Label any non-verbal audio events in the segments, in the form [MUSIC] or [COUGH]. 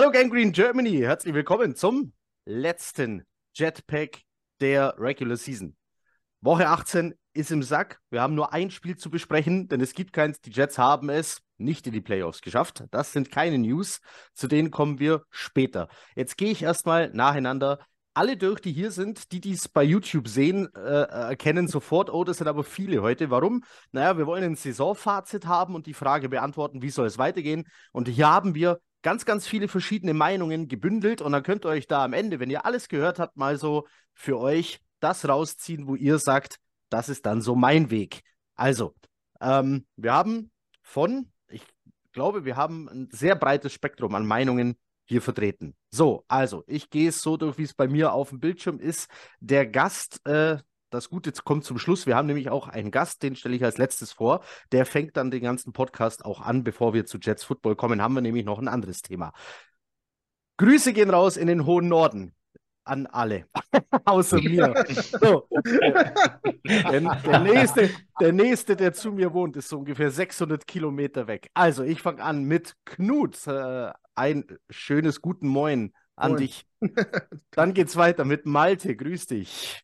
Hallo Gangrene Germany, herzlich willkommen zum letzten Jetpack der Regular Season. Woche 18 ist im Sack. Wir haben nur ein Spiel zu besprechen, denn es gibt keins. Die Jets haben es nicht in die Playoffs geschafft. Das sind keine News. Zu denen kommen wir später. Jetzt gehe ich erstmal nacheinander alle durch, die hier sind, die dies bei YouTube sehen, äh, erkennen sofort, oh, das sind aber viele heute. Warum? Naja, wir wollen ein Saisonfazit haben und die Frage beantworten, wie soll es weitergehen? Und hier haben wir ganz, ganz viele verschiedene Meinungen gebündelt und dann könnt ihr euch da am Ende, wenn ihr alles gehört habt, mal so für euch das rausziehen, wo ihr sagt, das ist dann so mein Weg. Also, ähm, wir haben von, ich glaube, wir haben ein sehr breites Spektrum an Meinungen hier vertreten. So, also, ich gehe es so durch, wie es bei mir auf dem Bildschirm ist. Der Gast, äh, das Gute kommt zum Schluss. Wir haben nämlich auch einen Gast, den stelle ich als letztes vor. Der fängt dann den ganzen Podcast auch an. Bevor wir zu Jets Football kommen, haben wir nämlich noch ein anderes Thema. Grüße gehen raus in den hohen Norden an alle, [LAUGHS] außer mir. So. Der, der, nächste, der nächste, der zu mir wohnt, ist so ungefähr 600 Kilometer weg. Also, ich fange an mit Knut. Äh, ein schönes Guten Moin an moin. dich. Dann geht's weiter mit Malte. Grüß dich.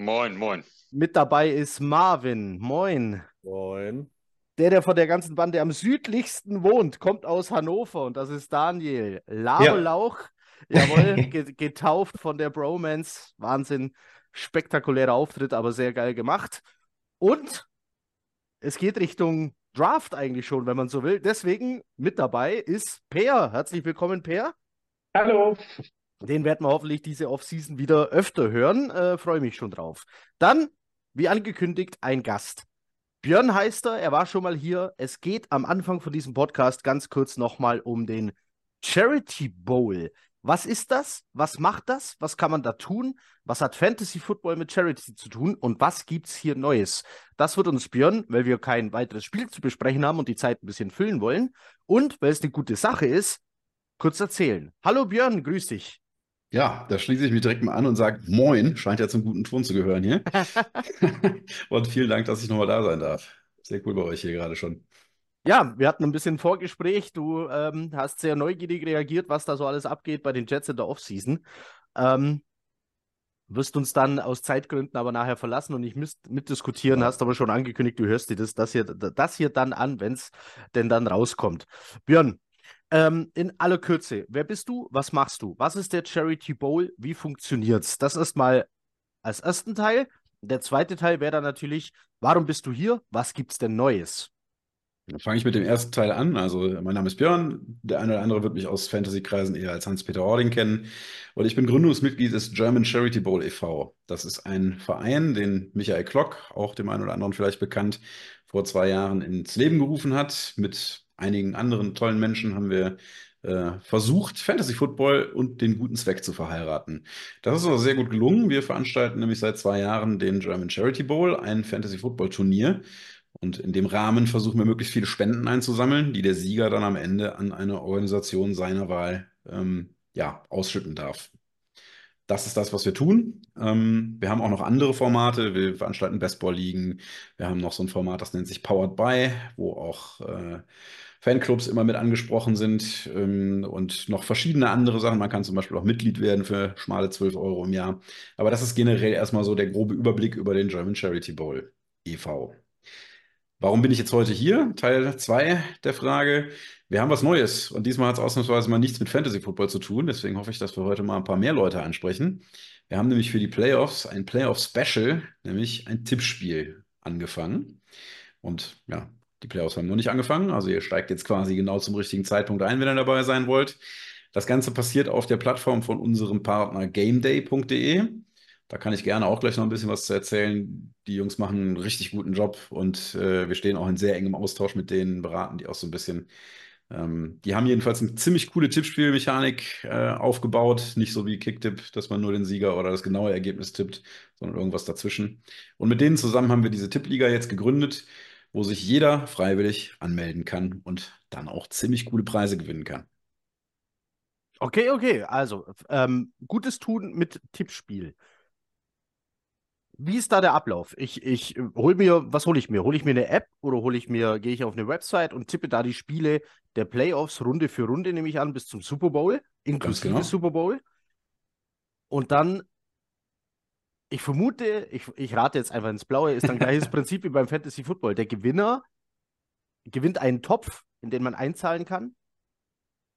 Moin, moin. Mit dabei ist Marvin. Moin. Moin. Der, der von der ganzen Bande am südlichsten wohnt, kommt aus Hannover und das ist Daniel. Labelauch, ja. jawohl, [LAUGHS] getauft von der Bromance. Wahnsinn. Spektakulärer Auftritt, aber sehr geil gemacht. Und es geht Richtung Draft eigentlich schon, wenn man so will. Deswegen mit dabei ist Peer. Herzlich willkommen, Peer. Hallo. Den werden wir hoffentlich diese Offseason wieder öfter hören. Äh, Freue mich schon drauf. Dann, wie angekündigt, ein Gast. Björn heißt er, er war schon mal hier. Es geht am Anfang von diesem Podcast ganz kurz nochmal um den Charity Bowl. Was ist das? Was macht das? Was kann man da tun? Was hat Fantasy Football mit Charity zu tun? Und was gibt es hier Neues? Das wird uns Björn, weil wir kein weiteres Spiel zu besprechen haben und die Zeit ein bisschen füllen wollen und weil es eine gute Sache ist, kurz erzählen. Hallo Björn, grüß dich. Ja, da schließe ich mich direkt mal an und sage Moin, scheint ja zum guten Ton zu gehören hier. [LAUGHS] und vielen Dank, dass ich nochmal da sein darf. Sehr cool bei euch hier gerade schon. Ja, wir hatten ein bisschen Vorgespräch. Du ähm, hast sehr neugierig reagiert, was da so alles abgeht bei den Jets in der Offseason. Ähm, wirst uns dann aus Zeitgründen aber nachher verlassen und nicht mitdiskutieren, hast aber schon angekündigt, du hörst dir das, das, hier, das hier dann an, wenn es denn dann rauskommt. Björn, ähm, in aller Kürze, wer bist du? Was machst du? Was ist der Charity Bowl? Wie funktioniert's? Das erstmal als ersten Teil. Der zweite Teil wäre dann natürlich, warum bist du hier? Was gibt's denn Neues? Dann fange ich mit dem ersten Teil an. Also, mein Name ist Björn. Der eine oder andere wird mich aus Fantasy-Kreisen eher als Hans-Peter Ording kennen. Und ich bin Gründungsmitglied des German Charity Bowl e.V. Das ist ein Verein, den Michael Klock, auch dem einen oder anderen vielleicht bekannt, vor zwei Jahren ins Leben gerufen hat, mit einigen anderen tollen Menschen haben wir äh, versucht, Fantasy Football und den guten Zweck zu verheiraten. Das ist aber sehr gut gelungen. Wir veranstalten nämlich seit zwei Jahren den German Charity Bowl, ein Fantasy Football Turnier. Und in dem Rahmen versuchen wir möglichst viele Spenden einzusammeln, die der Sieger dann am Ende an eine Organisation seiner Wahl ähm, ja, ausschütten darf. Das ist das, was wir tun. Ähm, wir haben auch noch andere Formate. Wir veranstalten Bestball-Ligen. Wir haben noch so ein Format, das nennt sich Powered by, wo auch äh, Fanclubs immer mit angesprochen sind ähm, und noch verschiedene andere Sachen. Man kann zum Beispiel auch Mitglied werden für schmale 12 Euro im Jahr. Aber das ist generell erstmal so der grobe Überblick über den German Charity Bowl e.V. Warum bin ich jetzt heute hier? Teil 2 der Frage. Wir haben was Neues und diesmal hat es ausnahmsweise mal nichts mit Fantasy Football zu tun. Deswegen hoffe ich, dass wir heute mal ein paar mehr Leute ansprechen. Wir haben nämlich für die Playoffs ein Playoff Special, nämlich ein Tippspiel angefangen. Und ja, die Playoffs haben noch nicht angefangen, also ihr steigt jetzt quasi genau zum richtigen Zeitpunkt ein, wenn ihr dabei sein wollt. Das Ganze passiert auf der Plattform von unserem Partner gameday.de. Da kann ich gerne auch gleich noch ein bisschen was zu erzählen. Die Jungs machen einen richtig guten Job und äh, wir stehen auch in sehr engem Austausch mit denen, beraten die auch so ein bisschen. Ähm, die haben jedenfalls eine ziemlich coole Tippspielmechanik äh, aufgebaut. Nicht so wie Kicktipp, dass man nur den Sieger oder das genaue Ergebnis tippt, sondern irgendwas dazwischen. Und mit denen zusammen haben wir diese Tippliga jetzt gegründet wo sich jeder freiwillig anmelden kann und dann auch ziemlich coole Preise gewinnen kann. Okay, okay, also ähm, gutes Tun mit Tippspiel. Wie ist da der Ablauf? Ich, ich äh, hol mir, was hole ich mir? Hole ich mir eine App oder hole ich mir, gehe ich auf eine Website und tippe da die Spiele der Playoffs Runde für Runde, nehme ich an, bis zum Super Bowl, inklusive genau. Super Bowl. Und dann, ich vermute, ich, ich rate jetzt einfach ins Blaue, ist dann gleiches [LAUGHS] Prinzip wie beim Fantasy Football. Der Gewinner gewinnt einen Topf, in den man einzahlen kann.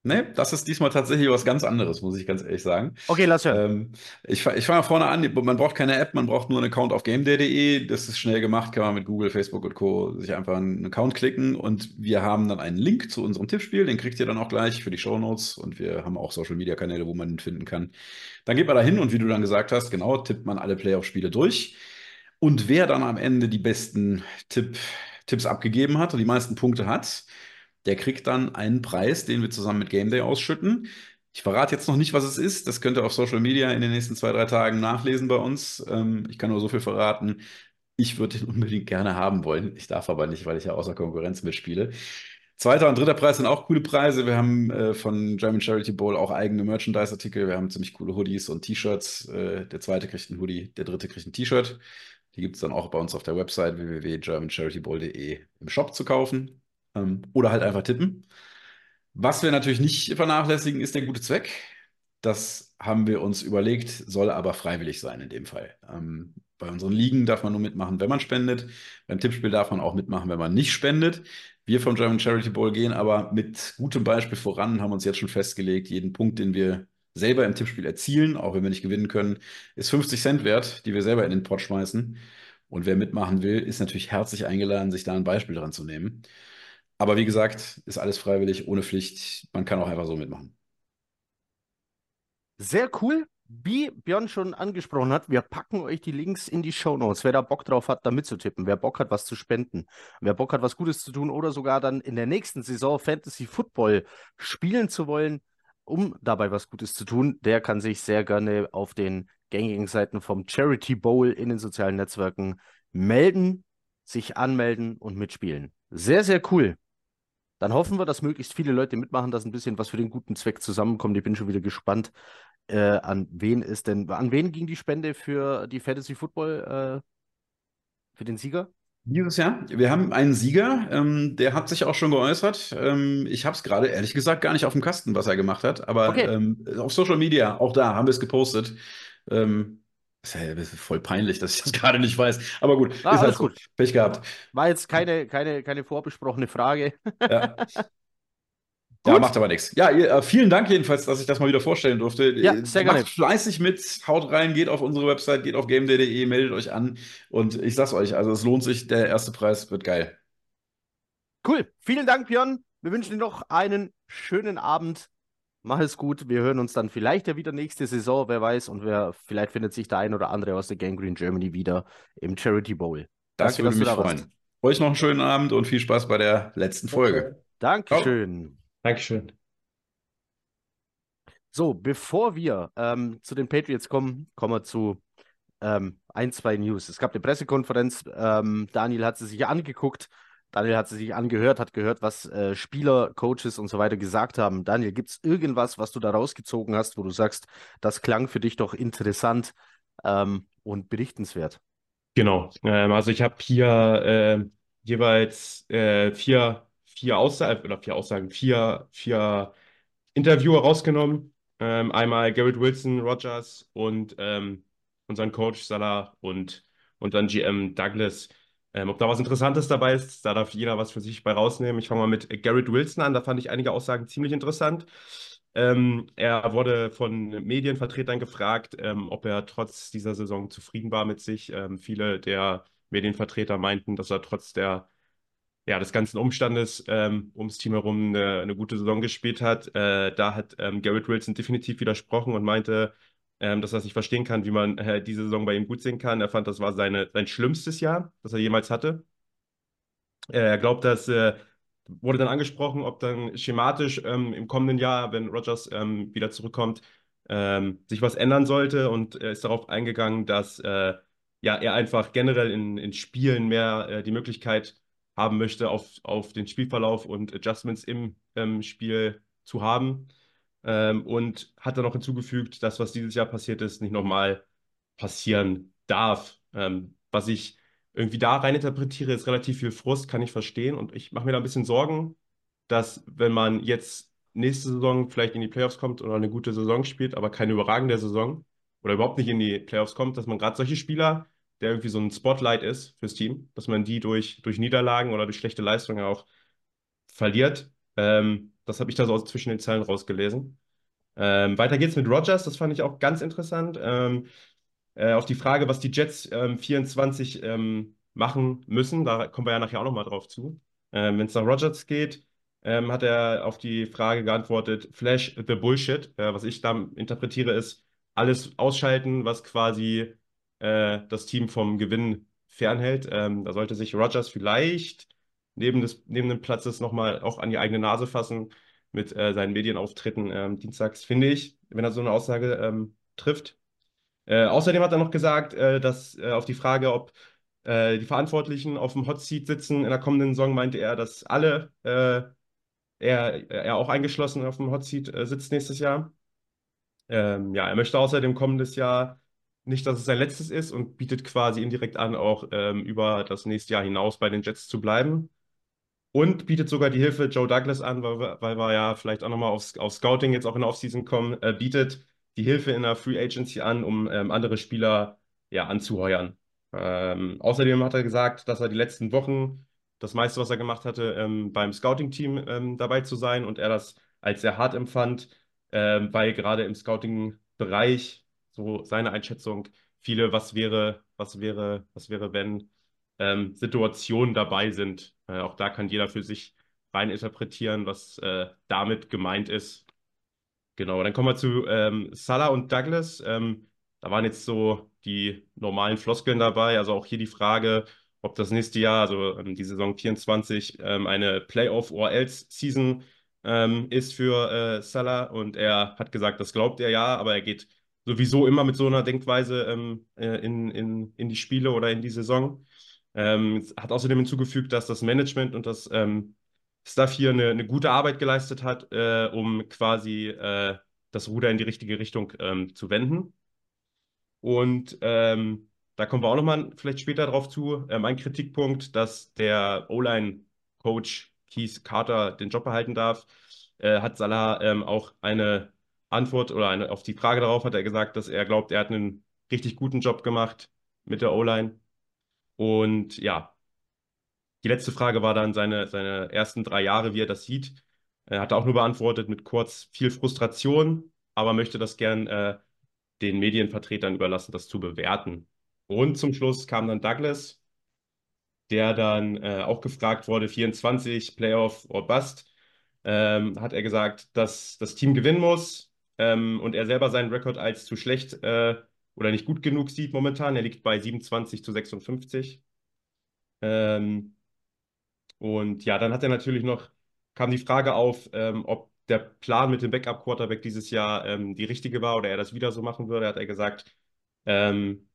Nee, das ist diesmal tatsächlich was ganz anderes, muss ich ganz ehrlich sagen. Okay, lass hören. Ähm, ich ich fange vorne an. Man braucht keine App, man braucht nur einen Account auf gameday.de. Das ist schnell gemacht, kann man mit Google, Facebook und Co. sich einfach einen Account klicken und wir haben dann einen Link zu unserem Tippspiel. Den kriegt ihr dann auch gleich für die Shownotes und wir haben auch Social Media Kanäle, wo man ihn finden kann. Dann geht man da hin und wie du dann gesagt hast, genau, tippt man alle Playoff-Spiele durch. Und wer dann am Ende die besten Tipp, Tipps abgegeben hat und die meisten Punkte hat, der kriegt dann einen Preis, den wir zusammen mit Game Day ausschütten. Ich verrate jetzt noch nicht, was es ist. Das könnt ihr auf Social Media in den nächsten zwei, drei Tagen nachlesen bei uns. Ähm, ich kann nur so viel verraten. Ich würde den unbedingt gerne haben wollen. Ich darf aber nicht, weil ich ja außer Konkurrenz mitspiele. Zweiter und dritter Preis sind auch coole Preise. Wir haben äh, von German Charity Bowl auch eigene Merchandise-Artikel. Wir haben ziemlich coole Hoodies und T-Shirts. Äh, der zweite kriegt ein Hoodie, der dritte kriegt ein T-Shirt. Die gibt es dann auch bei uns auf der Website www.germancharitybowl.de im Shop zu kaufen. Ähm, oder halt einfach tippen. Was wir natürlich nicht vernachlässigen, ist der gute Zweck. Das haben wir uns überlegt, soll aber freiwillig sein in dem Fall. Ähm, bei unseren Ligen darf man nur mitmachen, wenn man spendet. Beim Tippspiel darf man auch mitmachen, wenn man nicht spendet. Wir vom German Charity Bowl gehen aber mit gutem Beispiel voran, haben uns jetzt schon festgelegt, jeden Punkt, den wir selber im Tippspiel erzielen, auch wenn wir nicht gewinnen können, ist 50 Cent wert, die wir selber in den Pot schmeißen. Und wer mitmachen will, ist natürlich herzlich eingeladen, sich da ein Beispiel dran zu nehmen. Aber wie gesagt, ist alles freiwillig, ohne Pflicht. Man kann auch einfach so mitmachen. Sehr cool. Wie Björn schon angesprochen hat, wir packen euch die Links in die Show Notes. Wer da Bock drauf hat, da mitzutippen, wer Bock hat, was zu spenden, wer Bock hat, was Gutes zu tun oder sogar dann in der nächsten Saison Fantasy Football spielen zu wollen, um dabei was Gutes zu tun, der kann sich sehr gerne auf den gängigen Seiten vom Charity Bowl in den sozialen Netzwerken melden, sich anmelden und mitspielen. Sehr, sehr cool. Dann hoffen wir, dass möglichst viele Leute mitmachen, dass ein bisschen was für den guten Zweck zusammenkommt. Ich bin schon wieder gespannt, äh, an wen ist denn, an wen ging die Spende für die Fantasy Football, äh, für den Sieger? Dieses Jahr, wir haben einen Sieger, ähm, der hat sich auch schon geäußert. Ähm, ich habe es gerade ehrlich gesagt gar nicht auf dem Kasten, was er gemacht hat, aber Okay. ähm, auf Social Media, auch da haben wir es gepostet. Ähm, ist ja ist voll peinlich, dass ich das [LAUGHS] gerade nicht weiß. Aber gut, Ah, ist halt alles so. gut. Pech gehabt. War jetzt keine, keine, keine vorbesprochene Frage. Ja. [LAUGHS] Ja, macht aber nichts. Ja, ihr, äh, vielen Dank jedenfalls, dass ich das mal wieder vorstellen durfte. Ja, Äh, sehr Macht gerne. fleißig mit, haut rein, geht auf unsere Website, geht auf gameday.de, meldet euch an. Und ich sag's euch, also es lohnt sich, der erste Preis wird geil. Cool. Vielen Dank, Björn. Wir wünschen dir noch einen schönen Abend. Mach es gut. Wir hören uns dann vielleicht ja wieder nächste Saison, wer weiß. Und wer, vielleicht findet sich der ein oder andere aus der Gang Green Germany wieder im Charity Bowl. Das Danke, würde dass du mich da warst. freuen. Euch noch einen schönen Abend und viel Spaß bei der letzten Folge. Dankeschön. Dankeschön. So, bevor wir ähm, zu den Patriots kommen, kommen wir zu ähm, ein, zwei News. Es gab eine Pressekonferenz. Ähm, Daniel hat sie sich angeguckt. Daniel hat sich angehört, hat gehört, was äh, Spieler, Coaches und so weiter gesagt haben. Daniel, gibt es irgendwas, was du da rausgezogen hast, wo du sagst, das klang für dich doch interessant ähm, und berichtenswert? Genau. Ähm, also ich habe hier äh, jeweils äh, vier, vier Aussagen oder vier Aussagen, vier, vier Interviewer rausgenommen. Ähm, einmal Garrett Wilson, Rogers und ähm, unseren Coach Salah und unseren GM Douglas. Ähm, ob da was Interessantes dabei ist, da darf jeder was für sich bei rausnehmen. Ich fange mal mit Garrett Wilson an. Da fand ich einige Aussagen ziemlich interessant. Ähm, er wurde von Medienvertretern gefragt, ähm, ob er trotz dieser Saison zufrieden war mit sich. Ähm, viele der Medienvertreter meinten, dass er trotz der, ja, des ganzen Umstandes ähm, ums Team herum eine, eine gute Saison gespielt hat. Äh, da hat ähm, Garrett Wilson definitiv widersprochen und meinte, ähm, dass er es nicht verstehen kann, wie man äh, diese Saison bei ihm gut sehen kann. Er fand, das war seine, sein schlimmstes Jahr, das er jemals hatte. Äh, er glaubt, dass äh, wurde dann angesprochen, ob dann schematisch ähm, im kommenden Jahr, wenn Rogers ähm, wieder zurückkommt, ähm, sich was ändern sollte und er ist darauf eingegangen, dass äh, ja, er einfach generell in, in Spielen mehr äh, die Möglichkeit haben möchte, auf, auf den Spielverlauf und Adjustments im ähm, Spiel zu haben. Ähm, und hat dann noch hinzugefügt, dass was dieses Jahr passiert ist, nicht nochmal passieren darf. Ähm, was ich irgendwie da rein interpretiere, ist relativ viel Frust, kann ich verstehen. Und ich mache mir da ein bisschen Sorgen, dass wenn man jetzt nächste Saison vielleicht in die Playoffs kommt oder eine gute Saison spielt, aber keine überragende Saison oder überhaupt nicht in die Playoffs kommt, dass man gerade solche Spieler, der irgendwie so ein Spotlight ist fürs Team, dass man die durch, durch Niederlagen oder durch schlechte Leistungen auch verliert. Ähm, das habe ich da so zwischen den Zeilen rausgelesen. Ähm, weiter geht's mit Rogers, das fand ich auch ganz interessant. Ähm, äh, auf die Frage, was die Jets ähm, 24 ähm, machen müssen, da kommen wir ja nachher auch nochmal drauf zu. Ähm, Wenn es nach Rogers geht, ähm, hat er auf die Frage geantwortet, Flash the Bullshit. Äh, was ich da interpretiere, ist alles ausschalten, was quasi äh, das Team vom Gewinn fernhält. Da sollte sich Rogers vielleicht neben, des, neben dem Platzes nochmal auch an die eigene Nase fassen mit äh, seinen Medienauftritten ähm, dienstags, finde ich, wenn er so eine Aussage ähm, trifft. Äh, außerdem hat er noch gesagt, äh, dass äh, auf die Frage, ob äh, die Verantwortlichen auf dem Hot Seat sitzen in der kommenden Saison, meinte er, dass alle, äh, er, er auch eingeschlossen auf dem Hot Seat sitzt nächstes Jahr. Ähm, ja, er möchte außerdem kommendes Jahr nicht, dass es sein letztes ist und bietet quasi indirekt an, auch ähm, über das nächste Jahr hinaus bei den Jets zu bleiben. Und bietet sogar die Hilfe Joe Douglas an, weil wir, weil wir ja vielleicht auch nochmal auf, auf Scouting jetzt auch in der Offseason kommen, äh, bietet die Hilfe in der Free Agency an, um ähm, andere Spieler ja, anzuheuern. Ähm, außerdem hat er gesagt, dass er die letzten Wochen das meiste, was er gemacht hatte, ähm, beim Scouting-Team ähm, dabei zu sein und er das als sehr hart empfand, ähm, weil gerade im Scouting-Bereich, so seine Einschätzung, viele, was wäre, was wäre, was wäre, wenn ähm, Situationen dabei sind. Äh, auch da kann jeder für sich rein interpretieren, was äh, damit gemeint ist. Genau, dann kommen wir zu ähm, Salah und Douglas. Ähm, da waren jetzt so die normalen Floskeln dabei. Also auch hier die Frage, ob das nächste Jahr, also ähm, die Saison 24, ähm, eine Playoff- or Else-Season ähm, ist für äh, Salah. Und er hat gesagt, das glaubt er ja, aber er geht sowieso immer mit so einer Denkweise ähm, äh, in, in, in die Spiele oder in die Saison. Ähm, hat außerdem hinzugefügt, dass das Management und das ähm, Staff hier eine, eine, gute Arbeit geleistet hat, äh, um quasi äh, das Ruder in die richtige Richtung ähm, zu wenden. Und ähm, da kommen wir auch nochmal vielleicht später drauf zu. Ähm, ein Kritikpunkt, dass der O-Line-Coach Keith Carter den Job behalten darf, äh, hat Salah ähm, auch eine Antwort oder eine, auf die Frage darauf hat er gesagt, dass er glaubt, er hat einen richtig guten Job gemacht mit der O-Line. Und ja, die letzte Frage war dann seine, seine ersten drei Jahre, wie er das sieht. Er hat auch nur beantwortet mit kurz viel Frustration, aber möchte das gern äh, den Medienvertretern überlassen, das zu bewerten. Und zum Schluss kam dann Douglas, der dann äh, auch gefragt wurde, 24, Playoff or Bust, ähm, hat er gesagt, dass das Team gewinnen muss ähm, und er selber seinen Rekord als zu schlecht äh, oder nicht gut genug sieht momentan. Er liegt bei 27 zu 56. Ähm, und ja, dann hat er natürlich noch, kam die Frage auf, ähm, ob der Plan mit dem Backup-Quarterback dieses Jahr ähm, die richtige war oder er das wieder so machen würde. Hat er gesagt, ähm,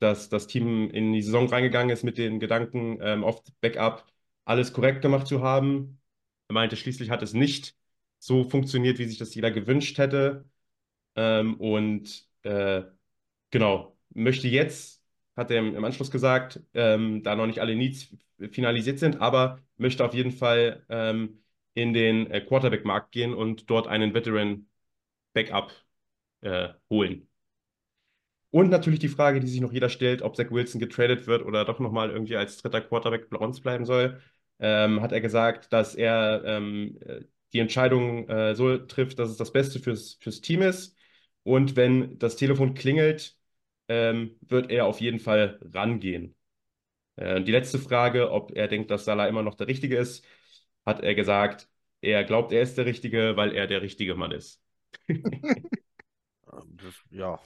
dass das Team in die Saison reingegangen ist mit den Gedanken, ähm, auf Backup alles korrekt gemacht zu haben. Er meinte, schließlich hat es nicht so funktioniert, wie sich das jeder gewünscht hätte. Ähm, und äh, genau, möchte jetzt, hat er im Anschluss gesagt, ähm, da noch nicht alle Needs finalisiert sind, aber möchte auf jeden Fall ähm, in den äh, Quarterback-Markt gehen und dort einen Veteran-Backup äh, holen. Und natürlich die Frage, die sich noch jeder stellt, ob Zach Wilson getradet wird oder doch nochmal irgendwie als dritter Quarterback bei uns bleiben soll. Ähm, hat er gesagt, dass er ähm, die Entscheidung äh, so trifft, dass es das Beste fürs, fürs Team ist. Und wenn das Telefon klingelt, ähm, wird er auf jeden Fall rangehen. Äh, die letzte Frage, ob er denkt, dass Salah immer noch der Richtige ist, hat er gesagt, er glaubt, er ist der Richtige, weil er der richtige Mann ist. [LAUGHS] das, ja,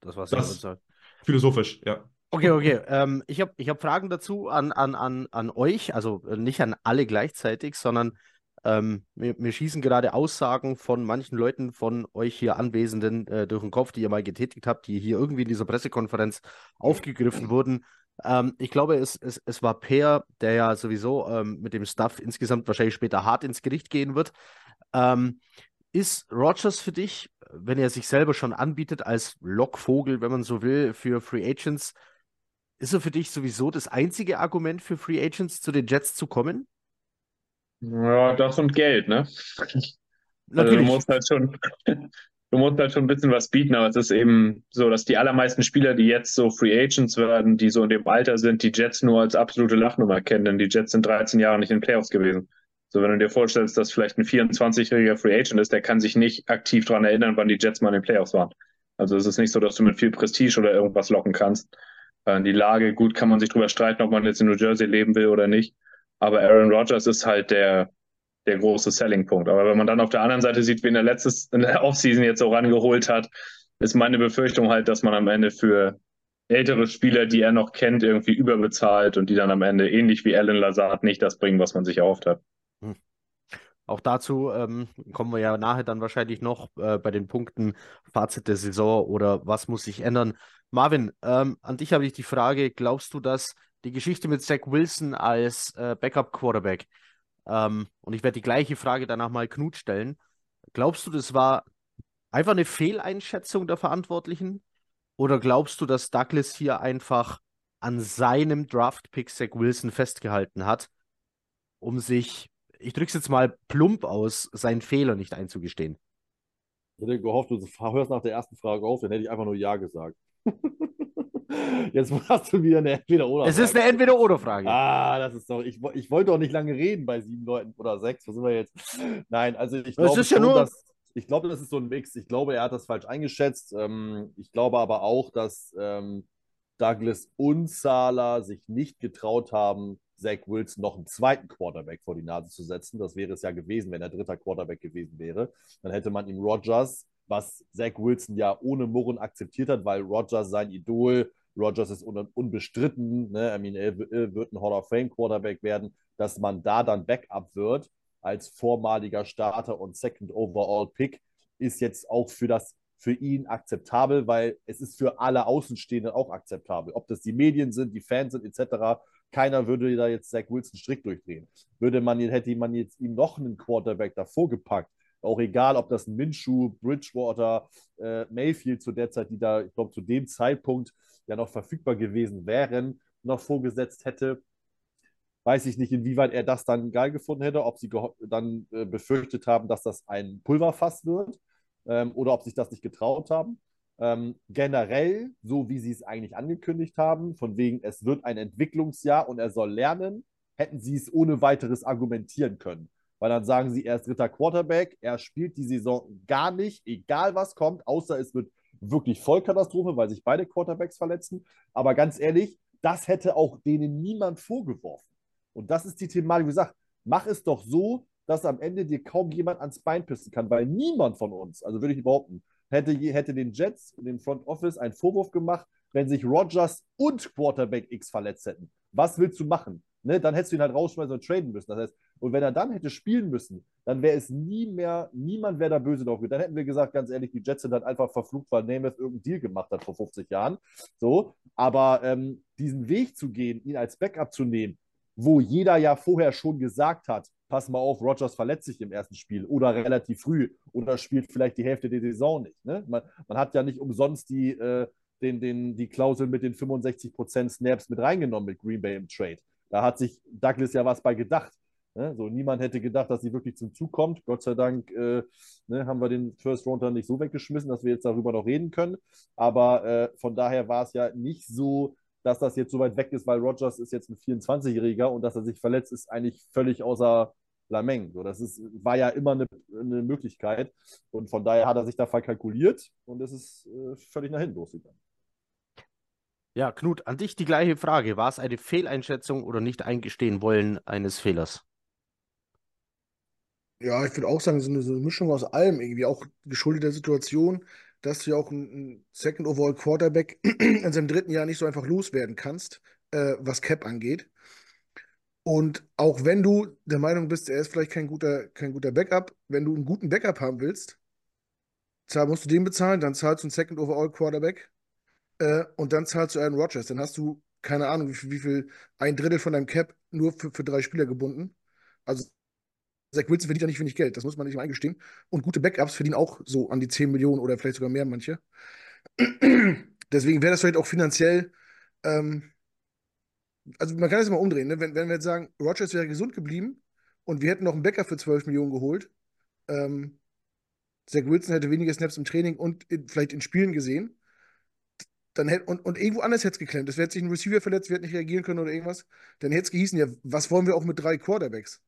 das war sehr Philosophisch, ja. Okay, okay. Ähm, ich habe ich hab Fragen dazu an, an, an, an euch, also äh, nicht an alle gleichzeitig, sondern ähm, mir, mir, schießen gerade Aussagen von manchen Leuten von euch hier Anwesenden äh, durch den Kopf, die ihr mal getätigt habt, die hier irgendwie in dieser Pressekonferenz aufgegriffen wurden. Ähm, ich glaube, es, es, es war Per, der ja sowieso ähm, mit dem Stuff insgesamt wahrscheinlich später hart ins Gericht gehen wird. Ähm, Ist Rogers für dich, wenn er sich selber schon anbietet als Lockvogel, wenn man so will, für Free Agents, ist er für dich sowieso das einzige Argument für Free Agents zu den Jets zu kommen? Ja, das und Geld, ne? Also du Natürlich. musst halt schon, [LAUGHS] du musst halt schon ein bisschen was bieten, aber es ist eben so, dass die allermeisten Spieler, die jetzt so Free Agents werden, die so in dem Alter sind, die Jets nur als absolute Lachnummer kennen, denn die Jets sind 13 Jahre nicht in den Playoffs gewesen. So, wenn du dir vorstellst, dass vielleicht ein 24-jähriger Free Agent ist, der kann sich nicht aktiv daran erinnern, wann die Jets mal in den Playoffs waren. Also es ist nicht so, dass du mit viel Prestige oder irgendwas locken kannst. Äh, Die Lage, gut, kann man sich drüber streiten, ob man jetzt in New Jersey leben will oder nicht. Aber Aaron Rodgers ist halt der, der große Selling-Punkt. Aber wenn man dann auf der anderen Seite sieht, wen er in der Offseason jetzt so rangeholt hat, ist meine Befürchtung halt, dass man am Ende für ältere Spieler, die er noch kennt, irgendwie überbezahlt und die dann am Ende ähnlich wie Alan Lazard nicht das bringen, was man sich erhofft hat. Auch dazu ähm, kommen wir ja nachher dann wahrscheinlich noch äh, bei den Punkten Fazit der Saison oder was muss sich ändern. Marvin, ähm, an dich habe ich die Frage, glaubst du, dass die Geschichte mit Zach Wilson als äh, Backup-Quarterback, ähm, und ich werde die gleiche Frage danach mal Knut stellen, glaubst du, das war einfach eine Fehleinschätzung der Verantwortlichen? Oder glaubst du, dass Douglas hier einfach an seinem Draft-Pick Zach Wilson festgehalten hat, um sich ich drücke es jetzt mal plump aus, seinen Fehler nicht einzugestehen. Ich hätte gehofft, du hörst nach der ersten Frage auf, dann hätte ich einfach nur Ja gesagt. Jetzt hast du wieder eine Entweder-Oder. Es ist eine Entweder-Oder-Frage. Ah, das ist doch. Ich, ich wollte doch nicht lange reden bei sieben Leuten oder sechs. Wo sind wir jetzt? Nein, also ich glaube ja nur- dass. Ich glaube, das ist so ein Mix. Ich glaube, er hat das falsch eingeschätzt. Ähm, ich glaube aber auch, dass ähm, Douglas und Sala sich nicht getraut haben, Zach Wilson noch einen zweiten Quarterback vor die Nase zu setzen. Das wäre es ja gewesen, wenn er dritter Quarterback gewesen wäre. Dann hätte man ihm Rodgers, was Zach Wilson ja ohne Murren akzeptiert hat, weil Rodgers sein Idol, Rodgers ist un unbestritten, ne? I mean, er wird ein Hall of Fame Quarterback werden, dass man da dann Backup wird als vormaliger Starter und Second Overall Pick, ist jetzt auch für das für ihn akzeptabel, weil es ist für alle Außenstehenden auch akzeptabel. Ob das die Medien sind, die Fans sind, etc. Keiner würde da jetzt Zach Wilson Strick durchdrehen. Würde man, hätte man jetzt ihm noch einen Quarterback davor gepackt, auch egal, ob das ein Minshew, Bridgewater, äh, Mayfield zu der Zeit, die da, ich glaube, zu dem Zeitpunkt ja noch verfügbar gewesen wären, noch vorgesetzt hätte, weiß ich nicht, inwieweit er das dann geil gefunden hätte, ob sie dann äh, befürchtet haben, dass das ein Pulverfass wird ähm, oder ob sich das nicht getraut haben. Ähm, generell, so wie sie es eigentlich angekündigt haben, von wegen, es wird ein Entwicklungsjahr und er soll lernen, hätten sie es ohne weiteres argumentieren können. Weil dann sagen sie, er ist dritter Quarterback, er spielt die Saison gar nicht, egal was kommt, außer es wird wirklich Vollkatastrophe, weil sich beide Quarterbacks verletzen. Aber ganz ehrlich, das hätte auch denen niemand vorgeworfen. Und das ist die Thematik, wie gesagt, mach es doch so, dass am Ende dir kaum jemand ans Bein pissen kann, weil niemand von uns, also würde ich behaupten, hätte, hätte den Jets und dem Front Office einen Vorwurf gemacht, wenn sich Rodgers und Quarterback X verletzt hätten. Was willst du machen? Ne, dann hättest du ihn halt rausschmeißen und traden müssen. Das heißt, und wenn er dann hätte spielen müssen, dann wäre es nie mehr, niemand wäre da böse drauf. Dann hätten wir gesagt, ganz ehrlich, die Jets sind dann einfach verflucht, weil Namath irgendeinen Deal gemacht hat vor 50 Jahren. So, aber ähm, diesen Weg zu gehen, ihn als Backup zu nehmen, wo jeder ja vorher schon gesagt hat, pass mal auf, Rodgers verletzt sich im ersten Spiel oder relativ früh oder spielt vielleicht die Hälfte der Saison nicht. Ne? Man, man hat ja nicht umsonst die, äh, den, den, die Klausel mit den 65% Snaps mit reingenommen mit Green Bay im Trade. Da hat sich Douglas ja was bei gedacht. Ne? So, niemand hätte gedacht, dass sie wirklich zum Zug kommt. Gott sei Dank äh, ne, haben wir den First Rounder nicht so weggeschmissen, dass wir jetzt darüber noch reden können. Aber äh, von daher war es ja nicht so, dass das jetzt so weit weg ist, weil Rogers ist jetzt ein 24-Jähriger und dass er sich verletzt, ist eigentlich völlig außer Lameng. So, das ist, war ja immer eine, eine Möglichkeit. Und von daher hat er sich da verkalkuliert und es ist äh, völlig nach hinten losgegangen. Ja, Knut, an dich die gleiche Frage. War es eine Fehleinschätzung oder nicht eingestehen wollen eines Fehlers? Ja, ich würde auch sagen, so eine, so eine Mischung aus allem irgendwie, auch geschuldet der Situation, dass du ja auch einen Second Overall Quarterback [CLEARS THROAT] in seinem dritten Jahr nicht so einfach loswerden kannst, äh, was Cap angeht. Und auch wenn du der Meinung bist, er ist vielleicht kein guter, kein guter Backup, wenn du einen guten Backup haben willst, zahl, musst du den bezahlen, dann zahlst du einen Second Overall Quarterback äh, und dann zahlst du Aaron Rodgers. Dann hast du, keine Ahnung, wie viel, wie viel ein Drittel von deinem Cap nur für, für drei Spieler gebunden. Also Zach Wilson verdient ja nicht wenig Geld, das muss man nicht mal eingestehen. Und gute Backups verdienen auch so an die 10 Millionen oder vielleicht sogar mehr manche. [CLEARS THROAT] Deswegen wäre das vielleicht auch finanziell, ähm, also man kann das immer umdrehen, ne? wenn, wenn wir jetzt sagen, Rogers wäre gesund geblieben und wir hätten noch einen Backup für 12 Millionen geholt, ähm, Zach Wilson hätte weniger Snaps im Training und in, vielleicht in Spielen gesehen, dann hätte, und, und irgendwo anders hätte es geklemmt. Es wäre sich ein Receiver verletzt, wir hätten nicht reagieren können oder irgendwas. Dann hätte es gehießen, ja, was wollen wir auch mit drei Quarterbacks?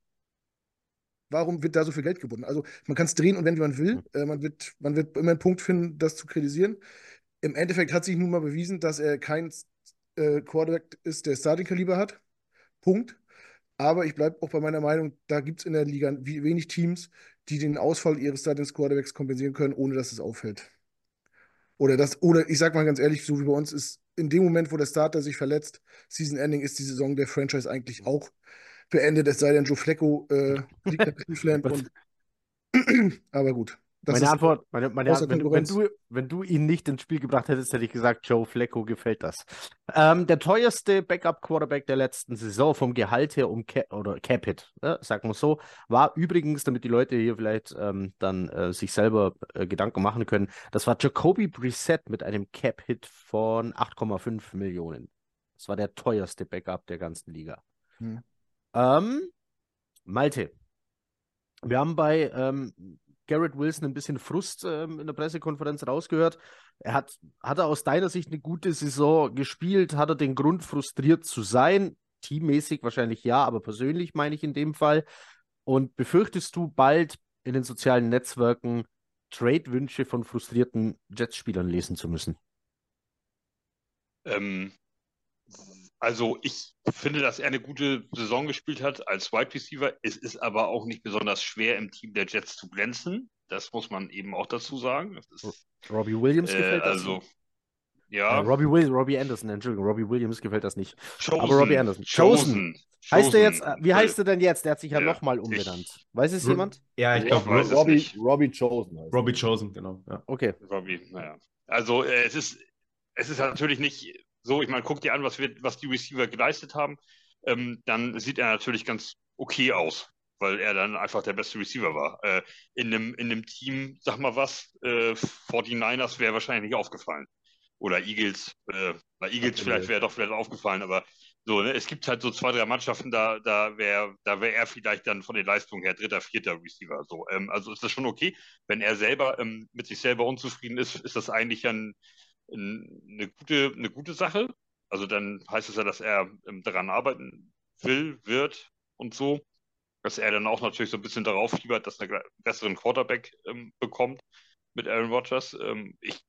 Warum wird da so viel Geld gebunden? Also man kann es drehen und wenn man will, äh, man, wird, man wird immer einen Punkt finden, das zu kritisieren. Im Endeffekt hat sich nun mal bewiesen, dass er kein äh, Quarterback ist, der Starting-Kaliber hat. Punkt. Aber ich bleibe auch bei meiner Meinung, da gibt es in der Liga wenig Teams, die den Ausfall ihres Starting-Quarterbacks kompensieren können, ohne dass es auffällt. Oder das, oder ich sag mal ganz ehrlich, so wie bei uns ist, in dem Moment, wo der Starter sich verletzt, Season Ending ist die Saison der Franchise eigentlich auch beendet, es sei denn, Joe Flecko äh, [LAUGHS] liegt nach Cleveland und [CLEARS THROAT] aber gut. Das meine Antwort, meine, meine Antwort wenn, wenn, du, wenn du ihn nicht ins Spiel gebracht hättest, hätte ich gesagt, Joe Flecko gefällt das. Ähm, der teuerste Backup-Quarterback der letzten Saison vom Gehalt her um Cap, oder Capit, äh, sagen wir so, war übrigens, damit die Leute hier vielleicht ähm, dann äh, sich selber äh, Gedanken machen können, das war Jacoby Brissett mit einem Cap-Hit von 8,5 Millionen. Das war der teuerste Backup der ganzen Liga. Hm. Ähm, Malte, wir haben bei ähm, Garrett Wilson ein bisschen Frust ähm, in der Pressekonferenz rausgehört. Er hat, hat er aus deiner Sicht eine gute Saison gespielt? Hat er den Grund, frustriert zu sein? Teammäßig wahrscheinlich ja, aber persönlich meine ich in dem Fall. Und befürchtest du bald in den sozialen Netzwerken Trade-Wünsche von frustrierten Jets-Spielern lesen zu müssen? Ähm, also ich finde, dass er eine gute Saison gespielt hat als Wide Receiver. Es ist aber auch nicht besonders schwer, im Team der Jets zu glänzen. Das muss man eben auch dazu sagen. Ist, Robbie Williams äh, gefällt das. Also, ja. Äh, Robbie, Will, Robbie Anderson, Entschuldigung, Robbie Williams gefällt das nicht. Chosen, aber Robbie Anderson. Chosen. Chosen. Heißt er jetzt, wie heißt er denn jetzt? Der hat sich ja, ja nochmal umbenannt. Ich, Weiß es jemand? Ja, ich glaube, Robbie, Robbie Chosen. Robbie Chosen, genau. Ja. Okay. Robbie, naja. Also äh, es ist, es ist natürlich nicht so, ich meine, guck dir an, was, wir, was die Receiver geleistet haben, ähm, dann sieht er natürlich ganz okay aus, weil er dann einfach der beste Receiver war. Äh, in, einem, in einem Team, sag mal was, äh, 49ers wäre wahrscheinlich nicht aufgefallen. Oder Eagles, äh, na, Eagles vielleicht wäre doch vielleicht aufgefallen, aber so, ne, es gibt halt so zwei, drei Mannschaften, da, da wäre da wär er vielleicht dann von den Leistungen her dritter, vierter Receiver. So, ähm, also ist das schon okay. Wenn er selber ähm, mit sich selber unzufrieden ist, ist das eigentlich ein, eine gute, eine gute Sache. Also dann heißt es ja, dass er ähm, daran arbeiten will, wird und so. Dass er dann auch natürlich so ein bisschen darauf fiebert, dass er einen besseren Quarterback ähm, bekommt mit Aaron Rodgers. Ähm, ich,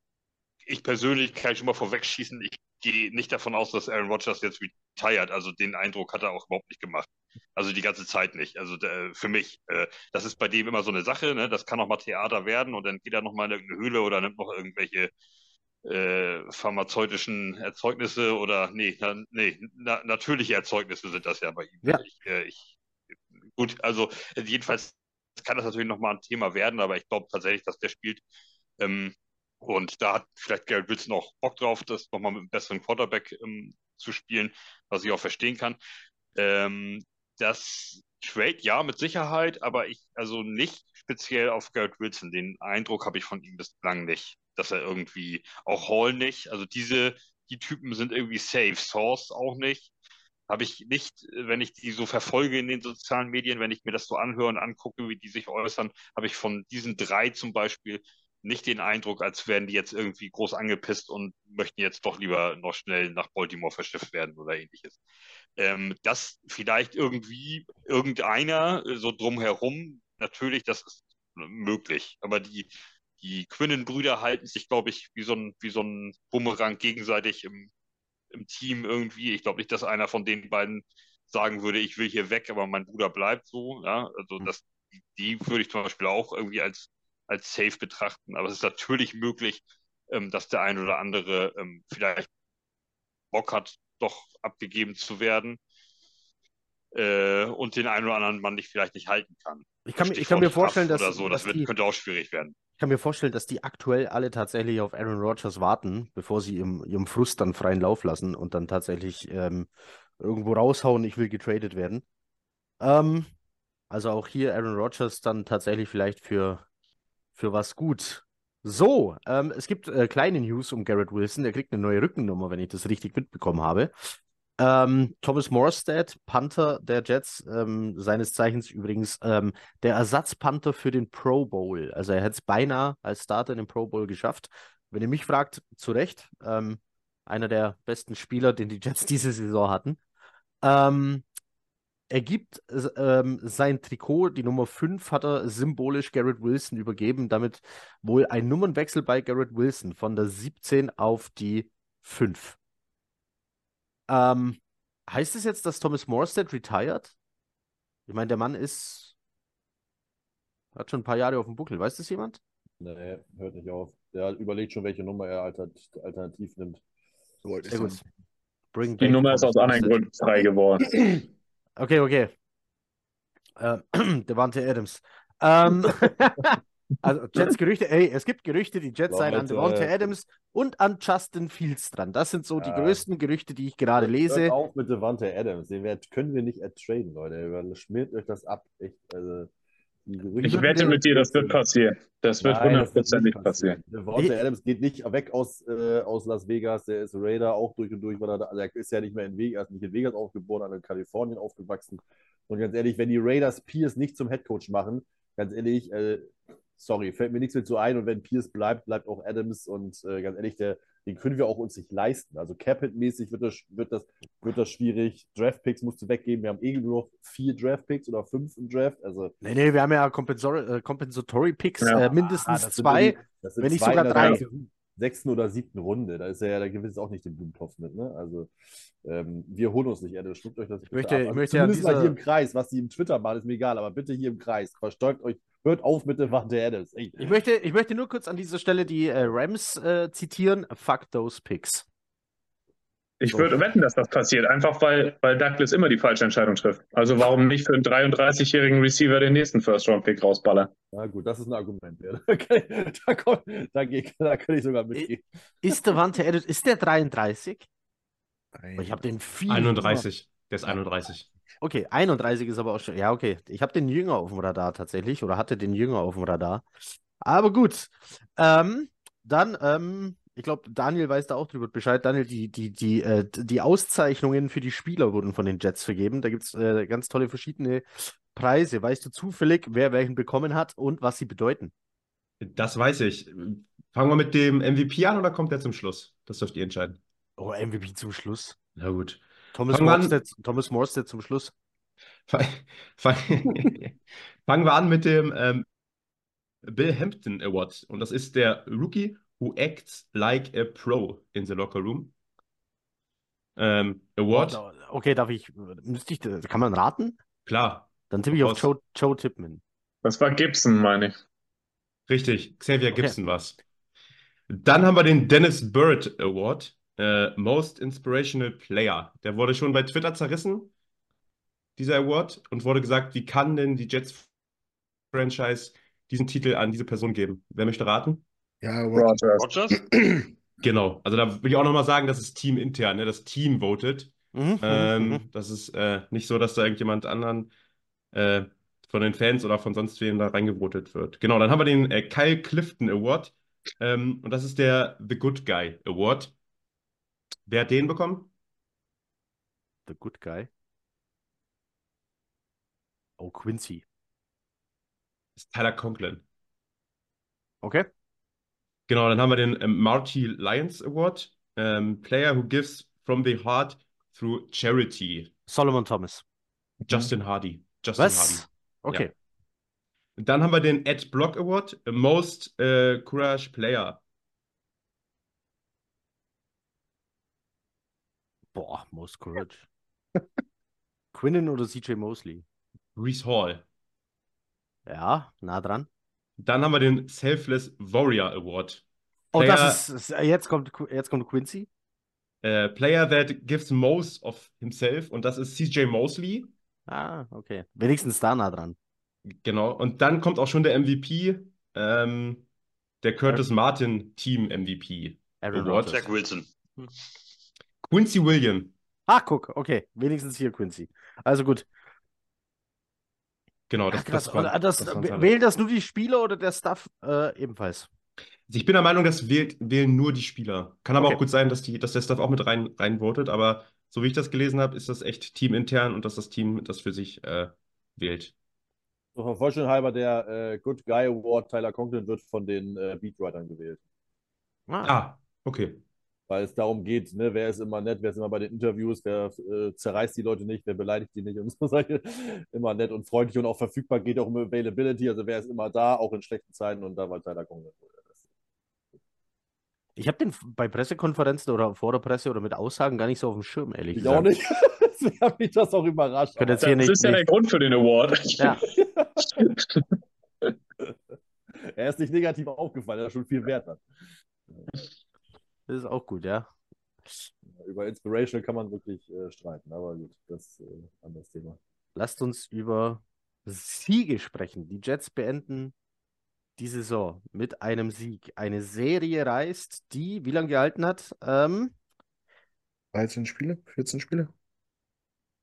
ich persönlich kann schon mal vorwegschießen, ich gehe nicht davon aus, dass Aaron Rodgers jetzt retired. Also den Eindruck hat er auch überhaupt nicht gemacht. Also die ganze Zeit nicht. Also äh, für mich, äh, das ist bei dem immer so eine Sache. Ne? Das kann auch mal Theater werden und dann geht er noch mal in irgendeine Höhle oder nimmt noch irgendwelche äh, pharmazeutischen Erzeugnisse oder nee, na, nee, na, natürliche Erzeugnisse sind das ja bei ihm. Ja. Ich, äh, ich, gut, also jedenfalls kann das natürlich nochmal ein Thema werden, aber ich glaube tatsächlich, dass der spielt. Ähm, und da hat vielleicht Garrett Wilson auch Bock drauf, das nochmal mit einem besseren Quarterback ähm, zu spielen, was ich auch verstehen kann. Ähm, das Trade, ja, mit Sicherheit, aber ich, also nicht speziell auf Garrett Wilson. Den Eindruck habe ich von ihm bislang nicht dass er irgendwie auch Hall nicht, also diese, die Typen sind irgendwie safe, Source auch nicht. Habe ich nicht, wenn ich die so verfolge in den sozialen Medien, wenn ich mir das so anhöre und angucke, wie die sich äußern, habe ich von diesen drei zum Beispiel nicht den Eindruck, als wären die jetzt irgendwie groß angepisst und möchten jetzt doch lieber noch schnell nach Baltimore verschifft werden oder ähnliches. Ähm, dass vielleicht irgendwie irgendeiner so drumherum, natürlich, das ist möglich, aber die, die Quinnen-Brüder halten sich, glaube ich, wie so ein, wie so ein Bumerang gegenseitig im, im Team irgendwie. Ich glaube nicht, dass einer von den beiden sagen würde, ich will hier weg, aber mein Bruder bleibt so. Ja? Also mhm. das, die würde ich zum Beispiel auch irgendwie als, als safe betrachten. Aber es ist natürlich möglich, ähm, dass der ein oder andere ähm, vielleicht Bock hat, doch abgegeben zu werden äh, und den einen oder anderen Mann nicht vielleicht nicht halten kann. Ich kann, ich kann mir vorstellen, dass, oder so, das dass wird, könnte auch schwierig werden. Ich kann mir vorstellen, dass die aktuell alle tatsächlich auf Aaron Rodgers warten, bevor sie ihrem, ihrem Frust dann freien Lauf lassen und dann tatsächlich ähm, irgendwo raushauen, ich will getradet werden. Ähm, Also auch hier Aaron Rodgers dann tatsächlich vielleicht für, für was gut. So, ähm, es gibt äh, kleine News um Garrett Wilson. Der kriegt eine neue Rückennummer, wenn ich das richtig mitbekommen habe. Ähm, Thomas Morstead, Panther der Jets, ähm, seines Zeichens übrigens ähm, der Ersatzpanther für den Pro Bowl. Also er hätte es beinahe als Starter in den Pro Bowl geschafft. Wenn ihr mich fragt, zu Recht. Ähm, einer der besten Spieler, den die Jets [LAUGHS] diese Saison hatten. Ähm, er gibt ähm, sein Trikot, die Nummer 5, hat er symbolisch Garrett Wilson übergeben, damit wohl ein Nummernwechsel bei Garrett Wilson von der 17 auf die 5. Ähm, heißt es jetzt, dass Thomas Morstead retired? Ich meine, der Mann ist. hat schon ein paar Jahre auf dem Buckel. Weiß das jemand? Nee, hört nicht auf. Der überlegt schon, welche Nummer er alternativ nimmt. So weit ist Sehr gut. Bring Die Nummer ist aus anderen. Gründen frei geworden. Okay, okay. Äh, [CLEARS THROAT] Devante Adams. Ähm, [LAUGHS] [LAUGHS] also Jets Gerüchte, ey, es gibt Gerüchte, die Jets seien an. Devante Adams und an Justin Fields dran. Das sind so die Ja. größten Gerüchte, die ich gerade Hört lese. auf mit Devante Adams. Den werd- können wir nicht ertraden, Leute. Schmiert euch das ab. Echt, also, die Gerüchte- Ich wette mit dir, das wird passieren. Das wird hundertprozentig nicht passieren. Devontae Adams geht nicht weg aus, äh, aus Las Vegas. Der ist Raider auch durch und durch. Weil er, da- also er ist ja nicht mehr in Vegas, nicht in Vegas aufgeboren, sondern in Kalifornien aufgewachsen. Und ganz ehrlich, wenn die Raiders Pierce nicht zum Headcoach machen, ganz ehrlich, äh, sorry, fällt mir nichts mit so ein. Und wenn Pierce bleibt, bleibt auch Adams. Und äh, ganz ehrlich, der, den können wir auch uns nicht leisten. Also Capit-mäßig wird das, wird, das, wird das schwierig. Draft-Picks musst du weggeben. Wir haben eh nur noch vier Draft-Picks oder fünf im Draft. Also Nee, nee, wir haben ja äh, Compensatory Picks, Ja. äh, mindestens Ah, zwei. die- das sind wenn nicht sogar der drei. Sechsten- oder siebten Runde. Da ist er ja, da gewinnt es auch nicht den Blumentopf mit, ne? Also, ähm, wir holen uns nicht, Erde. Schluckt euch das bitte möchte- ab. ich Also möchte ja zumindest mal hier im Kreis, was die im Twitter machen, ist mir egal, aber bitte hier im Kreis. Versteuert euch, hört auf mit der Wand der. Ey. Ich möchte, ich möchte nur kurz an dieser Stelle die äh, Rams äh, zitieren. Fuck those picks. Ich So. würde wetten, dass das passiert, einfach weil, weil Douglas immer die falsche Entscheidung trifft. Also warum nicht für einen 33-jährigen Receiver den nächsten First-Round-Pick rausballern? Na gut, das ist ein Argument. Ja. [LAUGHS] Okay, da, komm, da, geh- da kann ich sogar mitgehen. Ist der Wante Adams, ist der 33? Nein. Ich habe den viel. 31. Der ist 31. Okay, 31 ist aber auch schon. Ja, okay. Ich habe den Jünger auf dem Radar tatsächlich oder hatte den Jünger auf dem Radar. Aber gut. Ähm, dann, ähm, ich glaube, Daniel weiß da auch drüber Bescheid. Daniel, die, die, die, äh, die Auszeichnungen für die Spieler wurden von den Jets vergeben. Da gibt es äh, ganz tolle verschiedene Preise. Weißt du zufällig, wer welchen bekommen hat und was sie bedeuten? Das weiß ich. Fangen wir mit dem MVP an oder kommt der zum Schluss? Das dürft ihr entscheiden. Oh, MVP zum Schluss. Na gut. Thomas. Morstead, Thomas Morstead zum Schluss. Fang, fang, [LAUGHS] fangen wir an mit dem ähm, Bill Hampton Award. Und das ist der Rookie who acts like a pro in the locker room. Ähm, Award, Okay, darf ich, müsste ich, kann man raten? klar, Dann tippe ich auf Joe, Joe Tippmann. Das war Gibson, meine ich. richtig. Xavier Okay. Gibson war's. Dann haben wir den Dennis Bird Award. Äh, Most Inspirational Player. Der wurde schon bei Twitter zerrissen, dieser Award, und wurde gesagt, wie kann denn die Jets-Franchise diesen Titel an diese Person geben? Wer möchte raten? Ja, Rogers. Rogers? [CLEARS THROAT] Genau, also da will ich auch nochmal sagen, das ist teamintern, ne? Das Team votet. Mhm, mhm, mhm. Ähm, das ist äh, nicht so, dass da irgendjemand anderen äh, von den Fans oder von sonst wem da reingevotet wird. Genau, dann haben wir den äh, Kyle Clifton Award. Ähm, und das ist der The Good Guy Award. Wer hat den bekommen? The Good Guy. Oh, Quincy. Das ist Tyler Conklin. Okay. Genau, dann haben wir den ähm, Marty Lyons Award. Ähm, Player who gives from the heart through charity. Solomon Thomas. Justin Hardy. Justin Hardy. Was? Okay. Dann haben wir den Ed Block Award, Most äh, Courage Player. Boah, Most Courage. [LAUGHS] Quinnen oder CJ Mosley? Reese Hall. Ja, nah dran. Dann haben wir den Selfless Warrior Award. Oh, Player, das ist, jetzt kommt, jetzt kommt Quincy. äh, Player that gives most of himself und das ist CJ Mosley. Ah, okay. Wenigstens da nah dran. Genau. Und dann kommt auch schon der MVP, ähm, der Curtis Martin Team MVP. Aaron Award. Jack Wilson. Quincy William. Ah, guck, okay. Wenigstens hier Quincy. Also gut. Genau, Ach, das, krass. das, Und das, das wählen das nur die Spieler oder der Staff äh, ebenfalls? Also Ich bin der Meinung, das wählt, wählen nur die Spieler. Kann aber Okay. auch gut sein, dass, die, dass der Staff auch mit rein, rein votet, aber so wie ich das gelesen habe, ist das echt teamintern und dass das Team das für sich äh, wählt. So von Vollständigkeit halber, der äh, Good Guy Award Tyler Conklin wird von den äh, Beatwritern gewählt. Ah, Ah, okay. Weil es darum geht, ne, wer ist immer nett, wer ist immer bei den Interviews, wer äh, zerreißt die Leute nicht, wer beleidigt die nicht und [LAUGHS] so solche. Immer nett und freundlich und auch verfügbar, geht auch um Availability, also wer ist immer da, auch in schlechten Zeiten und da war Tyler Conklin. ich habe den bei Pressekonferenzen oder vor der Presse oder mit Aussagen gar nicht so auf dem Schirm, ehrlich Ich gesagt. auch nicht. [LAUGHS] Deswegen hat mich das auch überrascht. Ich Das hier nicht, ist ja der nicht Grund für den Award. ja, [LAUGHS] Er ist nicht negativ aufgefallen, er ist schon viel wert hat. Das ist auch gut, ja. Über Inspiration kann man wirklich äh, streiten, aber gut, das ist äh, anderes Thema. Lasst uns über Siege sprechen. Die Jets beenden die Saison mit einem Sieg. Eine Serie reist, die wie lange gehalten hat? Ähm, 13 Spiele, 14 Spiele.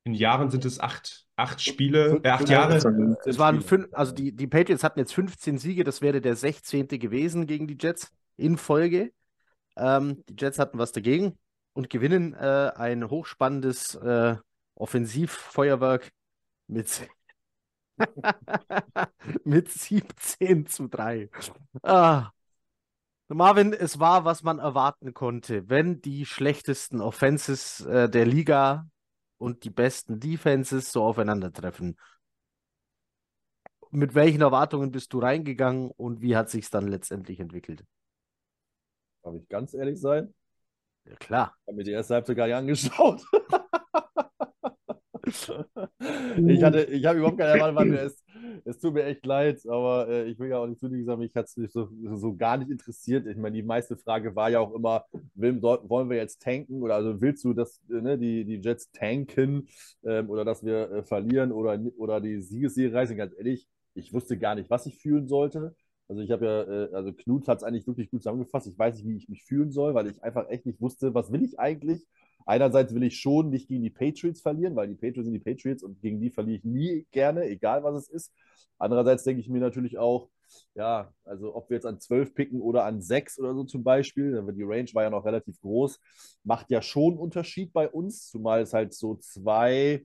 In Jahren sind es acht, acht Spiele, äh, acht Jahre. es waren fünf, also die, die Patriots hatten jetzt 15 Siege, das wäre der 16. gewesen gegen die Jets in Folge. Ähm, die Jets hatten was dagegen und gewinnen äh, ein hochspannendes äh, Offensivfeuerwerk mit, [LAUGHS] mit 17 zu 3. Ah. Marvin, es war, was man erwarten konnte. Wenn die schlechtesten Offenses äh, der Liga und die besten Defenses so aufeinandertreffen. Mit welchen Erwartungen bist du reingegangen und wie hat sich dann letztendlich entwickelt? Darf ich ganz ehrlich sein? Ja, klar. Ich habe mir die erste Halbzeit gar nicht angeschaut. [LAUGHS] ich hatte, ich habe überhaupt keine mir [LAUGHS] es, es tut mir echt leid, aber äh, ich will ja auch nicht zunigen sagen, mich hat es so, so gar nicht interessiert. Ich meine, die meiste Frage war ja auch immer, will, wollen wir jetzt tanken oder also willst du, dass äh, ne, die, die Jets tanken ähm, oder dass wir äh, verlieren oder, oder die Siegesserie reißen? Ganz ehrlich, ich wusste gar nicht, was ich fühlen sollte. Also ich habe ja, äh, also Knut hat es eigentlich wirklich gut zusammengefasst. Ich weiß nicht, wie ich mich fühlen soll, weil ich einfach echt nicht wusste, was will ich eigentlich? Einerseits will ich schon nicht gegen die Patriots verlieren, weil die Patriots sind die Patriots und gegen die verliere ich nie gerne, egal was es ist. Andererseits denke ich mir natürlich auch, ja, also ob wir jetzt an 12 picken oder an 6 oder so zum Beispiel, die Range war ja noch relativ groß, macht ja schon einen Unterschied bei uns, zumal es halt so zwei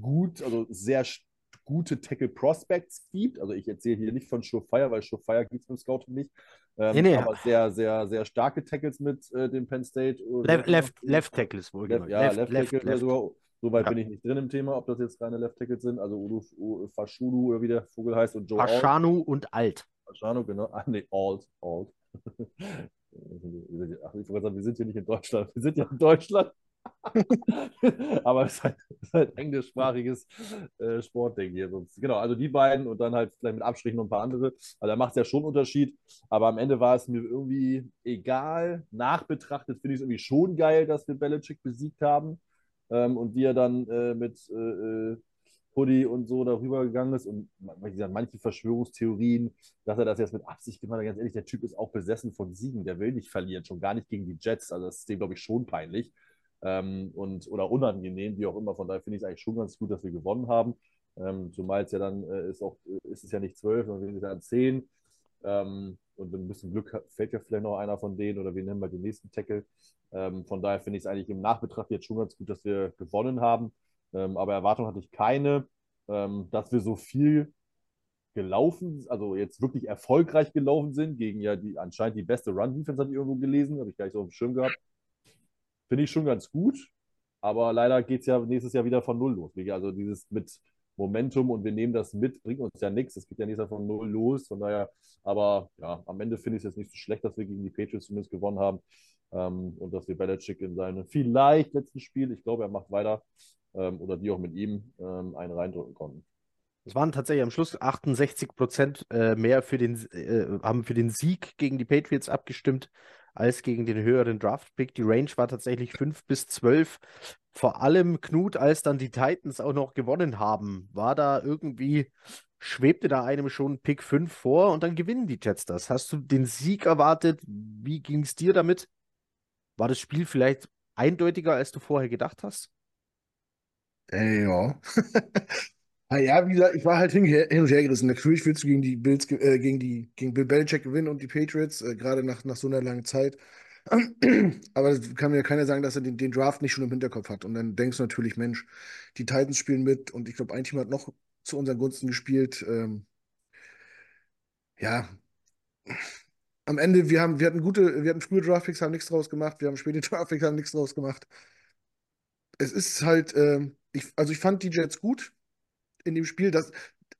gut, also sehr st- gute Tackle Prospects gibt. Also ich erzähle hier nicht von Surefire, weil Surefire gibt es im Scouting nicht. Ähm, Nee, nee. Aber sehr, sehr, sehr starke Tackles mit äh, dem Penn State. äh, Left, left, left Tackles wohl Left, genau. ja, Left, Left, left, Tackle left. sogar. So weit Ja. bin ich nicht drin im Thema, ob das jetzt reine Left Tackles sind. Also Udo U- Fashulu oder wie der Vogel heißt und Joe Alt. Paschanu und Alt. Fashanu, genau. Ah, nee, Alt. Alt. [LAUGHS] Ach, ich wollte sagen, wir sind hier nicht in Deutschland. Wir sind ja in Deutschland. [LAUGHS] Aber es ist halt, ist halt englischsprachiges äh, Sportding hier. Sonst, genau, also die beiden und dann halt vielleicht mit Abstrichen noch ein paar andere. Also da macht es ja schon einen Unterschied. Aber am Ende war es mir irgendwie egal. Nachbetrachtet finde ich es irgendwie schon geil, dass wir Belichick besiegt haben. Ähm, und wie er dann äh, mit äh, äh, Hoodie und so darüber gegangen ist. Und gesagt, manche Verschwörungstheorien, dass er das jetzt mit Absicht gemacht hat. Ganz ehrlich, der Typ ist auch besessen von Siegen. Der will nicht verlieren, schon gar nicht gegen die Jets. Also das ist dem, glaube ich, schon peinlich ähm, und, oder unangenehm, wie auch immer. Von daher finde ich es eigentlich schon ganz gut, dass wir gewonnen haben. Ähm, zumal es ja dann äh, ist auch, äh, ist es ja nicht zwölf, sondern wir sind ja an zehn. Ähm, und mit ein bisschen Glück fällt ja vielleicht noch einer von denen oder wir nehmen mal den nächsten Tackle. Ähm, von daher finde ich es eigentlich im Nachbetracht jetzt schon ganz gut, dass wir gewonnen haben. Ähm, aber Erwartung hatte ich keine, ähm, dass wir so viel gelaufen, also jetzt wirklich erfolgreich gelaufen sind, gegen ja die anscheinend die beste Run-Defense, hatte ich irgendwo gelesen, habe ich gar nicht so auf dem Schirm gehabt. Finde ich schon ganz gut, aber leider geht es ja nächstes Jahr wieder von Null los. Also dieses mit Momentum und wir nehmen das mit, bringt uns ja nichts. Es geht ja nächstes Jahr von Null los. Von daher, aber ja, am Ende finde ich es jetzt nicht so schlecht, dass wir gegen die Patriots zumindest gewonnen haben ähm, und dass wir Belichick in seinem vielleicht letzten Spiel, ich glaube, er macht weiter, ähm, oder die auch mit ihm ähm, einen reindrücken konnten. Es waren tatsächlich am Schluss 68 Prozent äh, mehr für den, äh, haben für den Sieg gegen die Patriots abgestimmt als gegen den höheren Draft-Pick. Die Range war tatsächlich 5 bis 12. Vor allem Knut, als dann die Titans auch noch gewonnen haben, war da irgendwie, schwebte da einem schon Pick 5 vor und dann gewinnen die Jets das. Hast du den Sieg erwartet? Wie ging es dir damit? War das Spiel vielleicht eindeutiger, als du vorher gedacht hast? Äh, ja. [LAUGHS] Ah ja, wie gesagt, ich war halt hin, hin und her gerissen. Natürlich willst du gegen die Bills, äh, gegen die, gegen Bill Belichick gewinnen und die Patriots, äh, gerade nach, nach so einer langen Zeit. [CLEARS THROAT] Aber kann mir keiner sagen, dass er den, den Draft nicht schon im Hinterkopf hat. Und dann denkst du natürlich, Mensch, die Titans spielen mit und ich glaube, ein Team hat noch zu unseren Gunsten gespielt. Ähm, ja, am Ende, wir haben, wir hatten gute, wir hatten frühe Draftpicks, haben nichts draus gemacht, wir haben späte [LAUGHS] Draftpicks, haben nichts draus gemacht. Es ist halt, äh, ich, also ich fand die Jets gut in dem Spiel, dass,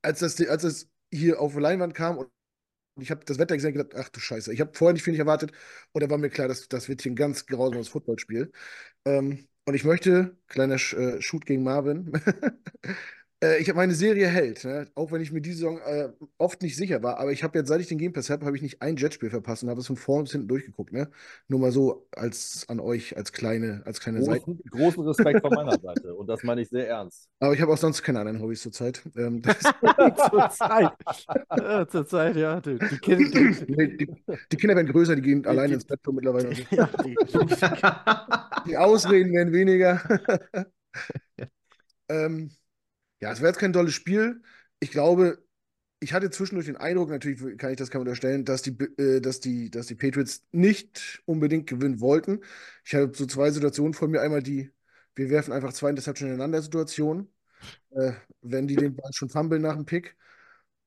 als das, als das hier auf Leinwand kam und ich habe das Wetter gesehen und gedacht, ach du Scheiße, ich habe vorher nicht viel nicht erwartet und da war mir klar, dass das wird hier ein ganz grausames Footballspiel. Ähm, und ich möchte, kleiner äh, Shoot gegen Marvin, [LAUGHS] ich habe meine Serie hält, ne? auch wenn ich mir diese Saison äh, oft nicht sicher war. Aber ich habe jetzt, seit ich den Game Pass habe, habe ich nicht ein Jetspiel verpasst und habe es von vorn bis hinten durchgeguckt. Ne? Nur mal so als an euch als kleine, als kleine Seite. Großen, Respekt von meiner [LAUGHS] Seite und das meine ich sehr ernst. Aber ich habe auch sonst keine anderen Hobbys zurzeit. Ähm, [LAUGHS] Zurzeit. ja, Zurzeit, ja. Die, die, Kinder, die, [LAUGHS] Nee, die, die Kinder werden größer, die gehen alleine ins Bett mittlerweile. ja, die, Die Ausreden werden weniger. ähm, ja, es wäre jetzt kein tolles Spiel. Ich glaube, ich hatte zwischendurch den Eindruck, natürlich kann ich das kann unterstellen, dass die, äh, dass, die, dass die Patriots nicht unbedingt gewinnen wollten. Ich habe so zwei Situationen vor mir. Einmal die, wir werfen einfach zwei Interception ineinander Situation, äh, wenn die den Ball schon fummeln nach dem Pick.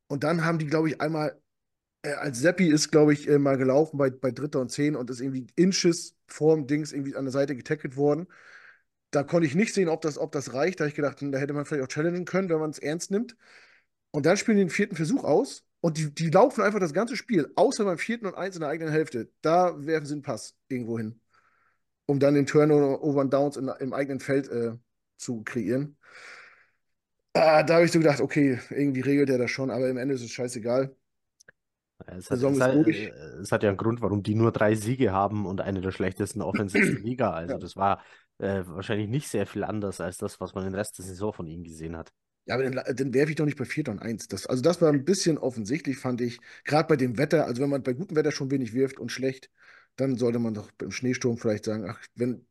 Und dann haben die, glaube ich, einmal, äh, als Seppi ist, glaube ich, äh, mal gelaufen bei, bei Dritter und Zehn und ist irgendwie Inches vorm Dings irgendwie an der Seite getackelt worden. Da konnte ich nicht sehen, ob das, ob das reicht. Da habe ich gedacht, da hätte man vielleicht auch challengen können, wenn man es ernst nimmt. Und dann spielen die den vierten Versuch aus und die, die laufen einfach das ganze Spiel, außer beim vierten und eins in der eigenen Hälfte. Da werfen sie einen Pass irgendwo hin, um dann den Turnover und Downs in, im eigenen Feld äh, zu kreieren. Ah, da habe ich so gedacht, okay, irgendwie regelt er das schon, aber im Ende ist es scheißegal. Es hat, es, hat, äh, es hat ja einen Grund, warum die nur drei Siege haben und eine der schlechtesten [CLEARS THROAT] Offenses der Liga. Also Ja. das war äh, wahrscheinlich nicht sehr viel anders als das, was man den Rest der Saison von ihnen gesehen hat. Ja, aber dann, dann werfe ich doch nicht bei 4 und 1. Das, also das war ein bisschen offensichtlich, fand ich. Gerade bei dem Wetter, also wenn man bei gutem Wetter schon wenig wirft und schlecht, dann sollte man doch beim Schneesturm vielleicht sagen, ach, wenn,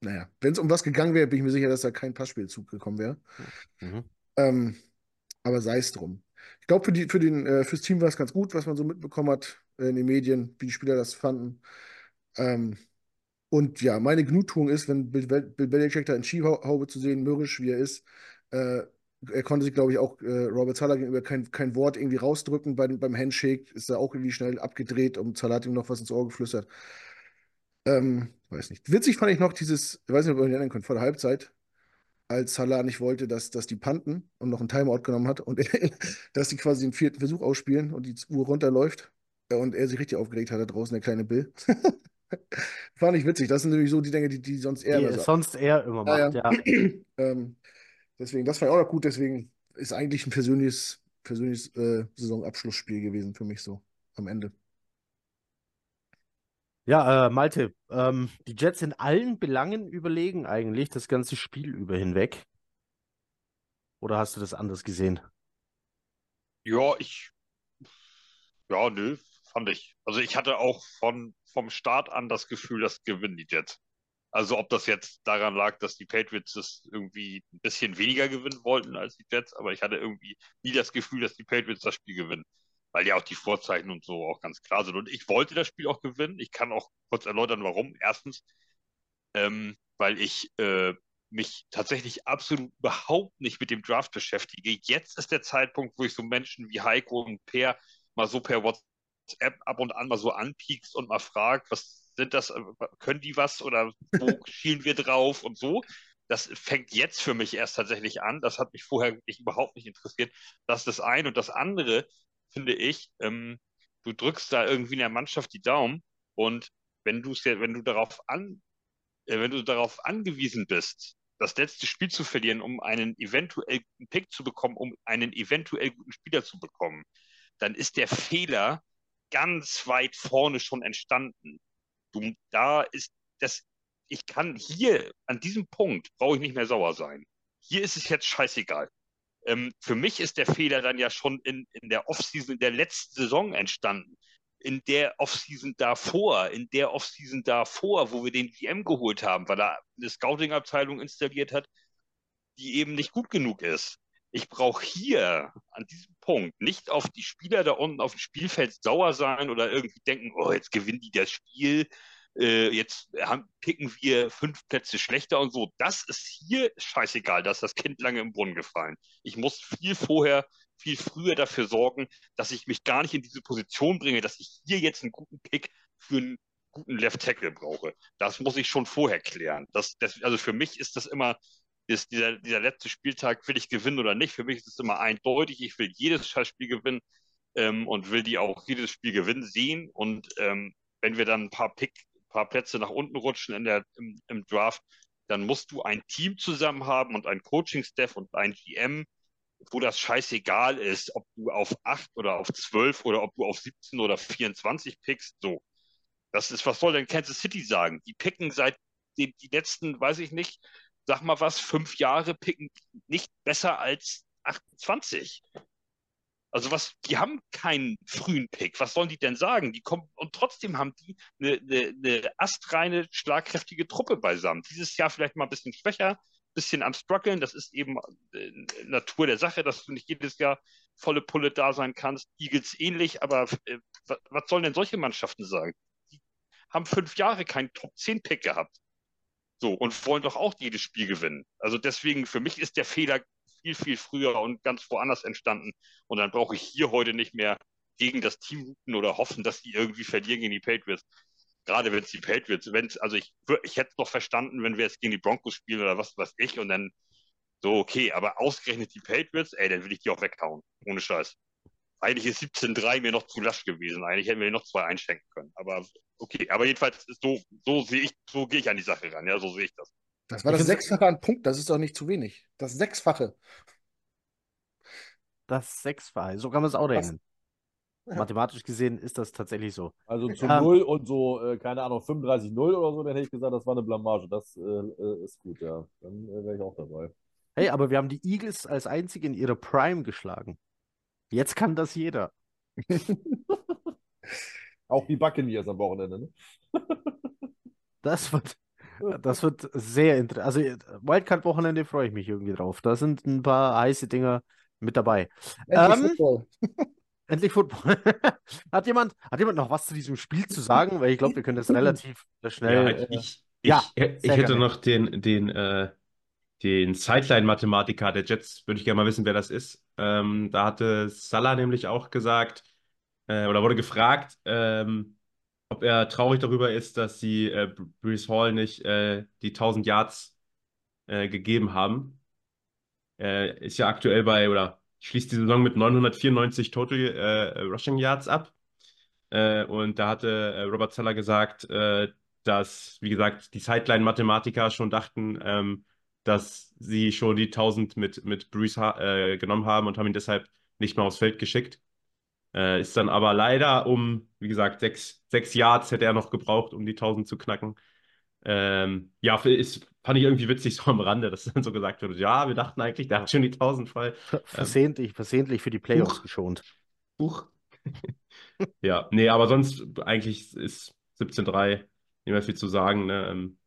naja, wenn es um was gegangen wäre, bin ich mir sicher, dass da kein Passspielzug gekommen wäre. Mhm. Ähm, aber sei es drum. Ich glaube, für, die, für den, äh, fürs Team war es ganz gut, was man so mitbekommen hat äh, in den Medien, wie die Spieler das fanden. Ähm, und ja, meine Genugtuung ist, wenn Bill, Bel- Bill Belichick da in Skihaube zu sehen, mürrisch wie er ist, äh, er konnte sich, glaube ich, auch äh, Robert Zahler gegenüber kein, kein Wort irgendwie rausdrücken beim, beim Handshake, ist er auch irgendwie schnell abgedreht und Zahler hat ihm noch was ins Ohr geflüstert. Ähm, weiß nicht. Witzig fand ich noch dieses, ich weiß nicht, ob ihr euch erinnern könnt, vor der Halbzeit, als Salah nicht wollte, dass, dass die panten und noch einen Timeout genommen hat und [LAUGHS] dass die quasi den vierten Versuch ausspielen und die Uhr runterläuft äh, und er sich richtig aufgeregt hat da draußen, der kleine Bill. [LAUGHS] Fand ich witzig. Das sind nämlich so die Dinge, die, die sonst eher Die sonst er immer Ja, macht, ja. ja. [CLEARS THROAT] ähm, deswegen, das fand ich auch noch gut. Deswegen ist eigentlich ein persönliches, persönliches äh, Saisonabschlussspiel gewesen für mich so am Ende. Ja, äh, Malte, ähm, die Jets in allen Belangen überlegen eigentlich das ganze Spiel über hinweg. Oder hast du das anders gesehen? Ja, ich, ja, nö, fand ich. Also ich hatte auch von, vom Start an das Gefühl, das gewinnen die Jets. Also ob das jetzt daran lag, dass die Patriots es irgendwie ein bisschen weniger gewinnen wollten als die Jets, aber ich hatte irgendwie nie das Gefühl, dass die Patriots das Spiel gewinnen. Weil ja auch die Vorzeichen und so auch ganz klar sind. Und ich wollte das Spiel auch gewinnen. Ich kann auch kurz erläutern, warum. Erstens, ähm, weil ich äh, mich tatsächlich absolut überhaupt nicht mit dem Draft beschäftige. Jetzt ist der Zeitpunkt, wo ich so Menschen wie Heiko und Per mal so per WhatsApp ab und an mal so anpiekst und mal fragt, was sind das, äh, können die was oder wo [LAUGHS] schielen wir drauf und so. Das fängt jetzt für mich erst tatsächlich an. Das hat mich vorher wirklich überhaupt nicht interessiert. Das ist das eine. Und das andere, finde ich, ähm, du drückst da irgendwie in der Mannschaft die Daumen und wenn du es ja, wenn du darauf an, äh, wenn du darauf angewiesen bist, das letzte Spiel zu verlieren, um einen eventuell guten Pick zu bekommen, um einen eventuell guten Spieler zu bekommen, dann ist der Fehler ganz weit vorne schon entstanden. Du, da ist das, ich kann hier an diesem Punkt brauche ich nicht mehr sauer sein. Hier ist es jetzt scheißegal. Ähm, für mich ist der Fehler dann ja schon in, in der Offseason, in der letzten Saison entstanden. In der Offseason davor, in der Offseason davor, wo wir den GM geholt haben, weil er eine Scouting-Abteilung installiert hat, die eben nicht gut genug ist. Ich brauche hier an diesem Punkt nicht auf die Spieler da unten auf dem Spielfeld sauer sein oder irgendwie denken, oh, jetzt gewinnen die das Spiel, äh, jetzt haben, picken wir fünf Plätze schlechter und so. Das ist hier scheißegal, dass das Kind lange im Brunnen gefallen. Ich muss viel vorher, viel früher dafür sorgen, dass ich mich gar nicht in diese Position bringe, dass ich hier jetzt einen guten Pick für einen guten Left Tackle brauche. Das muss ich schon vorher klären. Das, das, also für mich ist das immer, ist dieser, dieser letzte Spieltag, will ich gewinnen oder nicht? Für mich ist es immer eindeutig. Ich will jedes Scheißspiel gewinnen ähm, und will die auch jedes Spiel gewinnen sehen. Und ähm, wenn wir dann ein paar Pick, paar Plätze nach unten rutschen in der, im, im Draft, dann musst du ein Team zusammen haben und ein Coaching-Staff und ein GM, wo das scheißegal ist, ob du auf 8 oder auf 12 oder ob du auf 17 oder 24 pickst. So. Das ist, was soll denn Kansas City sagen? Die picken seit den, die letzten, weiß ich nicht, sag mal was, fünf Jahre picken nicht besser als 28. Also was, die haben keinen frühen Pick. Was sollen die denn sagen? Die kommen und trotzdem haben die eine, eine, eine astreine, schlagkräftige Truppe beisammen. Dieses Jahr vielleicht mal ein bisschen schwächer, bisschen am struggeln. Das ist eben äh, Natur der Sache, dass du nicht jedes Jahr volle Pulle da sein kannst. Eagles ähnlich, aber äh, was sollen denn solche Mannschaften sagen? Die haben fünf Jahre keinen Top 10 Pick gehabt. So, und wollen doch auch jedes Spiel gewinnen. Also deswegen, für mich ist der Fehler viel, viel früher und ganz woanders entstanden. Und dann brauche ich hier heute nicht mehr gegen das Team hupen oder hoffen, dass die irgendwie verlieren gegen die Patriots. Gerade wenn es die Patriots, wenn's, also ich, ich hätte es noch verstanden, wenn wir jetzt gegen die Broncos spielen oder was weiß ich und dann so, okay, aber ausgerechnet die Patriots, ey, dann will ich die auch weghauen. Ohne Scheiß. Eigentlich ist 17-3 mir noch zu lasch gewesen. Eigentlich hätten wir noch zwei einschenken können. Aber okay, aber jedenfalls so, so sehe ich, so gehe ich an die Sache ran. Ja, so sehe ich das. Das war das Sechsfache an Punkt, das ist doch nicht zu wenig. Das Sechsfache. Das Sechsfache, so kann man es auch rechnen. Ja. Mathematisch gesehen ist das tatsächlich so. Also zu ähm, 0 und so, äh, keine Ahnung, 35-0 oder so, dann hätte ich gesagt, das war eine Blamage. Das äh, äh ist gut, ja. Dann äh, wäre ich auch dabei. Hey, aber wir haben die Eagles als einzige in ihrer Prime geschlagen. Jetzt kann das jeder. [LAUGHS] auch die Buccaneers am Wochenende, ne? [LAUGHS] das wird, das wird sehr interessant. Also Wildcard-Wochenende freue ich mich irgendwie drauf. Da sind ein paar heiße Dinger mit dabei. Endlich ähm, Football. [LAUGHS] endlich Football. [LAUGHS] hat, jemand, hat jemand noch was zu diesem Spiel zu sagen? Weil ich glaube, wir können das relativ schnell. Ja, ich, äh, ja, ich, ich hätte gerne. noch den, den, äh, den Sideline-Mathematiker der Jets, würde ich gerne mal wissen, wer das ist. Ähm, da hatte Salah nämlich auch gesagt, äh, oder wurde gefragt, ähm, ob er traurig darüber ist, dass sie äh, Brees Hall nicht äh, die 1000 Yards äh, gegeben haben. Er ist ja aktuell bei, oder schließt die Saison mit 994 Total äh, Rushing Yards ab. Äh, und da hatte äh, Robert Zeller gesagt, dass, wie gesagt, die Sideline-Mathematiker schon dachten, ähm, dass sie schon die 1000 mit, mit Brees genommen haben und haben ihn deshalb nicht mehr aufs Feld geschickt. Äh, ist dann aber leider um, wie gesagt, sechs, sechs Yards hätte er noch gebraucht, um die 1000 zu knacken. Ähm, ja, ist, fand ich irgendwie witzig [LAUGHS] so am Rande, dass dann so gesagt wird, ja, wir dachten eigentlich, der hat schon die 1000 voll. Versehentlich, ähm, versehentlich für die Playoffs Buch. geschont. Buch. [LAUGHS] ja, nee, aber sonst eigentlich ist 17-3 nicht mehr viel zu sagen. Ne? Ähm,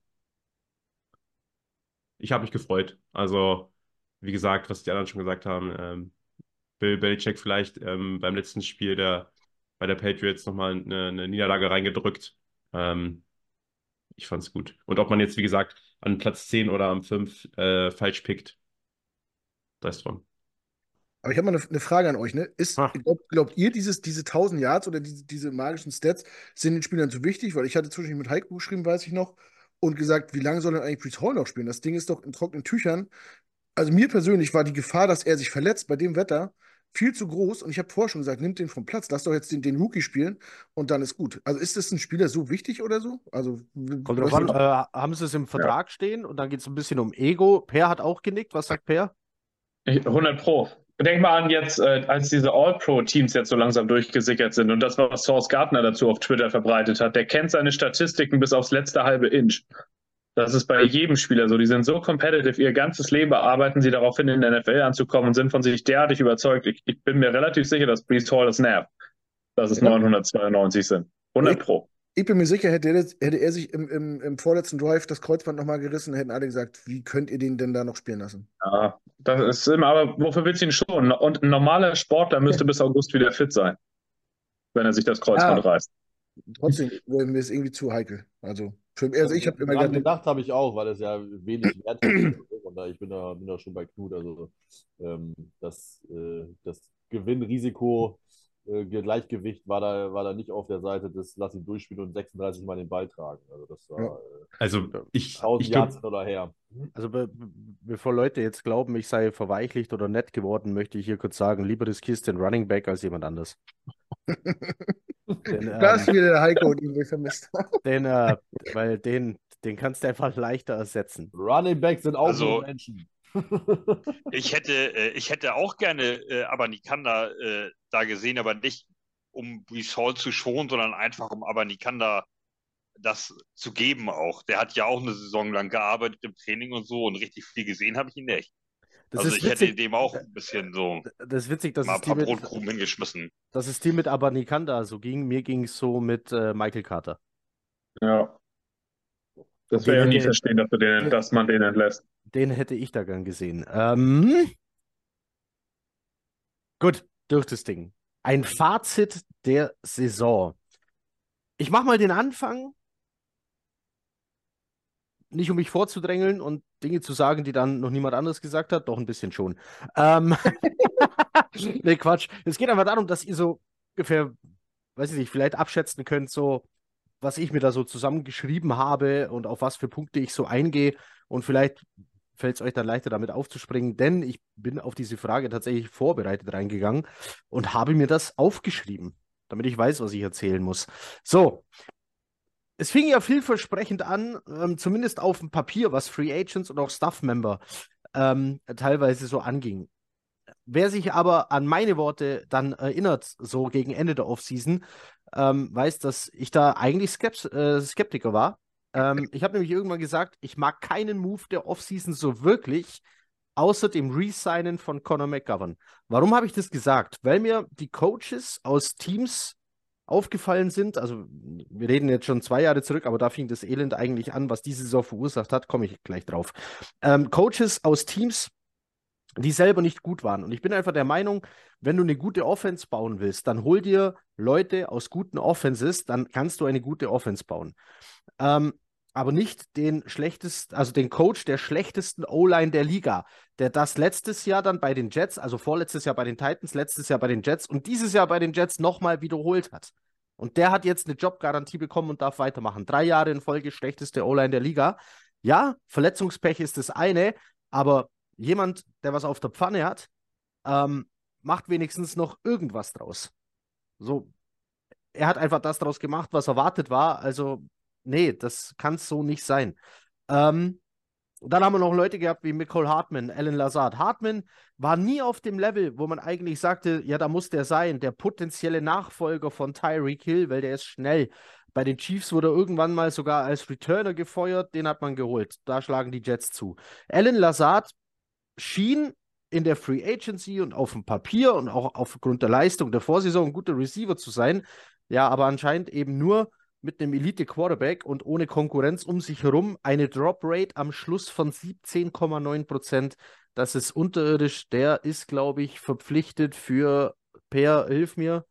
ich habe mich gefreut. Also, wie gesagt, was die anderen schon gesagt haben, ähm, Bill Belichick vielleicht ähm, beim letzten Spiel der, bei der Patriots nochmal eine, eine Niederlage reingedrückt. Ähm, ich fand es gut. Und ob man jetzt, wie gesagt, an Platz 10 oder am 5 äh, falsch pickt, da ist dran. Aber ich habe mal eine, eine, Frage an euch. Ne? Ist, glaubt, glaubt, ihr, dieses, diese 1000 Yards oder diese, diese magischen Stats sind den Spielern zu wichtig? Weil ich hatte zwischendurch mit Heiko geschrieben, weiß ich noch, und gesagt, wie lange soll denn eigentlich Brees Hall noch spielen? Das Ding ist doch in trockenen Tüchern. Also mir persönlich war die Gefahr, dass er sich verletzt bei dem Wetter, viel zu groß. Und ich habe vorher schon gesagt, nimmt den vom Platz, lass doch jetzt den, den Rookie spielen und dann ist gut. Also ist das ein Spieler so wichtig oder so? Also, Kommt drauf an, äh, haben sie es im Vertrag ja. stehen und dann geht es ein bisschen um Ego. Per hat auch genickt. Was sagt Per? 100 Pro. Denk mal an jetzt, äh, als diese All-Pro-Teams jetzt so langsam durchgesickert sind und das, was Source Gardner dazu auf Twitter verbreitet hat, der kennt seine Statistiken bis aufs letzte halbe Inch. Das ist bei jedem Spieler so. Die sind so competitive, ihr ganzes Leben arbeiten sie darauf hin, in der NFL anzukommen und sind von sich derartig überzeugt. Ich, ich bin mir relativ sicher, dass Brees Hall das nervt, dass es ja. 992 sind. 100 Pro. Ich bin mir sicher, hätte er, hätte er sich im, im, im, vorletzten Drive das Kreuzband nochmal gerissen, hätten alle gesagt, wie könnt ihr den denn da noch spielen lassen? Ja, Das ist immer, aber wofür willst du ihn schon? Und ein normaler Sportler müsste bis August wieder fit sein, wenn er sich das Kreuzband Ja. reißt. Trotzdem wäre mir es irgendwie zu heikel. Also, für, also ich habe immer gedacht, gedacht habe ich auch, weil es ja wenig Wert hat. [CLEARS THROAT] Und da, ich bin da, bin da schon bei Knut. Also ähm, das, äh, das Gewinnrisiko äh, Gleichgewicht war da, war da nicht auf der Seite des Lass ihn durchspielen und 36 Mal den Ball tragen. Also das war Ja. äh, Also ich, 1000 ich glaub, oder her. Also be- bevor Leute jetzt glauben, ich sei verweichlicht oder nett geworden, möchte ich hier kurz sagen, lieber riskierst den Running Back als jemand anders. [LAUGHS] Den, [LAUGHS] da ist ähm, wieder der Heiko, den wir vermisst haben. [LAUGHS] den, äh, weil den, den kannst du einfach leichter ersetzen. Running Backs sind auch Also- nur Menschen. [LAUGHS] Ich hätte, äh, ich hätte auch gerne äh, Abanikanda äh, da gesehen, aber nicht um Brees Hall zu schonen, sondern einfach um Abanikanda das zu geben auch. Der hat ja auch eine Saison lang gearbeitet im Training und so und richtig viel gesehen habe ich ihn nicht. Das also ist ich hätte witzig, dem auch ein bisschen so das ist witzig, dass mal es ein die paar mit, Brotkrumen hingeschmissen. dass es die mit Abanikanda so ging. Mir ging es so mit äh, Michael Carter. Ja. Das ich nie hätte- verstehen, dass, du den, dass man den entlässt. Den hätte ich da gern gesehen. Ähm, gut, durch das Ding. Ein Fazit der Saison. Ich mache mal den Anfang. Nicht um mich vorzudrängeln und Dinge zu sagen, die dann noch niemand anderes gesagt hat, doch ein bisschen schon. Ähm, [LAUGHS] nee, Quatsch. Es geht einfach darum, dass ihr so ungefähr, weiß ich nicht, vielleicht abschätzen könnt, so, was ich mir da so zusammengeschrieben habe und auf was für Punkte ich so eingehe. Und vielleicht fällt es euch dann leichter, damit aufzuspringen, denn ich bin auf diese Frage tatsächlich vorbereitet reingegangen und habe mir das aufgeschrieben, damit ich weiß, was ich erzählen muss. So. Es fing ja vielversprechend an, ähm, zumindest auf dem Papier, was Free Agents und auch Staff-Member ähm, teilweise so anging. Wer sich aber an meine Worte dann erinnert, so gegen Ende der Offseason, ähm, weiß, dass ich da eigentlich Skeps äh, Skeptiker war. Ähm, ich habe nämlich irgendwann gesagt, ich mag keinen Move der Offseason so wirklich, außer dem Resignen von Conor McGovern. Warum habe ich das gesagt? Weil mir die Coaches aus Teams aufgefallen sind. Also, wir reden jetzt schon zwei Jahre zurück, aber da fing das Elend eigentlich an, was diese Saison verursacht hat, komme ich gleich drauf. Ähm, Coaches aus Teams, die selber nicht gut waren. Und ich bin einfach der Meinung, wenn du eine gute Offense bauen willst, dann hol dir Leute aus guten Offenses, dann kannst du eine gute Offense bauen. Ähm, aber nicht den schlechtesten, also den Coach der schlechtesten O-Line der Liga, der das letztes Jahr dann bei den Jets, also vorletztes Jahr bei den Titans, letztes Jahr bei den Jets und dieses Jahr bei den Jets nochmal wiederholt hat. Und der hat jetzt eine Jobgarantie bekommen und darf weitermachen. Drei Jahre in Folge schlechteste O-Line der Liga. Ja, Verletzungspech ist das eine, aber jemand, der was auf der Pfanne hat, ähm, macht wenigstens noch irgendwas draus. So, er hat einfach das draus gemacht, was erwartet war. Also, nee, das kann so nicht sein. Ähm, dann haben wir noch Leute gehabt wie Nicole Hartman, Alan Lazard. Hartman war nie auf dem Level, wo man eigentlich sagte, ja, da muss der sein, der potenzielle Nachfolger von Tyreek Hill, weil der ist schnell. Bei den Chiefs wurde er irgendwann mal sogar als Returner gefeuert, den hat man geholt. Da schlagen die Jets zu. Alan Lazard schien in der Free Agency und auf dem Papier und auch aufgrund der Leistung der Vorsaison ein guter Receiver zu sein. Ja, aber anscheinend eben nur mit einem Elite-Quarterback und ohne Konkurrenz um sich herum eine Drop-Rate am Schluss von 17,9 Prozent. Das ist unterirdisch. Der ist, glaube ich, verpflichtet für, per, hilf mir,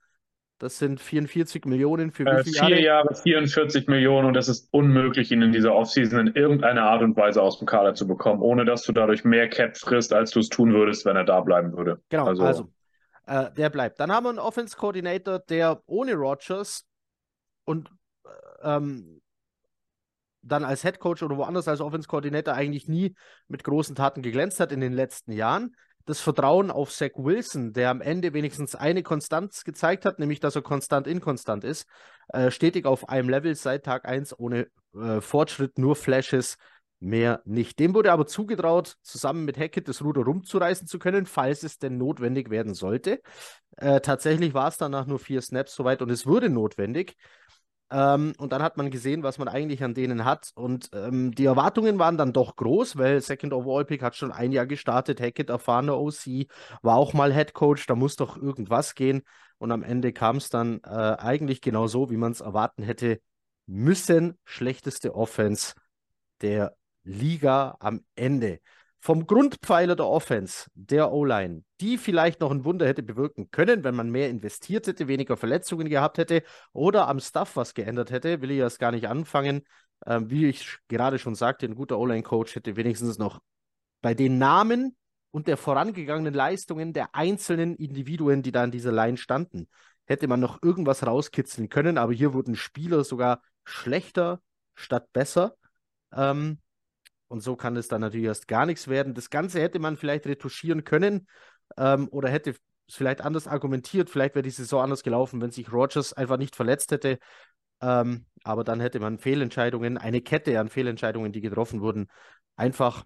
das sind 44 Millionen für Äh, wie viele vier Jahre? Jahre, 44 Millionen und es ist unmöglich, ihn in dieser Offseason in irgendeiner Art und Weise aus dem Kader zu bekommen, ohne dass du dadurch mehr Cap frisst, als du es tun würdest, wenn er da bleiben würde. Genau, Also- also, äh, der bleibt. Dann haben wir einen Offense-Coordinator, der ohne Rodgers und ähm, dann als Head Coach oder woanders als Offense-Coordinator eigentlich nie mit großen Taten geglänzt hat in den letzten Jahren. Das Vertrauen auf Zach Wilson, der am Ende wenigstens eine Konstanz gezeigt hat, nämlich dass er konstant inkonstant ist, äh, stetig auf einem Level seit Tag 1 ohne äh, Fortschritt, nur Flashes, mehr nicht. Dem wurde aber zugetraut, zusammen mit Hackett das Ruder rumzureißen zu können, falls es denn notwendig werden sollte. Äh, tatsächlich war es dann nach nur vier Snaps soweit und es wurde notwendig. Ähm, und dann hat man gesehen, was man eigentlich an denen hat. Und ähm, die Erwartungen waren dann doch groß, weil Second Overall Pick hat schon ein Jahr gestartet. Hackett, erfahrener OC, war auch mal Head Coach. Da muss doch irgendwas gehen. Und am Ende kam es dann äh, eigentlich genau so, wie man es erwarten hätte müssen. Schlechteste Offense der Liga am Ende. Vom Grundpfeiler der Offense, der O-Line, die vielleicht noch ein Wunder hätte bewirken können, wenn man mehr investiert hätte, weniger Verletzungen gehabt hätte oder am Stuff was geändert hätte, will ich erst gar nicht anfangen. Ähm, wie ich gerade schon sagte, ein guter O-Line-Coach hätte wenigstens noch bei den Namen und der vorangegangenen Leistungen der einzelnen Individuen, die da an dieser Line standen, hätte man noch irgendwas rauskitzeln können, aber hier wurden Spieler sogar schlechter statt besser. Ähm, und so kann es dann natürlich erst gar nichts werden. Das Ganze hätte man vielleicht retuschieren können ähm, oder hätte es vielleicht anders argumentiert. Vielleicht wäre die Saison anders gelaufen, wenn sich Rogers einfach nicht verletzt hätte. Ähm, aber dann hätte man Fehlentscheidungen, eine Kette an Fehlentscheidungen, die getroffen wurden, einfach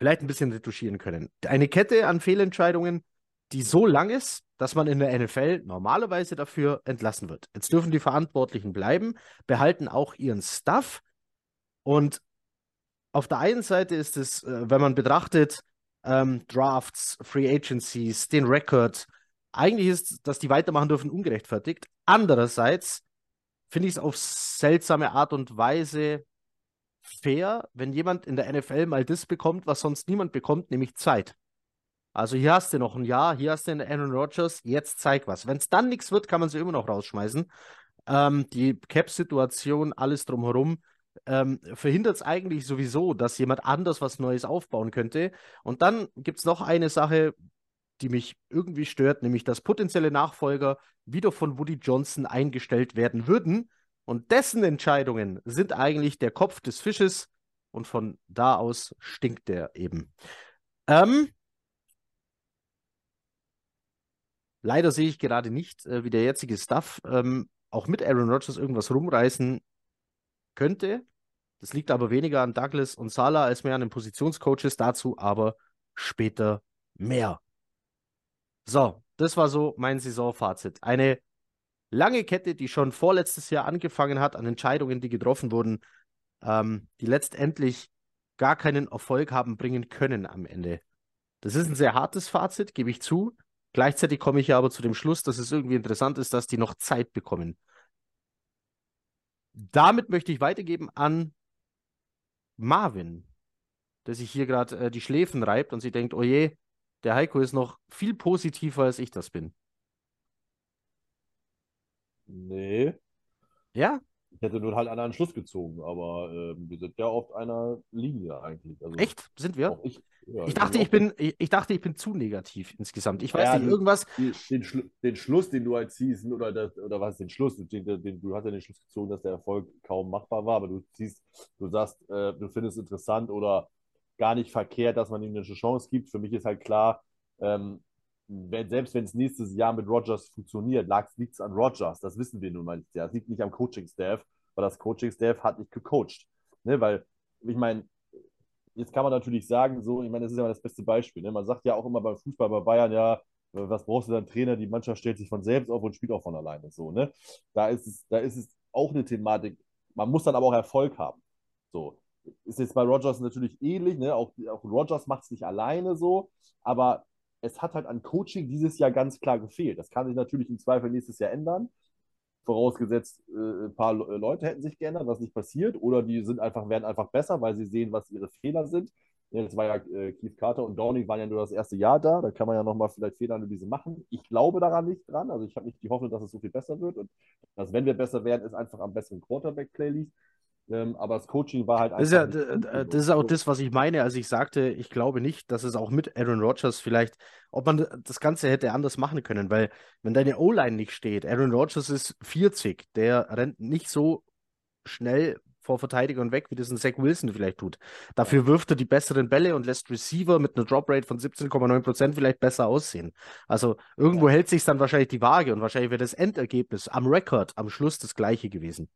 vielleicht ein bisschen retuschieren können. Eine Kette an Fehlentscheidungen, die so lang ist, dass man in der NFL normalerweise dafür entlassen wird. Jetzt dürfen die Verantwortlichen bleiben, behalten auch ihren Stuff und auf der einen Seite ist es, äh, wenn man betrachtet, ähm, Drafts, Free Agencies, den Record, eigentlich ist, dass die weitermachen dürfen, ungerechtfertigt. Andererseits finde ich es auf seltsame Art und Weise fair, wenn jemand in der NFL mal das bekommt, was sonst niemand bekommt, nämlich Zeit. Also hier hast du noch ein Jahr, hier hast du einen Aaron Rodgers, jetzt zeig was. Wenn es dann nichts wird, kann man sie immer noch rausschmeißen. Ähm, die Cap-Situation, alles drumherum, ähm, verhindert es eigentlich sowieso, dass jemand anders was Neues aufbauen könnte. Und dann gibt es noch eine Sache, die mich irgendwie stört, nämlich dass potenzielle Nachfolger wieder von Woody Johnson eingestellt werden würden. Und dessen Entscheidungen sind eigentlich der Kopf des Fisches und von da aus stinkt der eben. Ähm, leider sehe ich gerade nicht, äh, wie der jetzige Stuff ähm, auch mit Aaron Rodgers irgendwas rumreißen könnte. Das liegt aber weniger an Douglas und Salah als mehr an den Positionscoaches. Dazu aber später mehr. So, das war so mein Saisonfazit. Eine lange Kette, die schon vorletztes Jahr angefangen hat an Entscheidungen, die getroffen wurden, ähm, die letztendlich gar keinen Erfolg haben bringen können am Ende. Das ist ein sehr hartes Fazit, gebe ich zu. Gleichzeitig komme ich aber zu dem Schluss, dass es irgendwie interessant ist, dass die noch Zeit bekommen damit möchte ich weitergeben an Marvin, der sich hier gerade äh, die Schläfen reibt und sie denkt, oh je, der Heiko ist noch viel positiver, als ich das bin. Nee. Ja? Ich hätte nur halt einen anderen Schluss gezogen, aber äh, wir sind ja auf einer Linie eigentlich. Also, Echt? Sind wir? Ich, ja, ich, dachte, ich, bin, ich, ich, dachte, ich bin zu negativ insgesamt. Ich weiß Ja, nicht, irgendwas. den, den, Schlu den Schluss, den du halt ziehst, oder, das, oder was ist den Schluss? Den, den, du hast ja den Schluss gezogen, dass der Erfolg kaum machbar war, aber du ziehst, du sagst, äh, du findest es interessant oder gar nicht verkehrt, dass man ihm eine Chance gibt. Für mich ist halt klar, ähm, wenn, selbst wenn es nächstes Jahr mit Rogers funktioniert, liegt es an Rogers. Das wissen wir nun mal nicht. Es liegt nicht am Coaching-Staff, weil das Coaching-Staff hat nicht gecoacht. Ne, weil, ich meine, jetzt kann man natürlich sagen, so, ich meine, das ist ja das beste Beispiel. Ne? Man sagt ja auch immer beim Fußball bei Bayern, ja, was brauchst du dann Trainer? Die Mannschaft stellt sich von selbst auf und spielt auch von alleine. So, ne? Da ist es, da ist es auch eine Thematik. Man muss dann aber auch Erfolg haben. So. Ist jetzt bei Rogers natürlich ähnlich, ne? Auch, auch Rogers macht es nicht alleine so, aber es hat halt an Coaching dieses Jahr ganz klar gefehlt. Das kann sich natürlich im Zweifel nächstes Jahr ändern. Vorausgesetzt, äh, ein paar Le- Leute hätten sich geändert, was nicht passiert, oder die sind einfach, werden einfach besser, weil sie sehen, was ihre Fehler sind. Jetzt war ja äh, Keith Carter und Downing waren ja nur das erste Jahr da. Da kann man ja nochmal vielleicht Fehleranalyse machen. Ich glaube daran nicht dran. Also ich habe nicht die Hoffnung, dass es so viel besser wird. Und dass, wenn wir besser werden, es einfach am besseren Quarterback-Play liegt. Ähm, aber das Coaching war halt Das ist, ja, einfach. das ist auch das, was ich meine, als ich sagte, ich glaube nicht, dass es auch mit Aaron Rodgers vielleicht, ob man das Ganze hätte anders machen können, weil wenn deine O-Line nicht steht, Aaron Rodgers ist 40, der rennt nicht so schnell vor Verteidigern weg, wie das ein Zach Wilson vielleicht tut. Dafür wirft er die besseren Bälle und lässt Receiver mit einer Droprate von 17,9% vielleicht besser aussehen. Also irgendwo hält sich dann wahrscheinlich die Waage und wahrscheinlich wäre das Endergebnis am Rekord am Schluss das gleiche gewesen.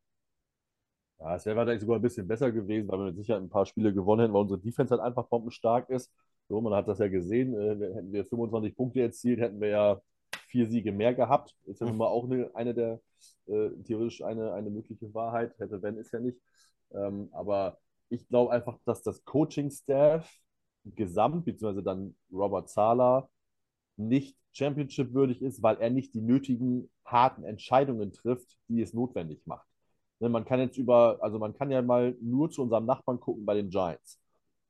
Ja, es wäre wahrscheinlich sogar ein bisschen besser gewesen, weil wir mit Sicherheit ein paar Spiele gewonnen hätten, weil unsere Defense halt einfach bombenstark ist. So, man hat das ja gesehen. Äh, hätten wir 25 Punkte erzielt, hätten wir ja vier Siege mehr gehabt. Ist ja nun mal auch eine, eine der, äh, theoretisch eine, eine mögliche Wahrheit. Hätte, wenn, ist ja nicht. Ähm, aber ich glaube einfach, dass das Coaching-Staff gesamt, beziehungsweise dann Robert Zahler, nicht Championship-würdig ist, weil er nicht die nötigen harten Entscheidungen trifft, die es notwendig macht. Ne, man kann jetzt über, also man kann ja mal nur zu unserem Nachbarn gucken bei den Giants.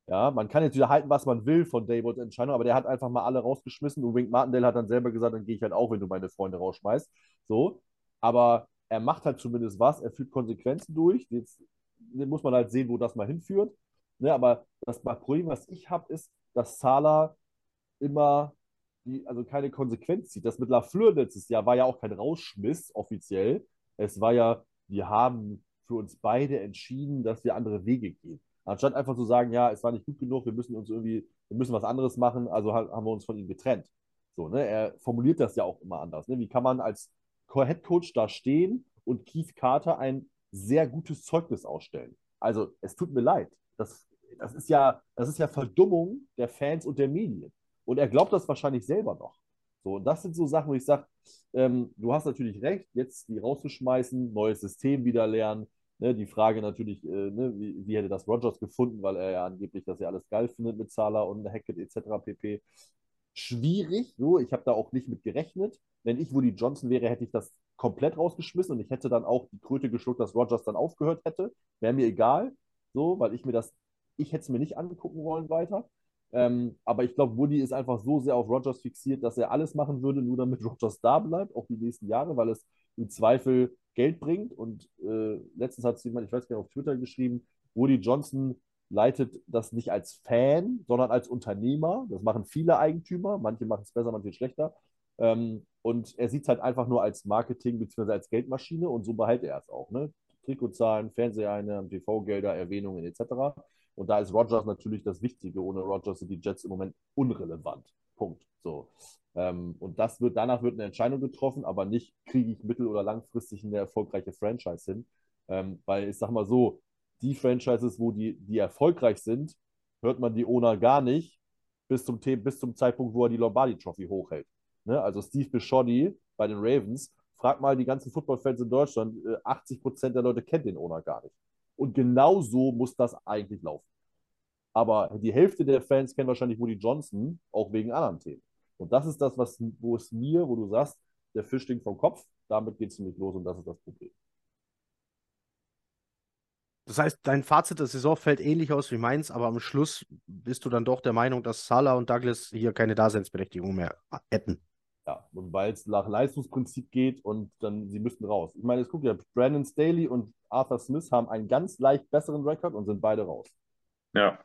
Ja, man kann jetzt wieder halten, was man will von Daybos Entscheidung, aber der hat einfach mal alle rausgeschmissen und Wink Martindale hat dann selber gesagt, dann gehe ich halt auch, wenn du meine Freunde rausschmeißt. So, aber er macht halt zumindest was, er führt Konsequenzen durch. Jetzt muss man halt sehen, wo das mal hinführt. Ne, aber das Problem, was ich habe, ist, dass Salah immer die, also keine Konsequenz zieht. Das mit Lafleur letztes Jahr war ja auch kein Rausschmiss offiziell. Es war ja, wir haben für uns beide entschieden, dass wir andere Wege gehen. Anstatt einfach zu sagen, ja, es war nicht gut genug, wir müssen uns irgendwie, wir müssen was anderes machen, also haben wir uns von ihm getrennt. So, ne? Er formuliert das ja auch immer anders. Ne? Wie kann man als Head Coach da stehen und Keith Carter ein sehr gutes Zeugnis ausstellen? Also, es tut mir leid. Das, das, ist ja, das ist ja Verdummung der Fans und der Medien. Und er glaubt das wahrscheinlich selber noch. So, und das sind so Sachen, wo ich sage, ähm, du hast natürlich recht, jetzt die rauszuschmeißen, neues System wieder lernen. Ne, die Frage natürlich, äh, ne, wie, wie, hätte das Rogers gefunden, weil er ja angeblich das ja alles geil findet mit Zala und Hackett etc. pp. Schwierig, so, ich habe da auch nicht mit gerechnet. Wenn ich Woody Johnson wäre, hätte ich das komplett rausgeschmissen und ich hätte dann auch die Kröte geschluckt, dass Rogers dann aufgehört hätte. Wäre mir egal, so, weil ich mir das, ich hätte es mir nicht angucken wollen weiter. Ähm, aber ich glaube, Woody ist einfach so sehr auf Rogers fixiert, dass er alles machen würde, nur damit [LAUGHS] Rogers da bleibt, auch die nächsten Jahre, weil es im Zweifel Geld bringt. Und äh, letztens hat es jemand, ich weiß gar nicht, auf Twitter geschrieben, Woody Johnson leitet das nicht als Fan, sondern als Unternehmer. Das machen viele Eigentümer. Manche machen es besser, manche schlechter. Ähm, und er sieht es halt einfach nur als Marketing bzw. als Geldmaschine und so behält er es auch. Ne? Trikotzahlen, Fernseheinnahmen, TV-Gelder, Erwähnungen etc. Und da ist Rogers natürlich das Wichtige. Ohne Rogers sind die Jets im Moment unrelevant. Punkt. So. Ähm, und das wird, danach wird eine Entscheidung getroffen, aber nicht, kriege ich mittel- oder langfristig eine erfolgreiche Franchise hin. Ähm, weil ich sag mal so, die Franchises, wo die, die erfolgreich sind, hört man die Owner gar nicht bis zum, bis zum Zeitpunkt, wo er die Lombardi Trophy hochhält. Ne? Also Steve Bisciotti bei den Ravens, frag mal die ganzen Footballfans in Deutschland, 80% äh, der Leute kennt den Owner gar nicht. Und genau so muss das eigentlich laufen. Aber die Hälfte der Fans kennen wahrscheinlich Woody Johnson, auch wegen anderen Themen. Und das ist das, was, wo es mir, wo du sagst, der Fisch stinkt vom Kopf, damit geht es nämlich los und das ist das Problem. Das heißt, dein Fazit der Saison fällt ähnlich aus wie meins, aber am Schluss bist du dann doch der Meinung, dass Salah und Douglas hier keine Daseinsberechtigung mehr hätten. Ja, und weil es nach Leistungsprinzip geht und dann sie müssten raus. Ich meine, es guckt ja, Brandon Staley und Arthur Smith haben einen ganz leicht besseren Rekord und sind beide raus. Ja.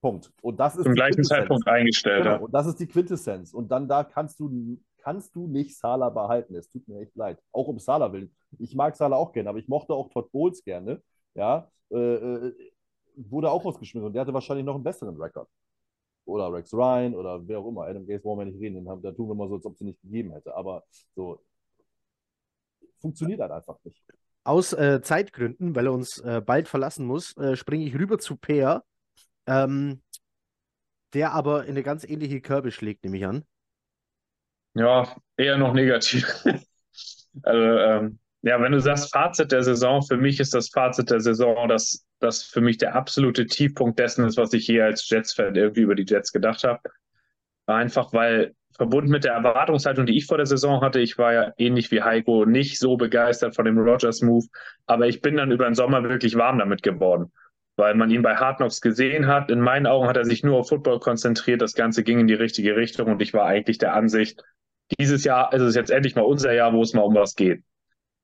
Punkt. Und das ist Zum gleichen Zeitpunkt eingestellt. Genau, Ja. und das ist die Quintessenz. Und dann da kannst du, kannst du nicht Salah behalten. Es tut mir echt leid. Auch um Salah willen. Ich mag Salah auch gerne, aber ich mochte auch Todd Bowles gerne. Ja, äh, äh, wurde auch rausgeschmissen und der hatte wahrscheinlich noch einen besseren Rekord. Oder Rex Ryan oder wer auch immer. Adam Gaze wollen wir nicht reden. Den haben, da tun wir mal so, als ob es nicht gegeben hätte. Aber so funktioniert halt einfach nicht. Aus äh, Zeitgründen, weil er uns äh, bald verlassen muss, äh, springe ich rüber zu Peer, ähm, der aber in eine ganz ähnliche Kerbe schlägt, nehme ich an. Ja, eher noch negativ. [LAUGHS] Also, ähm, ja, wenn du sagst Fazit der Saison, für mich ist das Fazit der Saison, dass das für mich der absolute Tiefpunkt dessen ist, was ich je als Jets-Fan irgendwie über die Jets gedacht habe. Einfach weil verbunden mit der Erwartungshaltung, die ich vor der Saison hatte, ich war ja ähnlich wie Heiko nicht so begeistert von dem Rogers-Move, aber ich bin dann über den Sommer wirklich warm damit geworden, weil man ihn bei Hard Knocks gesehen hat. In meinen Augen hat er sich nur auf Football konzentriert, das Ganze ging in die richtige Richtung und ich war eigentlich der Ansicht, dieses Jahr ist es jetzt endlich mal unser Jahr, wo es mal um was geht.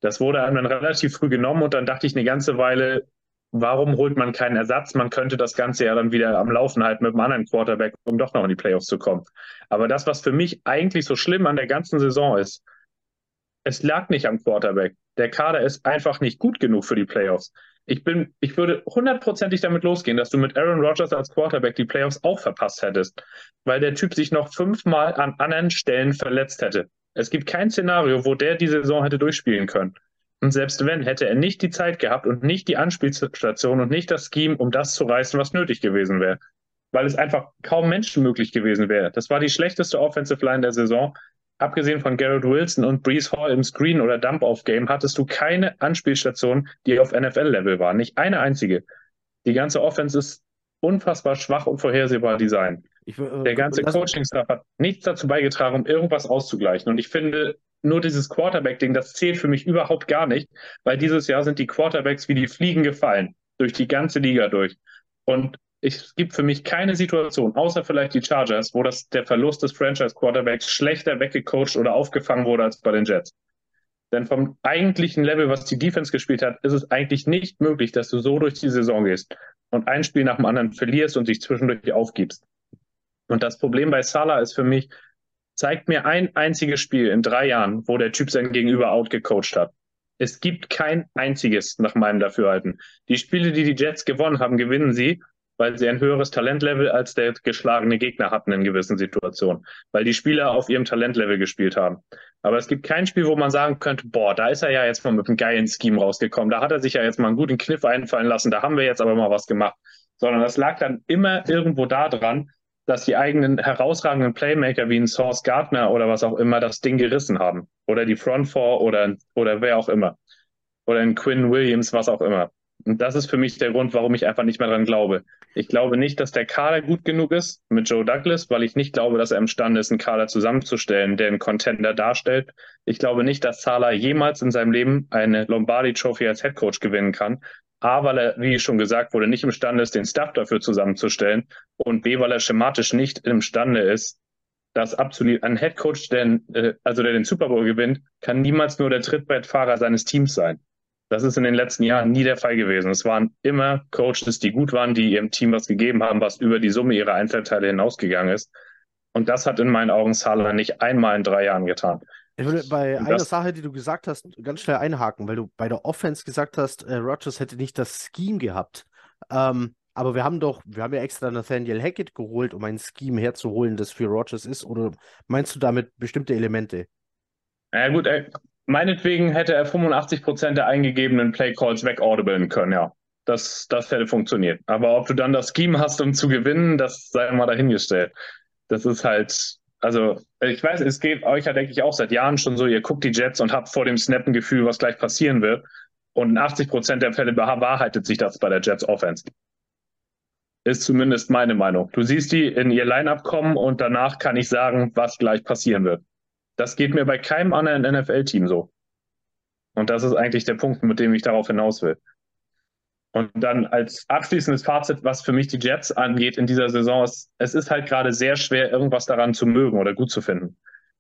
Das wurde einem dann relativ früh genommen und dann dachte ich eine ganze Weile, warum holt man keinen Ersatz? Man könnte das Ganze ja dann wieder am Laufen halten mit einem anderen Quarterback, um doch noch in die Playoffs zu kommen. Aber das, was für mich eigentlich so schlimm an der ganzen Saison ist, es lag nicht am Quarterback. Der Kader ist einfach nicht gut genug für die Playoffs. Ich bin, ich würde hundertprozentig damit losgehen, dass du mit Aaron Rodgers als Quarterback die Playoffs auch verpasst hättest, weil der Typ sich noch fünfmal an anderen Stellen verletzt hätte. Es gibt kein Szenario, wo der die Saison hätte durchspielen können. Und selbst wenn, hätte er nicht die Zeit gehabt und nicht die Anspielstation und nicht das Scheme, um das zu reißen, was nötig gewesen wäre. Weil es einfach kaum menschenmöglich gewesen wäre. Das war die schlechteste Offensive Line der Saison. Abgesehen von Garrett Wilson und Brees Hall im Screen- oder Dump-Off-Game hattest du keine Anspielstation, die auf NFL-Level war. Nicht eine einzige. Die ganze Offense ist unfassbar schwach und vorhersehbar designt. Ich, äh, Der ganze Coaching-Staff hat nichts dazu beigetragen, um irgendwas auszugleichen. Und ich finde, nur dieses Quarterback-Ding, das zählt für mich überhaupt gar nicht, weil dieses Jahr sind die Quarterbacks wie die Fliegen gefallen. Durch die ganze Liga durch. Und Es gibt für mich keine Situation, außer vielleicht die Chargers, wo das der Verlust des Franchise-Quarterbacks schlechter weggecoacht oder aufgefangen wurde als bei den Jets. Denn vom eigentlichen Level, was die Defense gespielt hat, ist es eigentlich nicht möglich, dass du so durch die Saison gehst und ein Spiel nach dem anderen verlierst und dich zwischendurch aufgibst. Und das Problem bei Salah ist für mich, zeigt mir ein einziges Spiel in drei Jahren, wo der Typ sein Gegenüber outgecoacht hat. Es gibt kein einziges nach meinem Dafürhalten. Die Spiele, die die Jets gewonnen haben, gewinnen sie, weil sie ein höheres Talentlevel als der geschlagene Gegner hatten in gewissen Situationen, weil die Spieler auf ihrem Talentlevel gespielt haben. Aber es gibt kein Spiel, wo man sagen könnte, boah, da ist er ja jetzt mal mit einem geilen Scheme rausgekommen, da hat er sich ja jetzt mal einen guten Kniff einfallen lassen, da haben wir jetzt aber mal was gemacht. Sondern das lag dann immer irgendwo da dran, dass die eigenen herausragenden Playmaker wie ein Source Gardner oder was auch immer das Ding gerissen haben. Oder die Front Four oder, oder wer auch immer. Oder ein Quinn Williams, was auch immer. Und das ist für mich der Grund, warum ich einfach nicht mehr dran glaube. Ich glaube nicht, dass der Kader gut genug ist mit Joe Douglas, weil ich nicht glaube, dass er imstande ist, einen Kader zusammenzustellen, der einen Contender darstellt. Ich glaube nicht, dass Salah jemals in seinem Leben eine Lombardi Trophy als Headcoach gewinnen kann. A, weil er, wie schon gesagt wurde, nicht imstande ist, den Staff dafür zusammenzustellen. Und B, weil er schematisch nicht imstande ist, das absolut, ein Headcoach, der, äh, also der den Super Bowl gewinnt, kann niemals nur der Trittbrettfahrer seines Teams sein. Das ist in den letzten Jahren nie der Fall gewesen. Es waren immer Coaches, die gut waren, die ihrem Team was gegeben haben, was über die Summe ihrer Einzelteile hinausgegangen ist. Und das hat in meinen Augen Salah nicht einmal in drei Jahren getan. Ich würde bei Und einer das- Sache, die du gesagt hast, ganz schnell einhaken, weil du bei der Offense gesagt hast, äh, Rodgers hätte nicht das Scheme gehabt. Ähm, aber wir haben doch, wir haben ja extra Nathaniel Hackett geholt, um ein Scheme herzuholen, das für Rodgers ist. Oder meinst du damit bestimmte Elemente? Ja gut, ey, meinetwegen hätte er 85 Prozent der eingegebenen Playcalls wegaudiblen können, ja. Das, das hätte funktioniert. Aber ob du dann das Scheme hast, um zu gewinnen, das sei mal dahingestellt. Das ist halt, also ich weiß, es geht euch ja, denke ich, auch seit Jahren schon so, ihr guckt die Jets und habt vor dem Snap ein Gefühl, was gleich passieren wird. Und in 80 Prozent der Fälle bewahrheitet sich das bei der Jets Offense. Ist zumindest meine Meinung. Du siehst die in ihr Line-Up kommen und danach kann ich sagen, was gleich passieren wird. Das geht mir bei keinem anderen NFL-Team so. Und das ist eigentlich der Punkt, mit dem ich darauf hinaus will. Und dann als abschließendes Fazit, was für mich die Jets angeht in dieser Saison, ist, es ist halt gerade sehr schwer, irgendwas daran zu mögen oder gut zu finden.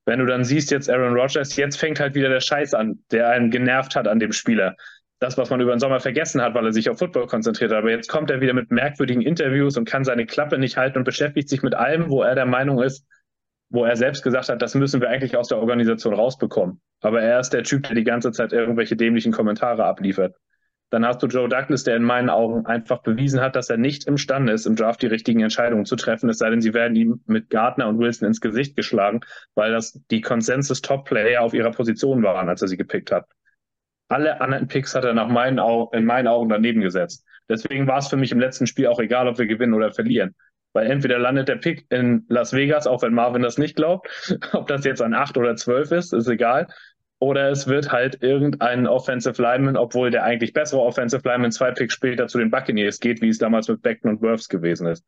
Wenn du dann siehst, jetzt Aaron Rodgers, jetzt fängt halt wieder der Scheiß an, der einen genervt hat an dem Spieler. Das, was man über den Sommer vergessen hat, weil er sich auf Football konzentriert hat. Aber jetzt kommt er wieder mit merkwürdigen Interviews und kann seine Klappe nicht halten und beschäftigt sich mit allem, wo er der Meinung ist, wo er selbst gesagt hat, das müssen wir eigentlich aus der Organisation rausbekommen. Aber er ist der Typ, der die ganze Zeit irgendwelche dämlichen Kommentare abliefert. Dann hast du Joe Douglas, der in meinen Augen einfach bewiesen hat, dass er nicht imstande ist, im Draft die richtigen Entscheidungen zu treffen, es sei denn, sie werden ihm mit Gardner und Wilson ins Gesicht geschlagen, weil das die Consensus-Top-Player auf ihrer Position waren, als er sie gepickt hat. Alle anderen Picks hat er nach meinen Augen, in meinen Augen daneben gesetzt. Deswegen war es für mich im letzten Spiel auch egal, ob wir gewinnen oder verlieren. Weil entweder landet der Pick in Las Vegas, auch wenn Marvin das nicht glaubt, [LAUGHS] ob das jetzt an 8 oder 12 ist, ist egal. Oder es wird halt irgendein Offensive Lineman, obwohl der eigentlich bessere Offensive Lineman zwei Picks später zu den Buccaneers geht, wie es damals mit Beckton und Wirfs gewesen ist.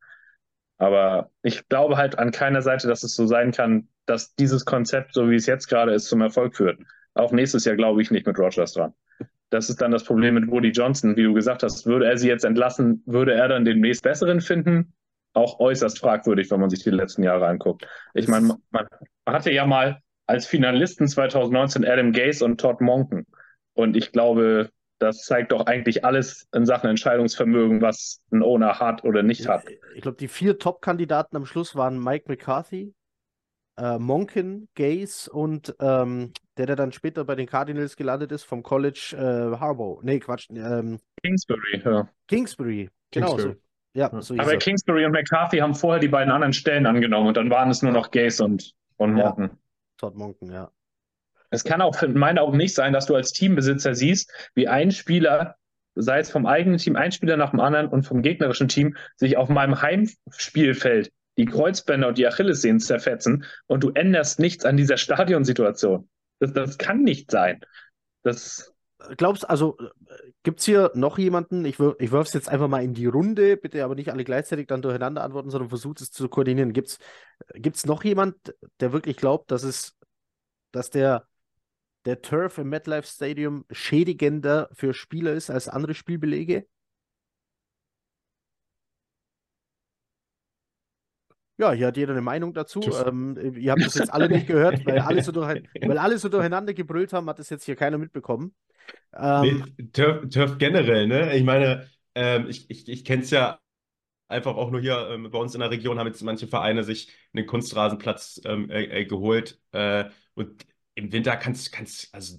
Aber ich glaube halt an keiner Seite, dass es so sein kann, dass dieses Konzept, so wie es jetzt gerade ist, zum Erfolg führt. Auch nächstes Jahr glaube ich nicht mit Rogers dran. Das ist dann das Problem mit Woody Johnson. Wie du gesagt hast, würde er sie jetzt entlassen, würde er dann den nächst besseren finden? Auch äußerst fragwürdig, wenn man sich die letzten Jahre anguckt. Ich meine, man hatte ja mal als Finalisten 2019 Adam Gase und Todd Monken. Und ich glaube, das zeigt doch eigentlich alles in Sachen Entscheidungsvermögen, was ein Owner hat oder nicht hat. Ich glaube, die vier Top-Kandidaten am Schluss waren Mike McCarthy, äh, Monken, Gaze und ähm, der, der dann später bei den Cardinals gelandet ist, vom College äh, Harbaugh. Nee, Quatsch. Ähm, Kingsbury, ja. Kingsbury. Genau Kingsbury. so. Ja, so Aber er. Kingsbury und McCarthy haben vorher die beiden anderen Stellen angenommen und dann waren es nur noch Gaze und, und Ja. Todd Monken, ja. Es kann auch in meinen Augen nicht sein, dass du als Teambesitzer siehst, wie ein Spieler, sei es vom eigenen Team, ein Spieler nach dem anderen und vom gegnerischen Team, sich auf meinem Heimspielfeld die Kreuzbänder und die Achillessehnen zerfetzen und du änderst nichts an dieser Stadionsituation. Das, das kann nicht sein. Das, Glaubst also, gibt es hier noch jemanden? Ich, wür ich werfe es jetzt einfach mal in die Runde, bitte aber nicht alle gleichzeitig dann durcheinander antworten, sondern versucht es zu koordinieren. Gibt es gibt's noch jemand, der wirklich glaubt, dass es, dass der, der Turf im MetLife Stadium schädigender für Spieler ist als andere Spielbelege? Ja, hier hat jeder eine Meinung dazu. Ähm, ihr habt das jetzt alle nicht gehört, weil alle so, [LAUGHS] durch, weil alle so durcheinander gebrüllt haben, hat das jetzt hier keiner mitbekommen. Ähm, nee, Turf, Turf, generell, ne? Ich meine, ähm, ich, ich, ich kenne es ja einfach auch nur hier ähm, bei uns in der Region, haben jetzt manche Vereine sich einen Kunstrasenplatz ähm, äh, äh, geholt. Äh, und im Winter kannst du, also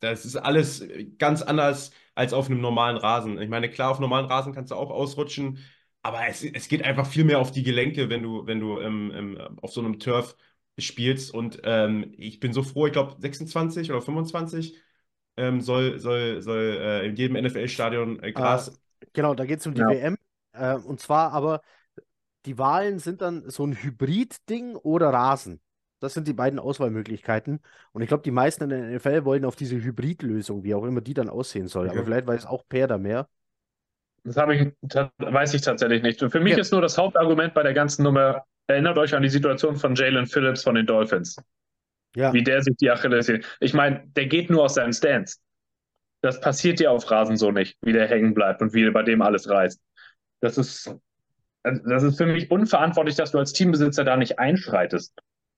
das ist alles ganz anders als auf einem normalen Rasen. Ich meine, klar, auf normalen Rasen kannst du auch ausrutschen, aber es, es geht einfach viel mehr auf die Gelenke, wenn du, wenn du ähm, ähm, auf so einem Turf spielst. Und ähm, ich bin so froh, ich glaube 26 oder 25 ähm, soll, soll, soll äh, in jedem NFL-Stadion äh, Gras. Ah, genau, da geht es um die ja. WM. Äh, und zwar aber, die Wahlen sind dann so ein Hybrid-Ding oder Rasen. Das sind die beiden Auswahlmöglichkeiten. Und ich glaube, die meisten in der NFL wollen auf diese Hybrid-Lösung, wie auch immer die dann aussehen soll. Okay. Aber vielleicht weiß auch Per da mehr. Das ich, weiß ich tatsächlich nicht. Und für mich ja. ist nur das Hauptargument bei der ganzen Nummer, erinnert euch an die Situation von Jalen Phillips von den Dolphins. Ja. Wie der sich die Achillessehne. Ich meine, der geht nur aus seinem Stance. Das passiert ja auf Rasen so nicht, wie der hängen bleibt und wie bei dem alles reißt. Das ist, das ist für mich unverantwortlich, dass du als Teambesitzer da nicht einschreitest.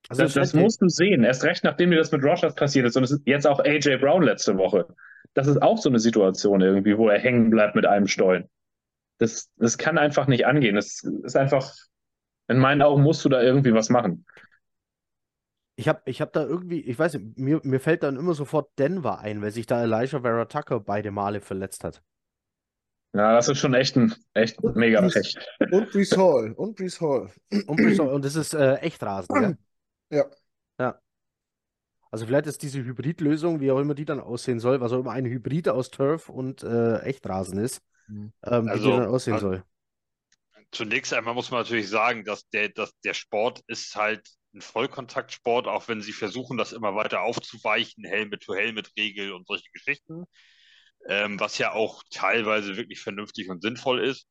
Also das, das musst du sehen. Erst recht, nachdem dir das mit Rogers passiert ist. Und es ist jetzt auch AJ Brown letzte Woche. Das ist auch so eine Situation irgendwie, wo er hängen bleibt mit einem Stollen. Das, das kann einfach nicht angehen. Das ist einfach, in meinen Augen musst du da irgendwie was machen. Ich habe ich hab da irgendwie, ich weiß nicht, mir, mir fällt dann immer sofort Denver ein, weil sich da Elijah Vera Tucker beide Male verletzt hat. Ja, das ist schon echt ein echt und mega Pech. Und Brees Hall. Und Brees Hall. Und Brees Hall. Und das ist äh, echt Rasen, ja? Ja. Ja. Also vielleicht ist diese Hybridlösung, wie auch immer die dann aussehen soll, was auch immer ein Hybrid aus Turf und äh, Echtrasen ist, Mhm. ähm, also, wie die dann aussehen also, soll. Zunächst einmal muss man natürlich sagen, dass der, dass der Sport ist halt ein Vollkontaktsport, auch wenn sie versuchen, das immer weiter aufzuweichen, Helmet-to-Helmet-Regel und solche Geschichten, ähm, was ja auch teilweise wirklich vernünftig und sinnvoll ist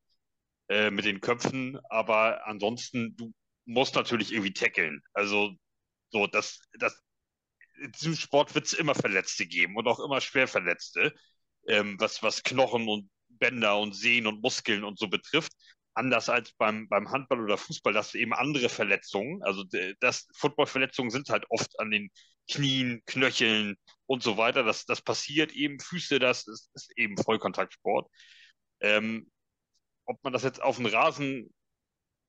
äh, mit den Köpfen. Aber ansonsten, du musst natürlich irgendwie tackeln. Also so, das, das, in diesem Sport wird es immer Verletzte geben und auch immer Schwerverletzte, ähm, was, was Knochen und Bänder und Sehnen und Muskeln und so betrifft. Anders als beim, beim Handball oder Fußball, das eben andere Verletzungen. Also das Footballverletzungen sind halt oft an den Knien, Knöcheln und so weiter. Das, das passiert eben, Füße, das ist, ist eben Vollkontaktsport. Ähm, ob man das jetzt auf den Rasen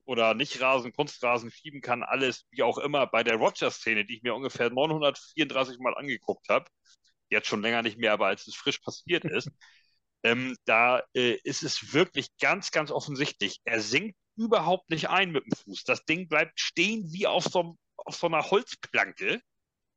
oder nicht Rasen, Kunstrasen schieben kann, alles wie auch immer. Bei der Rogers-Szene, die ich mir ungefähr 934 Mal angeguckt habe, jetzt schon länger nicht mehr, aber als es frisch passiert ist, [LAUGHS] ähm, da äh, ist es wirklich ganz, ganz offensichtlich. Er sinkt überhaupt nicht ein mit dem Fuß. Das Ding bleibt stehen wie auf so, auf so einer Holzplanke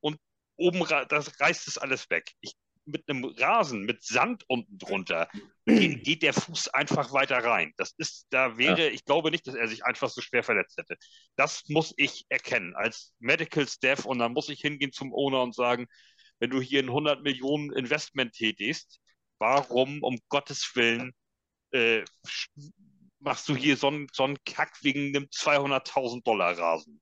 und oben das reißt es alles weg. Ich, mit einem Rasen, mit Sand unten drunter, geht, [CLEARS THROAT] geht, der Fuß einfach weiter rein. Das ist, da wäre, ja. ich glaube nicht, dass er sich einfach so schwer verletzt hätte. Das muss ich erkennen als Medical Staff und dann muss ich hingehen zum Owner und sagen, wenn du hier ein 100 Millionen Investment tätigst, warum um Gottes Willen äh, machst du hier so einen, so einen Kack wegen einem 200.000 Dollar Rasen?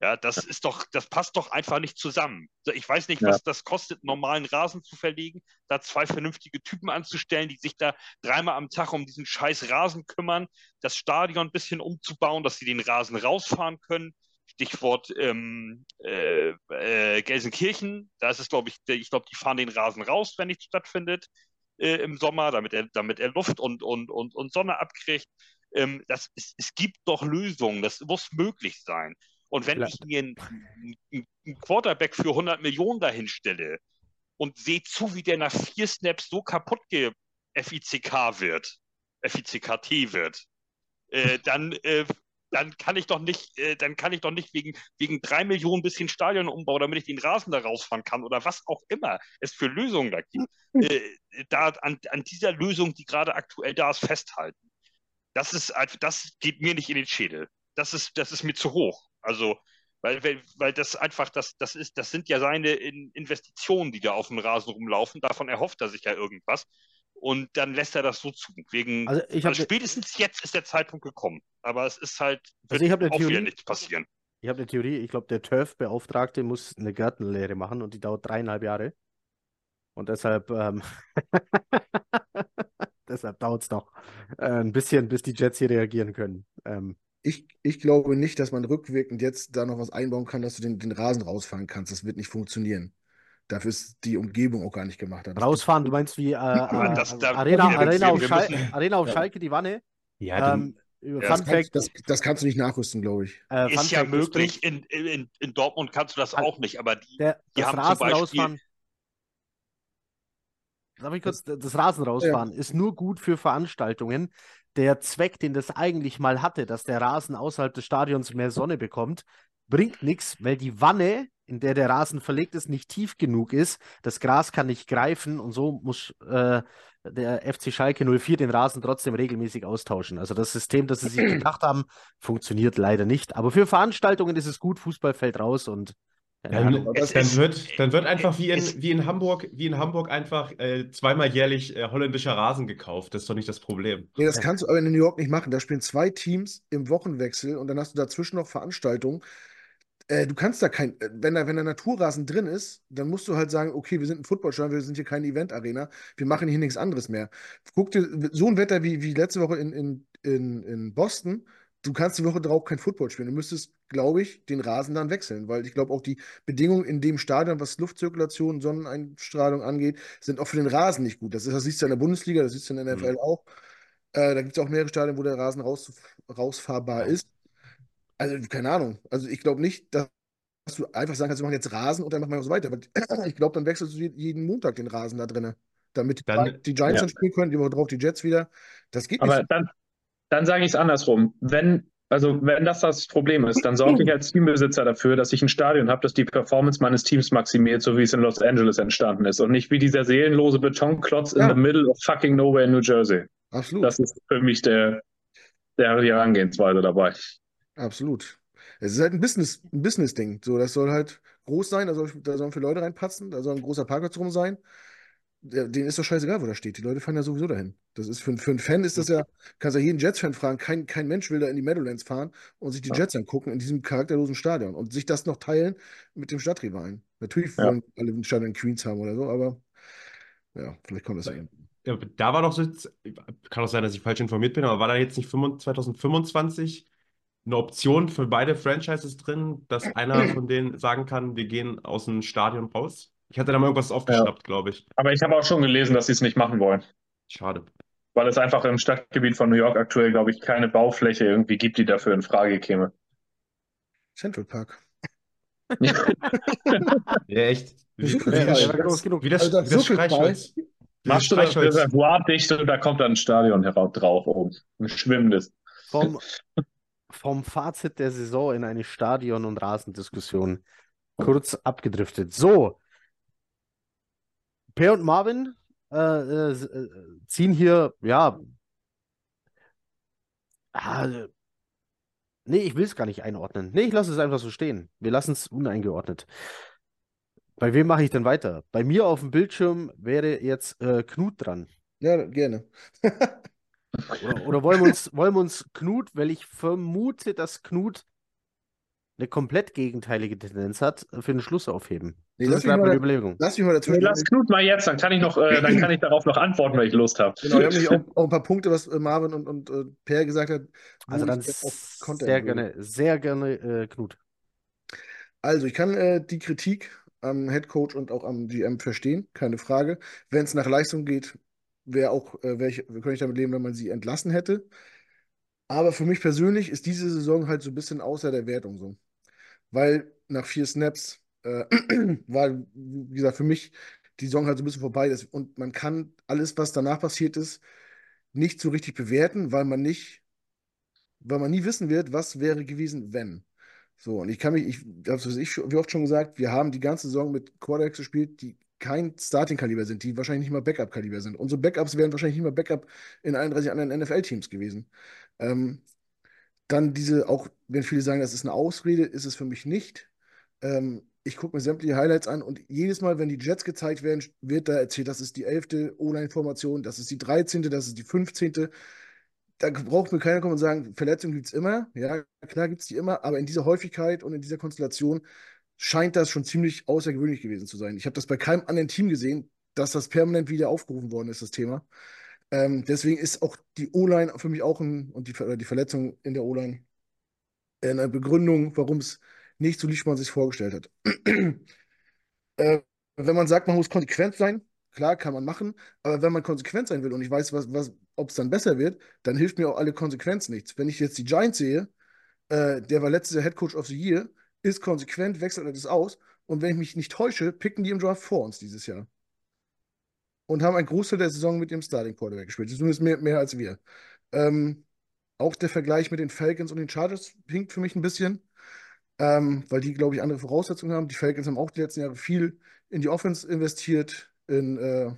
Ja, das ist doch, das passt doch einfach nicht zusammen. Ich weiß nicht, was ja. das kostet, normalen Rasen zu verlegen, da zwei vernünftige Typen anzustellen, die sich da dreimal am Tag um diesen scheiß Rasen kümmern, das Stadion ein bisschen umzubauen, dass sie den Rasen rausfahren können. Stichwort ähm, äh, äh, Gelsenkirchen, da ist es, glaube ich, ich glaube, die fahren den Rasen raus, wenn nichts stattfindet äh, im Sommer, damit er, damit er Luft und, und, und, und Sonne abkriegt. Ähm, das, es, es gibt doch Lösungen, das muss möglich sein. Und wenn Vielleicht. ich mir einen, einen Quarterback für 100 Millionen dahin stelle und sehe zu, wie der nach vier Snaps so kaputt FICK wird, FICKT wird, äh, dann äh, dann kann ich doch nicht, äh, dann kann ich doch nicht wegen, wegen drei Millionen bisschen Stadionumbau, damit ich den Rasen da rausfahren kann oder was auch immer es für Lösungen da gibt, [LAUGHS] äh, da an, an dieser Lösung, die gerade aktuell da ist, festhalten. Das ist, das geht mir nicht in den Schädel. Das ist, das ist mir zu hoch. Also, weil, weil, weil das einfach, das, das ist, das sind ja seine Investitionen, die da auf dem Rasen rumlaufen. Davon erhofft er sich ja irgendwas und dann lässt er das so zu. Wegen, also, ich also spätestens jetzt ist der Zeitpunkt gekommen. Aber es ist halt, also ich eine auch Theorie, wieder nichts passieren. Ich habe eine Theorie, ich glaube, der TÜV-Beauftragte muss eine Gärtenlehre machen und die dauert dreieinhalb Jahre. Und deshalb, ähm, [LAUGHS] deshalb dauert es noch äh, ein bisschen, bis die Jets hier reagieren können. Ähm, Ich, ich glaube nicht, dass man rückwirkend jetzt da noch was einbauen kann, dass du den, den Rasen rausfahren kannst. Das wird nicht funktionieren. Dafür ist die Umgebung auch gar nicht gemacht. Das Rausfahren, du meinst wie äh, [LAUGHS] äh, das- da- Arena, wir- Arena, auf wir Schal müssen- Arena auf Ja. Schalke, die Wanne. Ja, dann, Ähm, Ja, das, kannst, das, das kannst du nicht nachrüsten, glaube ich. äh, Ist ja möglich. In, in, in Dortmund kannst du das Also, auch nicht, aber die, Der, Die das haben zum Rasen Beispiel- rausfahren. Darf ich kurz, das Rasen rausfahren ist nur gut für Veranstaltungen. Der Zweck, den das eigentlich mal hatte, dass der Rasen außerhalb des Stadions mehr Sonne bekommt, bringt nichts, weil die Wanne, in der der Rasen verlegt ist, nicht tief genug ist. Das Gras kann nicht greifen und so muss äh, der FC Schalke 04 den Rasen trotzdem regelmäßig austauschen. Also das System, das sie sich [CLEARS THROAT] gedacht haben, funktioniert leider nicht. Aber für Veranstaltungen ist es gut, Fußball fällt raus und Ahnung. dann, Es dann, ist- wird, dann wird einfach wie in, wie in Hamburg, wie in Hamburg einfach äh, zweimal jährlich äh, holländischer Rasen gekauft. Das ist doch nicht das Problem. Nee, das kannst du aber in New York nicht machen. Da spielen zwei Teams im Wochenwechsel und dann hast du dazwischen noch Veranstaltungen. Äh, du kannst da kein, äh, wenn da, wenn der Naturrasen drin ist, dann musst du halt sagen, okay, wir sind ein Footballstadion, wir sind hier keine Event-Arena, wir machen hier nichts anderes mehr. Guck dir so ein Wetter wie, wie letzte Woche in, in, in, in Boston, du kannst die Woche drauf kein Football spielen. Du müsstest, glaube ich, den Rasen dann wechseln, weil ich glaube auch die Bedingungen in dem Stadion, was Luftzirkulation, Sonneneinstrahlung angeht, sind auch für den Rasen nicht gut. Das, ist, das siehst du in der Bundesliga, das siehst du in der NFL auch. Äh, da gibt es auch mehrere Stadien, wo der Rasen raus, rausfahrbar ist. Also, keine Ahnung. Also, ich glaube nicht, dass du einfach sagen kannst, wir machen jetzt Rasen und dann machen wir so weiter. Aber [CLEARS THROAT] ich glaube, dann wechselst du je- jeden Montag den Rasen da drinnen. Damit die, Dann- die Giants ja. dann spielen können, die Woche drauf die Jets wieder. Das geht Aber nicht. dann, dann sage ich es andersrum. Wenn, also wenn das das Problem ist, dann sorge ich als Teambesitzer dafür, dass ich ein Stadion habe, das die Performance meines Teams maximiert, so wie es in Los Angeles entstanden ist. Und nicht wie dieser seelenlose Betonklotz in Ja. the middle of fucking nowhere in New Jersey. Absolut. Das ist für mich der, der Herangehensweise dabei. Absolut. Es ist halt ein Business, ein Business-Ding. So, das soll halt groß sein, da, soll, da sollen viele Leute reinpatzen, da soll ein großer Parkplatz rum sein. Denen ist doch scheißegal, wo das steht. Die Leute fahren ja sowieso dahin. Das ist für, für einen Fan ist das ja, kannst ja jeden Jets-Fan fragen, kein, kein Mensch will da in die Meadowlands fahren und sich die Ja. Jets angucken in diesem charakterlosen Stadion und sich das noch teilen mit dem Stadtrivalen. Natürlich Ja. wollen alle ein Stadion in Queens haben oder so, aber ja, vielleicht kommt das ja. Ja, Da war doch so, kann auch sein, dass ich falsch informiert bin, aber war da jetzt nicht 25 2025 eine Option für beide Franchises drin, dass einer [CLEARS THROAT] von denen sagen kann, wir gehen aus dem Stadion raus? Ich hatte da mal irgendwas aufgeschnappt, glaube ich. Aber ich habe auch schon gelesen, dass sie es nicht machen wollen. Schade. Weil es einfach im Stadtgebiet von New York aktuell, glaube ich, keine Baufläche irgendwie gibt, die dafür in Frage käme. Central Park. [LAUGHS] Ja, echt. Wie. Ja, groß genug. wie das, Also, wie das so. Streichholz. Das Machst du das. Reservoir dicht und da kommt dann ein Stadion heraus drauf oben. Ein schwimmendes. Vom, [LAUGHS] vom Fazit der Saison in eine Stadion- und Rasendiskussion kurz abgedriftet. So, Per und Marvin äh, äh, äh, ziehen hier, ja, äh, nee, ich will es gar nicht einordnen. Nee, ich lasse es einfach so stehen. Wir lassen es uneingeordnet. Bei wem mache ich denn weiter? Bei mir auf dem Bildschirm wäre jetzt äh, Knut dran. Ja, gerne. [LAUGHS] Oder, oder wollen wir uns, wollen wir uns Knut, weil ich vermute, dass Knut eine komplett gegenteilige Tendenz hat, für den Schluss aufheben. Nee, das lass ist da- Überlegung. Lass mich mal Nee, dazwischen. lass Knut mal jetzt, dann kann ich noch, äh, dann kann ich darauf noch antworten, wenn ich Lust habe. Genau, wir haben nämlich auch, auch ein paar Punkte, was äh, Marvin und, und äh, Per gesagt hat. Also ich dann sehr gerne, sehr gerne äh, Knut. Also, ich kann äh, die Kritik am Head Coach und auch am GM verstehen, keine Frage. Wenn es nach Leistung geht, wäre auch, äh, wär ich, könnte ich damit leben, wenn man sie entlassen hätte. Aber für mich persönlich ist diese Saison halt so ein bisschen außer der Wertung so. Weil nach vier Snaps äh, [CLEARS THROAT] war, wie gesagt, für mich die Saison halt so ein bisschen vorbei ist. Und man kann alles, was danach passiert ist, nicht so richtig bewerten, weil man nicht, weil man nie wissen wird, was wäre gewesen, wenn. So, und ich kann mich, ich habe es wie oft schon gesagt, wir haben die ganze Saison mit Quarterbacks gespielt, die kein Starting-Kaliber sind, die wahrscheinlich nicht mal Backup-Kaliber sind. Unsere Backups wären wahrscheinlich nicht mal Backup in 31 anderen NFL-Teams gewesen. Ähm, dann diese, auch wenn viele sagen, das ist eine Ausrede, ist es für mich nicht. Ähm, ich gucke mir sämtliche Highlights an und jedes Mal, wenn die Jets gezeigt werden, wird da erzählt, das ist die 11. O-Line-Formation, das ist die 13., das ist die 15. Da braucht mir keiner kommen und sagen, Verletzungen gibt es immer. Ja, klar gibt es die immer, aber in dieser Häufigkeit und in dieser Konstellation scheint das schon ziemlich außergewöhnlich gewesen zu sein. Ich habe das bei keinem anderen Team gesehen, dass das permanent wieder aufgerufen worden ist, das Thema. Ähm, deswegen ist auch die O-Line für mich auch ein, und die, die Verletzung in der O-Line eine Begründung, warum es nicht so lief, man sich vorgestellt hat. [CLEARS THROAT] äh, wenn man sagt, man muss konsequent sein, klar, kann man machen, aber wenn man konsequent sein will und ich weiß, was, was, ob es dann besser wird, dann hilft mir auch alle Konsequenz nichts. Wenn ich jetzt die Giants sehe, äh, der war letztes Jahr Head Coach of the Year, ist konsequent, wechselt alles aus und wenn ich mich nicht täusche, picken die im Draft vor uns dieses Jahr. Und haben einen Großteil der Saison mit dem Starting Quarterback gespielt. Zumindest mehr, mehr als wir. Ähm, auch der Vergleich mit den Falcons und den Chargers hinkt für mich ein bisschen, ähm, weil die, glaube ich, andere Voraussetzungen haben. Die Falcons haben auch die letzten Jahre viel in die Offense investiert, in äh,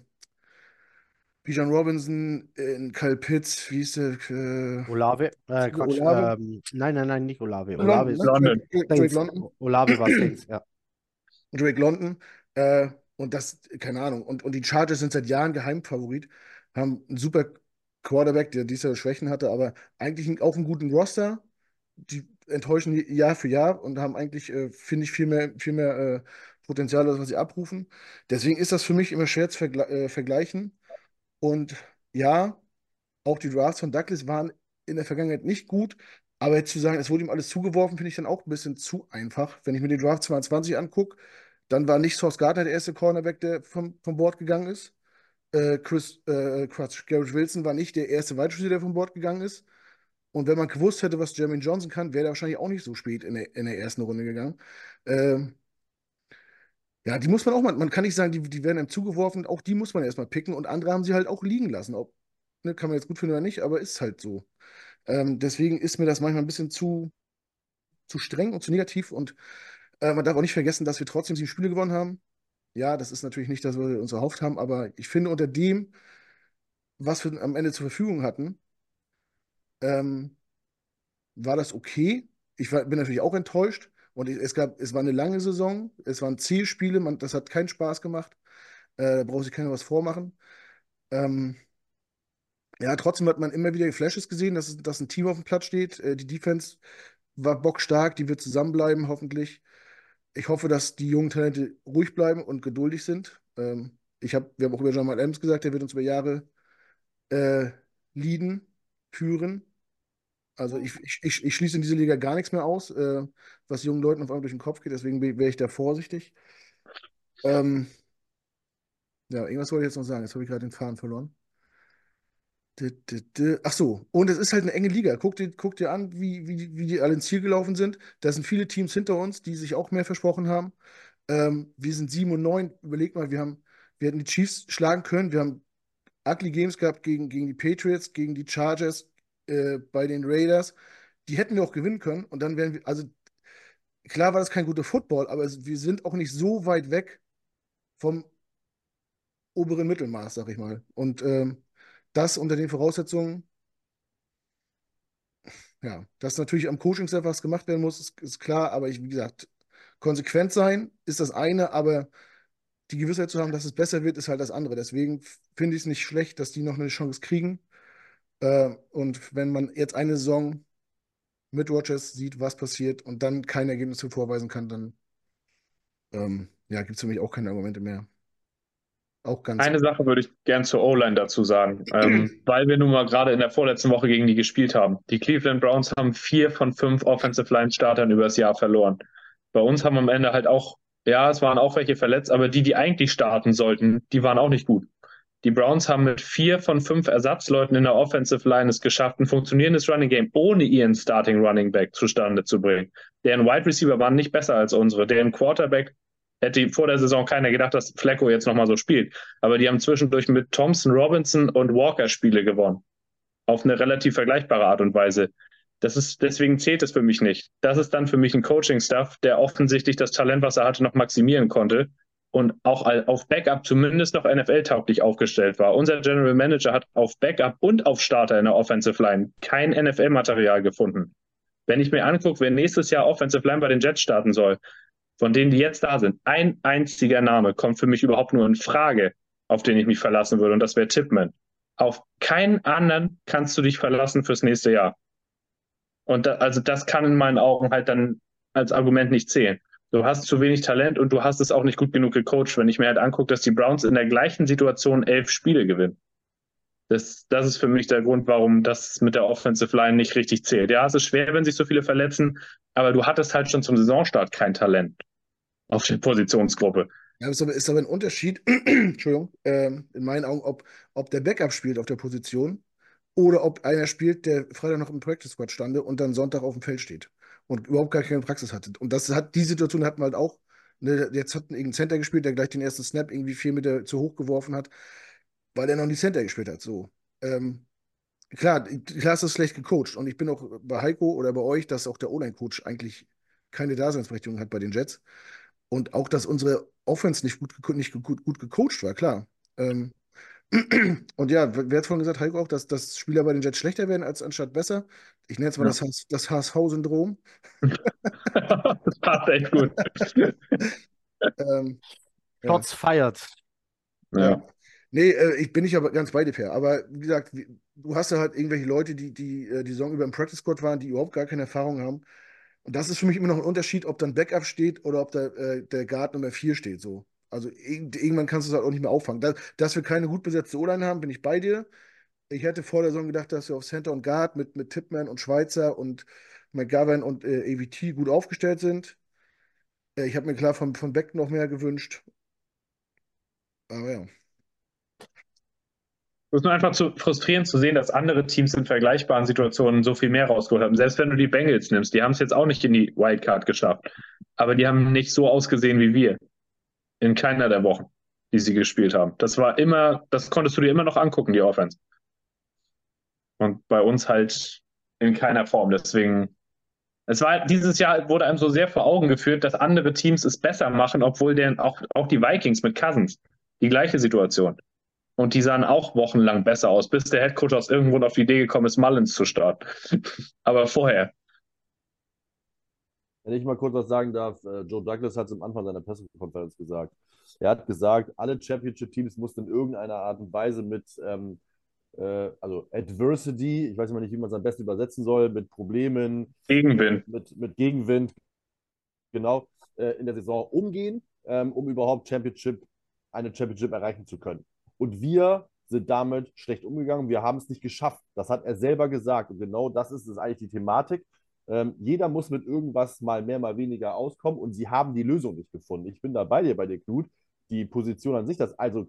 Bijan Robinson, in Kyle Pitts, wie ist der? Äh, Olave, äh, Quatsch, Olave? ähm, nein, nein, nein, nicht Olave. London, Olave ist ne? London. Drake, Drake Saints. London. Olave war [CLEARS THROAT] Saints, ja. Drake London. Äh, und das, keine Ahnung. Und, und die Chargers sind seit Jahren Geheimfavorit, haben einen super Quarterback, der dieses Jahr Schwächen hatte, aber eigentlich auch einen guten Roster. Die enttäuschen Jahr für Jahr und haben eigentlich, äh, finde ich, viel mehr, viel mehr äh, Potenzial, als was sie abrufen. Deswegen ist das für mich immer schwer zu vergle äh, vergleichen. Und ja, auch die Drafts von Douglas waren in der Vergangenheit nicht gut, aber jetzt zu sagen, es wurde ihm alles zugeworfen, finde ich dann auch ein bisschen zu einfach. Wenn ich mir den Draft 22 angucke, dann war nicht Source Gardner der erste Cornerback, der vom, vom Board gegangen ist. Äh, Chris, äh, Quatsch, Garrett Wilson war nicht der erste Wide der vom Board gegangen ist. Und wenn man gewusst hätte, was Jermaine Johnson kann, wäre er wahrscheinlich auch nicht so spät in der, in der ersten Runde gegangen. Ähm, ja, die muss man auch mal, man kann nicht sagen, die, die werden einem zugeworfen, auch die muss man erstmal picken und andere haben sie halt auch liegen lassen. Ob, ne, kann man jetzt gut finden oder nicht, aber ist halt so. Ähm, deswegen ist mir das manchmal ein bisschen zu, zu streng und zu negativ und äh, man darf auch nicht vergessen, dass wir trotzdem sieben Spiele gewonnen haben. Ja, das ist natürlich nicht das, was wir uns erhofft haben, aber ich finde, unter dem, was wir am Ende zur Verfügung hatten, ähm, war das okay. Ich war, bin natürlich auch enttäuscht. Und es gab, es war eine lange Saison, es waren Zielspiele, man, das hat keinen Spaß gemacht. Äh, da braucht sich keiner was vormachen. Ähm, ja, trotzdem hat man immer wieder Flashes gesehen, dass, dass ein Team auf dem Platz steht. Äh, die Defense war bockstark, die wird zusammenbleiben, hoffentlich. Ich hoffe, dass die jungen Talente ruhig bleiben und geduldig sind. Ähm, ich hab, wir haben auch über Jamal Adams gesagt, der wird uns über Jahre äh, leaden, führen. Also ich, ich, ich, schließe in dieser Liga gar nichts mehr aus, äh, was jungen Leuten auf einmal durch den Kopf geht, deswegen wäre ich da vorsichtig. Ähm, ja, irgendwas wollte ich jetzt noch sagen, jetzt habe ich gerade den Faden verloren. Ach so, und es ist halt eine enge Liga. Guck dir, guck dir an, wie, wie, wie die alle ins Ziel gelaufen sind. Da sind viele Teams hinter uns, die sich auch mehr versprochen haben. Ähm, wir sind 7 und 9. Überleg mal, wir haben, wir hätten die Chiefs schlagen können. Wir haben ugly Games gehabt gegen, gegen die Patriots, gegen die Chargers, äh, bei den Raiders. Die hätten wir auch gewinnen können. Und dann wären wir, also klar war das kein guter Football, aber es, wir sind auch nicht so weit weg vom oberen Mittelmaß, sag ich mal. Und ähm, das unter den Voraussetzungen, ja, dass natürlich am Coaching-Staff was gemacht werden muss, ist, ist klar, aber ich, wie gesagt, konsequent sein ist das eine, aber die Gewissheit zu haben, dass es besser wird, ist halt das andere. Deswegen finde ich es nicht schlecht, dass die noch eine Chance kriegen. Äh, und wenn man jetzt eine Saison mit Rodgers sieht, was passiert und dann keine Ergebnisse vorweisen kann, dann ähm, ja, gibt es für mich auch keine Argumente mehr. Auch ganz. Eine Sache würde ich gern zur O-Line dazu sagen, ähm, [CLEARS THROAT] weil wir nun mal gerade in der vorletzten Woche gegen die gespielt haben. Die Cleveland Browns haben vier von fünf Offensive Line Startern übers Jahr verloren. Bei uns haben am Ende halt auch, ja, es waren auch welche verletzt, aber die, die eigentlich starten sollten, die waren auch nicht gut. Die Browns haben mit vier von fünf Ersatzleuten in der Offensive Line es geschafft, ein funktionierendes Running Game ohne ihren Starting Running Back zustande zu bringen. Deren Wide Receiver waren nicht besser als unsere. Deren Quarterback hätte vor der Saison keiner gedacht, dass Flacco jetzt nochmal so spielt. Aber die haben zwischendurch mit Thompson, Robinson und Walker Spiele gewonnen. Auf eine relativ vergleichbare Art und Weise. Das ist, deswegen zählt es für mich nicht. Das ist dann für mich ein Coaching-Staff, der offensichtlich das Talent, was er hatte, noch maximieren konnte und auch auf Backup zumindest noch NFL-tauglich aufgestellt war. Unser General Manager hat auf Backup und auf Starter in der Offensive Line kein NFL-Material gefunden. Wenn ich mir angucke, wer nächstes Jahr Offensive Line bei den Jets starten soll, von denen, die jetzt da sind, ein einziger Name kommt für mich überhaupt nur in Frage, auf den ich mich verlassen würde, und das wäre Tipman. Auf keinen anderen kannst du dich verlassen fürs nächste Jahr. Und da, also das kann in meinen Augen halt dann als Argument nicht zählen. Du hast zu wenig Talent und du hast es auch nicht gut genug gecoacht, wenn ich mir halt angucke, dass die Browns in der gleichen Situation elf Spiele gewinnen. Das, das ist für mich der Grund, warum das mit der Offensive Line nicht richtig zählt. Ja, es ist schwer, wenn sich so viele verletzen, aber du hattest halt schon zum Saisonstart kein Talent auf der Positionsgruppe. Ja, ist aber, ist aber ein Unterschied, [CLEARS THROAT] Entschuldigung, ähm, in meinen Augen, ob, ob der Backup spielt auf der Position oder ob einer spielt, der Freitag noch im Practice Squad stande und dann Sonntag auf dem Feld steht und überhaupt gar keine Praxis hatte. Und das hat, die Situation hatten wir halt auch. Ne, jetzt hat irgendein Center gespielt, der gleich den ersten Snap irgendwie vier Meter zu hoch geworfen hat, weil er noch nie Center gespielt hat. So. Ähm, klar, klar ist das schlecht gecoacht. Und ich bin auch bei Heiko oder bei euch, dass auch der O-Line-Coach eigentlich keine Daseinsberechtigung hat bei den Jets. Und auch, dass unsere Offense nicht gut, nicht gut, gut gecoacht war, klar. Ähm, und ja, wer hat vorhin gesagt, Heiko auch, dass, dass Spieler bei den Jets schlechter werden als anstatt besser? Ich nenne es mal ja. das, das HSV-Syndrom. [LAUGHS] das passt echt gut. [LAUGHS] ähm, Shots ja. feiert. Ja. Nee, äh, ich bin nicht aber ganz bei dir, Per. Aber wie gesagt, du hast ja halt irgendwelche Leute, die die, äh, die Saison über im Practice Squad waren, die überhaupt gar keine Erfahrung haben. Und das ist für mich immer noch ein Unterschied, ob dann Backup steht oder ob da, äh, der Guard Nummer 4 steht. So. Also irgendwann kannst du es halt auch nicht mehr auffangen. Dass, dass wir keine gut besetzte O-Line haben, bin ich bei dir. Ich hätte vor der Saison gedacht, dass wir auf Center und Guard mit, mit Tipman und Schweizer und McGovern und äh, AVT gut aufgestellt sind. Äh, ich habe mir klar von, von Beck noch mehr gewünscht. Aber ja. Es ist nur einfach zu frustrierend zu sehen, dass andere Teams in vergleichbaren Situationen so viel mehr rausgeholt haben. Selbst wenn du die Bengals nimmst, die haben es jetzt auch nicht in die Wildcard geschafft. Aber die haben nicht so ausgesehen wie wir. In keiner der Wochen, die sie gespielt haben. Das war immer, das konntest du dir immer noch angucken, die Offense. Und bei uns halt in keiner Form. Deswegen, es war dieses Jahr wurde einem so sehr vor Augen geführt, dass andere Teams es besser machen, obwohl denn auch, auch die Vikings mit Cousins die gleiche Situation. Und die sahen auch wochenlang besser aus, bis der Headcoach aus irgendwo auf die Idee gekommen ist, Mullins zu starten. [LAUGHS] Aber vorher. Wenn ich mal kurz was sagen darf, äh, Joe Douglas hat es am Anfang seiner Pressekonferenz gesagt. Er hat gesagt, alle Championship-Teams mussten in irgendeiner Art und Weise mit ähm, äh, also Adversity, ich weiß immer nicht, wie man es am besten übersetzen soll, mit Problemen, Gegenwind. Mit, mit Gegenwind, genau, äh, in der Saison umgehen, ähm, um überhaupt Championship, eine Championship erreichen zu können. Und wir sind damit schlecht umgegangen. Wir haben es nicht geschafft. Das hat er selber gesagt. Und genau das ist, ist eigentlich die Thematik. Ähm, jeder muss mit irgendwas mal mehr, mal weniger auskommen und sie haben die Lösung nicht gefunden. Ich bin da bei dir, bei dir, Knut. Die Position an sich, das also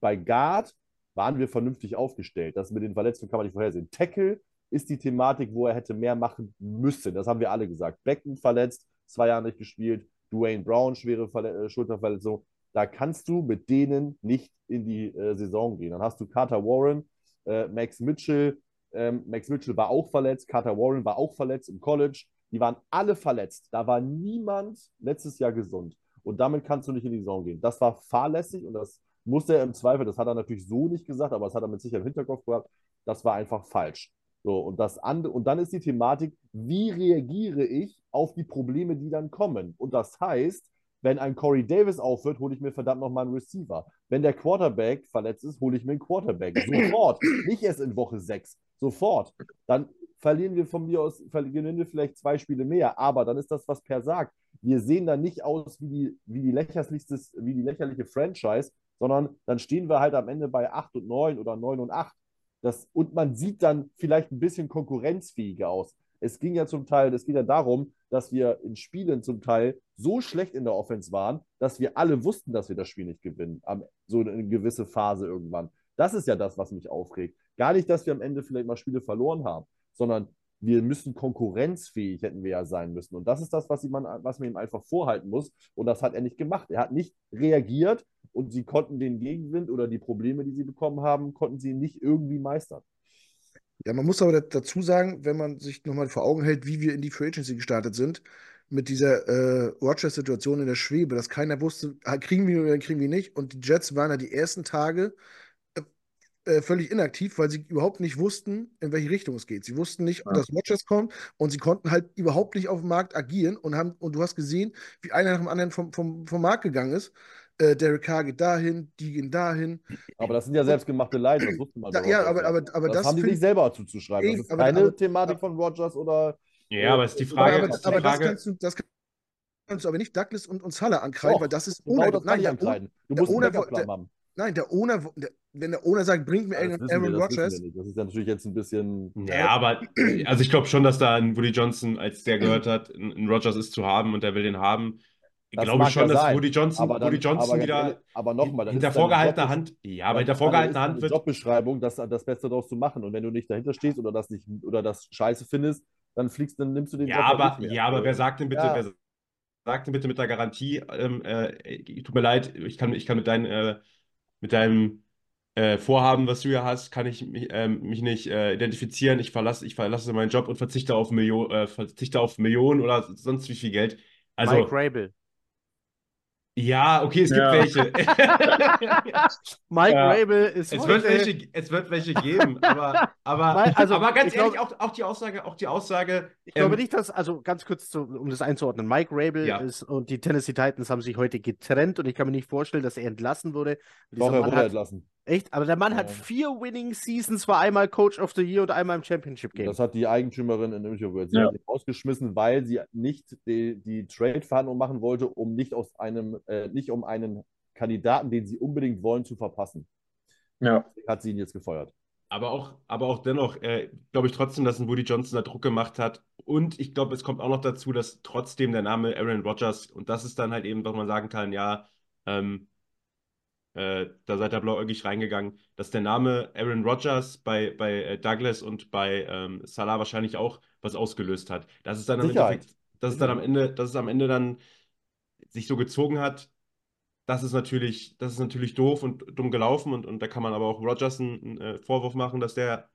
bei Guard waren wir vernünftig aufgestellt. Das mit den Verletzungen kann man nicht vorhersehen. Tackle ist die Thematik, wo er hätte mehr machen müssen. Das haben wir alle gesagt. Becken verletzt, zwei Jahre nicht gespielt. Dwayne Brown, schwere Verle äh, Schulterverletzung. Da kannst du mit denen nicht in die äh, Saison gehen. Dann hast du Carter Warren, äh, Max Mitchell. Ähm, Max Mitchell war auch verletzt, Carter Warren war auch verletzt im College. Die waren alle verletzt. Da war niemand letztes Jahr gesund. Und damit kannst du nicht in die Saison gehen. Das war fahrlässig und das musste er im Zweifel, das hat er natürlich so nicht gesagt, aber das hat er mit Sicherheit im Hinterkopf gehabt, das war einfach falsch. So, und, das andere, und dann ist die Thematik, wie reagiere ich auf die Probleme, die dann kommen? Und das heißt, wenn ein Corey Davis aufhört, hole ich mir verdammt nochmal einen Receiver. Wenn der Quarterback verletzt ist, hole ich mir einen Quarterback. [CLEARS THROAT] Sofort. Nicht erst in Woche 6. Sofort. Dann verlieren wir von mir aus, verlieren wir vielleicht zwei Spiele mehr. Aber dann ist das, was Per sagt. Wir sehen da nicht aus wie die, wie die, wie die lächerliche Franchise, sondern dann stehen wir halt am Ende bei 8 und 9 oder 9 und 8. Das, und man sieht dann vielleicht ein bisschen konkurrenzfähiger aus. Es ging ja zum Teil, es ging ja darum, dass wir in Spielen zum Teil so schlecht in der Offense waren, dass wir alle wussten, dass wir das Spiel nicht gewinnen. So eine gewisse Phase irgendwann. Das ist ja das, was mich aufregt. Gar nicht, dass wir am Ende vielleicht mal Spiele verloren haben, sondern wir müssen konkurrenzfähig hätten wir ja sein müssen. Und das ist das, was, man, was man ihm einfach vorhalten muss. Und das hat er nicht gemacht. Er hat nicht reagiert und sie konnten den Gegenwind oder die Probleme, die sie bekommen haben, konnten sie nicht irgendwie meistern. Ja, man muss aber dazu sagen, wenn man sich nochmal vor Augen hält, wie wir in die Free Agency gestartet sind, mit dieser äh, Rogers-Situation in der Schwebe, dass keiner wusste, ah, kriegen wir oder kriegen wir nicht. Und die Jets waren ja die ersten Tage äh, völlig inaktiv, weil sie überhaupt nicht wussten, in welche Richtung es geht. Sie wussten nicht, ja. dass Rogers kommt und sie konnten halt überhaupt nicht auf dem Markt agieren und haben, und du hast gesehen, wie einer nach dem anderen vom, vom, vom Markt gegangen ist. Äh, Derek Carr geht dahin, die gehen dahin. Aber das sind ja selbstgemachte Leiden, das wusste man. Da, ja, aber, aber, aber das, das haben die sich selber zuzuschreiben. Das ist aber, keine aber, Thematik von Rogers oder. Ja, aber ist die Frage. Aber, aber das kannst du, das kannst du aber nicht Douglas und, und Salah ankreiden, Doch, weil das ist ohne. Genau das nein, kann ich ankreiden. Du musst einen Backup-Plan haben. Nein, der Owner, der, wenn der Owner sagt, bringt mir Ja, das Aaron, das Rodgers, nicht. Das ist ja natürlich jetzt ein bisschen. Ja, aber also ich glaube schon, dass da ein Woody Johnson, als der gehört hat, ein, ein Rodgers ist zu haben und der will den haben. Ich Das glaube mag schon, ja dass sein, Woody Johnson, aber dann, Woody Johnson aber wieder aber nochmal, hinter vorgehaltener Hand, ja, aber hinter vorgehaltener Hand wird Jobbeschreibung, das, das Beste daraus zu machen. Und wenn du nicht dahinter stehst oder das nicht oder das scheiße findest, dann fliegst, dann nimmst du den ja, Job halt aber, nicht mehr. ja, aber wer sagt denn bitte, Ja. wer sagt denn bitte mit der Garantie, ähm, äh, tut mir leid, ich kann, ich kann mit deinem, äh, mit deinem äh, Vorhaben, was du hier hast, kann ich mich, ähm, mich nicht äh, identifizieren. Ich verlasse, ich verlasse meinen Job und verzichte auf Millionen, äh, verzichte auf Millionen oder sonst wie viel Geld. Also, Mike Rabel. ja, okay, es gibt Ja. welche. [LAUGHS] Mike Ja. Rabel ist Es wird welche, es wird welche geben, aber, [LAUGHS] aber, also, aber ganz ich glaub- ehrlich, auch, auch die Aussage, auch die Aussage, Ich glaube ähm, nicht, dass, also ganz kurz, zu, um das einzuordnen, Mike Rabel Ja. ist, und die Tennessee Titans haben sich heute getrennt und ich kann mir nicht vorstellen, dass er entlassen wurde. Doch, er wurde hat, entlassen. Echt, aber der Mann hat Ja. vier Winning Seasons, war einmal Coach of the Year und einmal im Championship Game. Das hat die Eigentümerin in Interview Sie Ja. hat ihn rausgeschmissen, weil sie nicht die, die Trade-Verhandlung machen wollte, um nicht aus einem, äh, nicht um einen Kandidaten, den sie unbedingt wollen, zu verpassen. Ja. Deswegen Hat sie ihn jetzt gefeuert. aber auch, aber auch dennoch, äh, glaube ich trotzdem, dass ein Woody Johnson da Druck gemacht hat. Und ich glaube, es kommt auch noch dazu, dass trotzdem der Name Aaron Rodgers, und das ist dann halt eben, was man sagen kann, ja, ähm, äh, da seid ihr blauäugig reingegangen, dass der Name Aaron Rodgers bei, bei äh, Douglas und bei ähm, Salah wahrscheinlich auch was ausgelöst hat. Das ist dann am. Endeffekt, dass es dann am Ende, dass es am Ende dann sich so gezogen hat, das ist natürlich, das ist natürlich doof und dumm gelaufen und, und da kann man aber auch Rodgers einen, einen äh, Vorwurf machen, dass der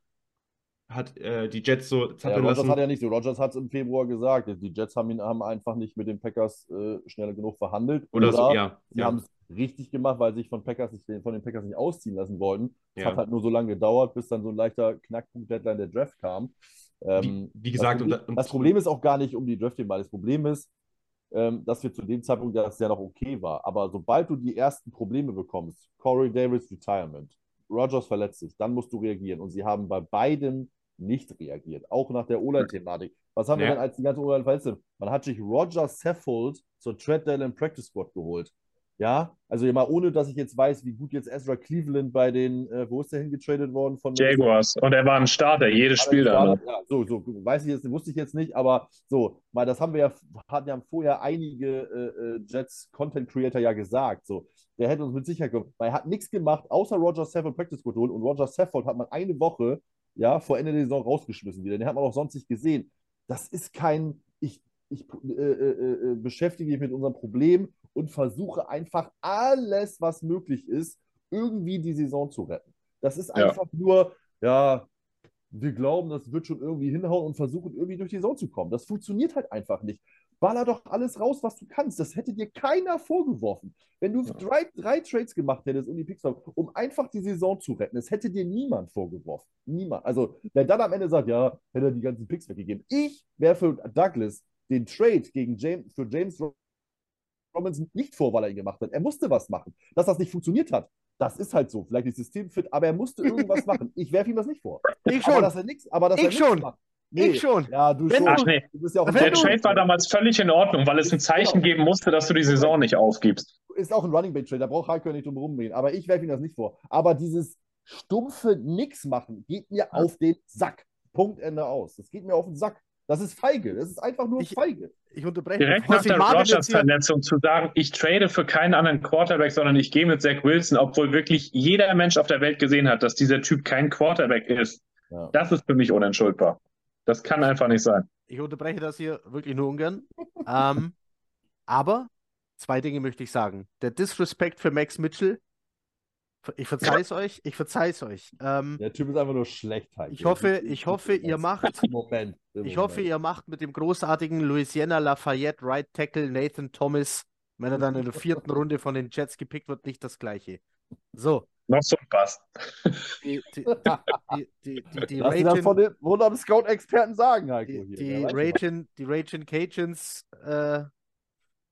hat äh, die Jets so Ja, zappeln Rodgers lassen. hat ja nicht so. Rodgers hat es im Februar gesagt. Die Jets haben ihn haben einfach nicht mit den Packers äh, schnell genug verhandelt. Oder so, ja. Sie ja. haben es richtig gemacht, weil sie sich von, Packers nicht, von den Packers nicht ausziehen lassen wollten. Es Ja. hat halt nur so lange gedauert, bis dann so ein leichter Knackpunkt-Deadline der Draft kam. Ähm, Wie, wie gesagt, das, Problem, das Problem ist auch gar nicht um die Draft-Wahl. Das Problem ist, ähm, dass wir zu dem Zeitpunkt das ja noch okay war. Aber sobald du die ersten Probleme bekommst, Corey Davis Retirement, Rogers verletzt sich, dann musst du reagieren. Und sie haben bei beiden nicht reagiert, auch nach der O-Line-Thematik. Was haben wir Ja. denn, als die ganze O-Line verletzt sind? Man hat sich Roger Saffold zur Trent Allen Practice Squad geholt. Ja, also mal ohne, dass ich jetzt weiß, wie gut jetzt Ezra Cleveland bei den, äh, wo ist der hingetradet worden? Von Jaguars. Und er war ein Starter, jedes Spiel da. Ja, so, so, weiß ich jetzt, wusste ich jetzt nicht, aber so, mal, das haben wir ja, hatten ja vorher einige äh, äh, Jets Content Creator ja gesagt, so, der hätte uns mit Sicherheit gekommen, weil er hat nichts gemacht, außer Roger Saffold Practice holen und Roger Saffold hat man eine Woche, ja, vor Ende der Saison rausgeschmissen wieder, den hat man auch sonst nicht gesehen. Das ist kein, ich, ich äh, äh, äh, beschäftige mich mit unserem Problem und versuche einfach alles, was möglich ist, irgendwie die Saison zu retten. Das ist Ja. einfach nur, ja, wir glauben, das wird schon irgendwie hinhauen und versuchen irgendwie durch die Saison zu kommen. Das funktioniert halt einfach nicht. Baller doch alles raus, was du kannst. Das hätte dir keiner vorgeworfen. Wenn du drei, drei Trades gemacht hättest, um die Picks um einfach die Saison zu retten, das hätte dir niemand vorgeworfen. Niemand. Also, wer dann am Ende sagt, ja, hätte er die ganzen Picks weggegeben. Ich wäre für Douglas den Trade gegen James, für James Robinson nicht vor, weil er ihn gemacht hat. Er musste was machen. Dass das nicht funktioniert hat, das ist halt so. Vielleicht nicht systemfit, aber er musste irgendwas [LAUGHS] machen. Ich werfe ihm das nicht vor. ich Aber schon. dass er nichts, aber dass Ich er schon. macht. Ich schon. Ja, du Wenn schon. Ach nee, Du bist ja auch der Trade war damals völlig in Ordnung, weil es ein Zeichen geben musste, dass du die Saison nicht aufgibst. ist auch ein Running Back Trade, da braucht Heiko nicht drum rumreden. Aber ich werfe ihm das nicht vor. Aber dieses stumpfe Nix machen geht mir auf den Sack. Punkt, Ende aus. Das geht mir auf den Sack. Das ist feige. Das ist einfach nur Ich- feige. Ich unterbreche. Direkt nach der Rogers-Verletzung zu sagen, ich trade für keinen anderen Quarterback, sondern ich gehe mit Zach Wilson, obwohl wirklich jeder Mensch auf der Welt gesehen hat, dass dieser Typ kein Quarterback ist. Ja. Das ist für mich unentschuldbar. Das kann einfach nicht sein. Ich unterbreche das hier wirklich nur ungern. ähm, [LAUGHS] aber zwei Dinge möchte ich sagen. Der Disrespect für Max Mitchell, ich verzeihe es euch, ich verzeihe es euch. Ähm, Der Typ ist einfach nur schlecht. Heiko. ich hoffe, ich hoffe, ihr macht, Moment. ich hoffe, ihr macht mit dem großartigen Louisiana Lafayette Right Tackle Nathan Thomas, wenn er dann in der vierten Runde von den Jets gepickt wird, nicht das gleiche. So, Noch so ein Pass. die, die, die, die, die, die von den Scout-Experten sagen, Heiko. Die, hier. die, Raging, die Raging Cajuns äh,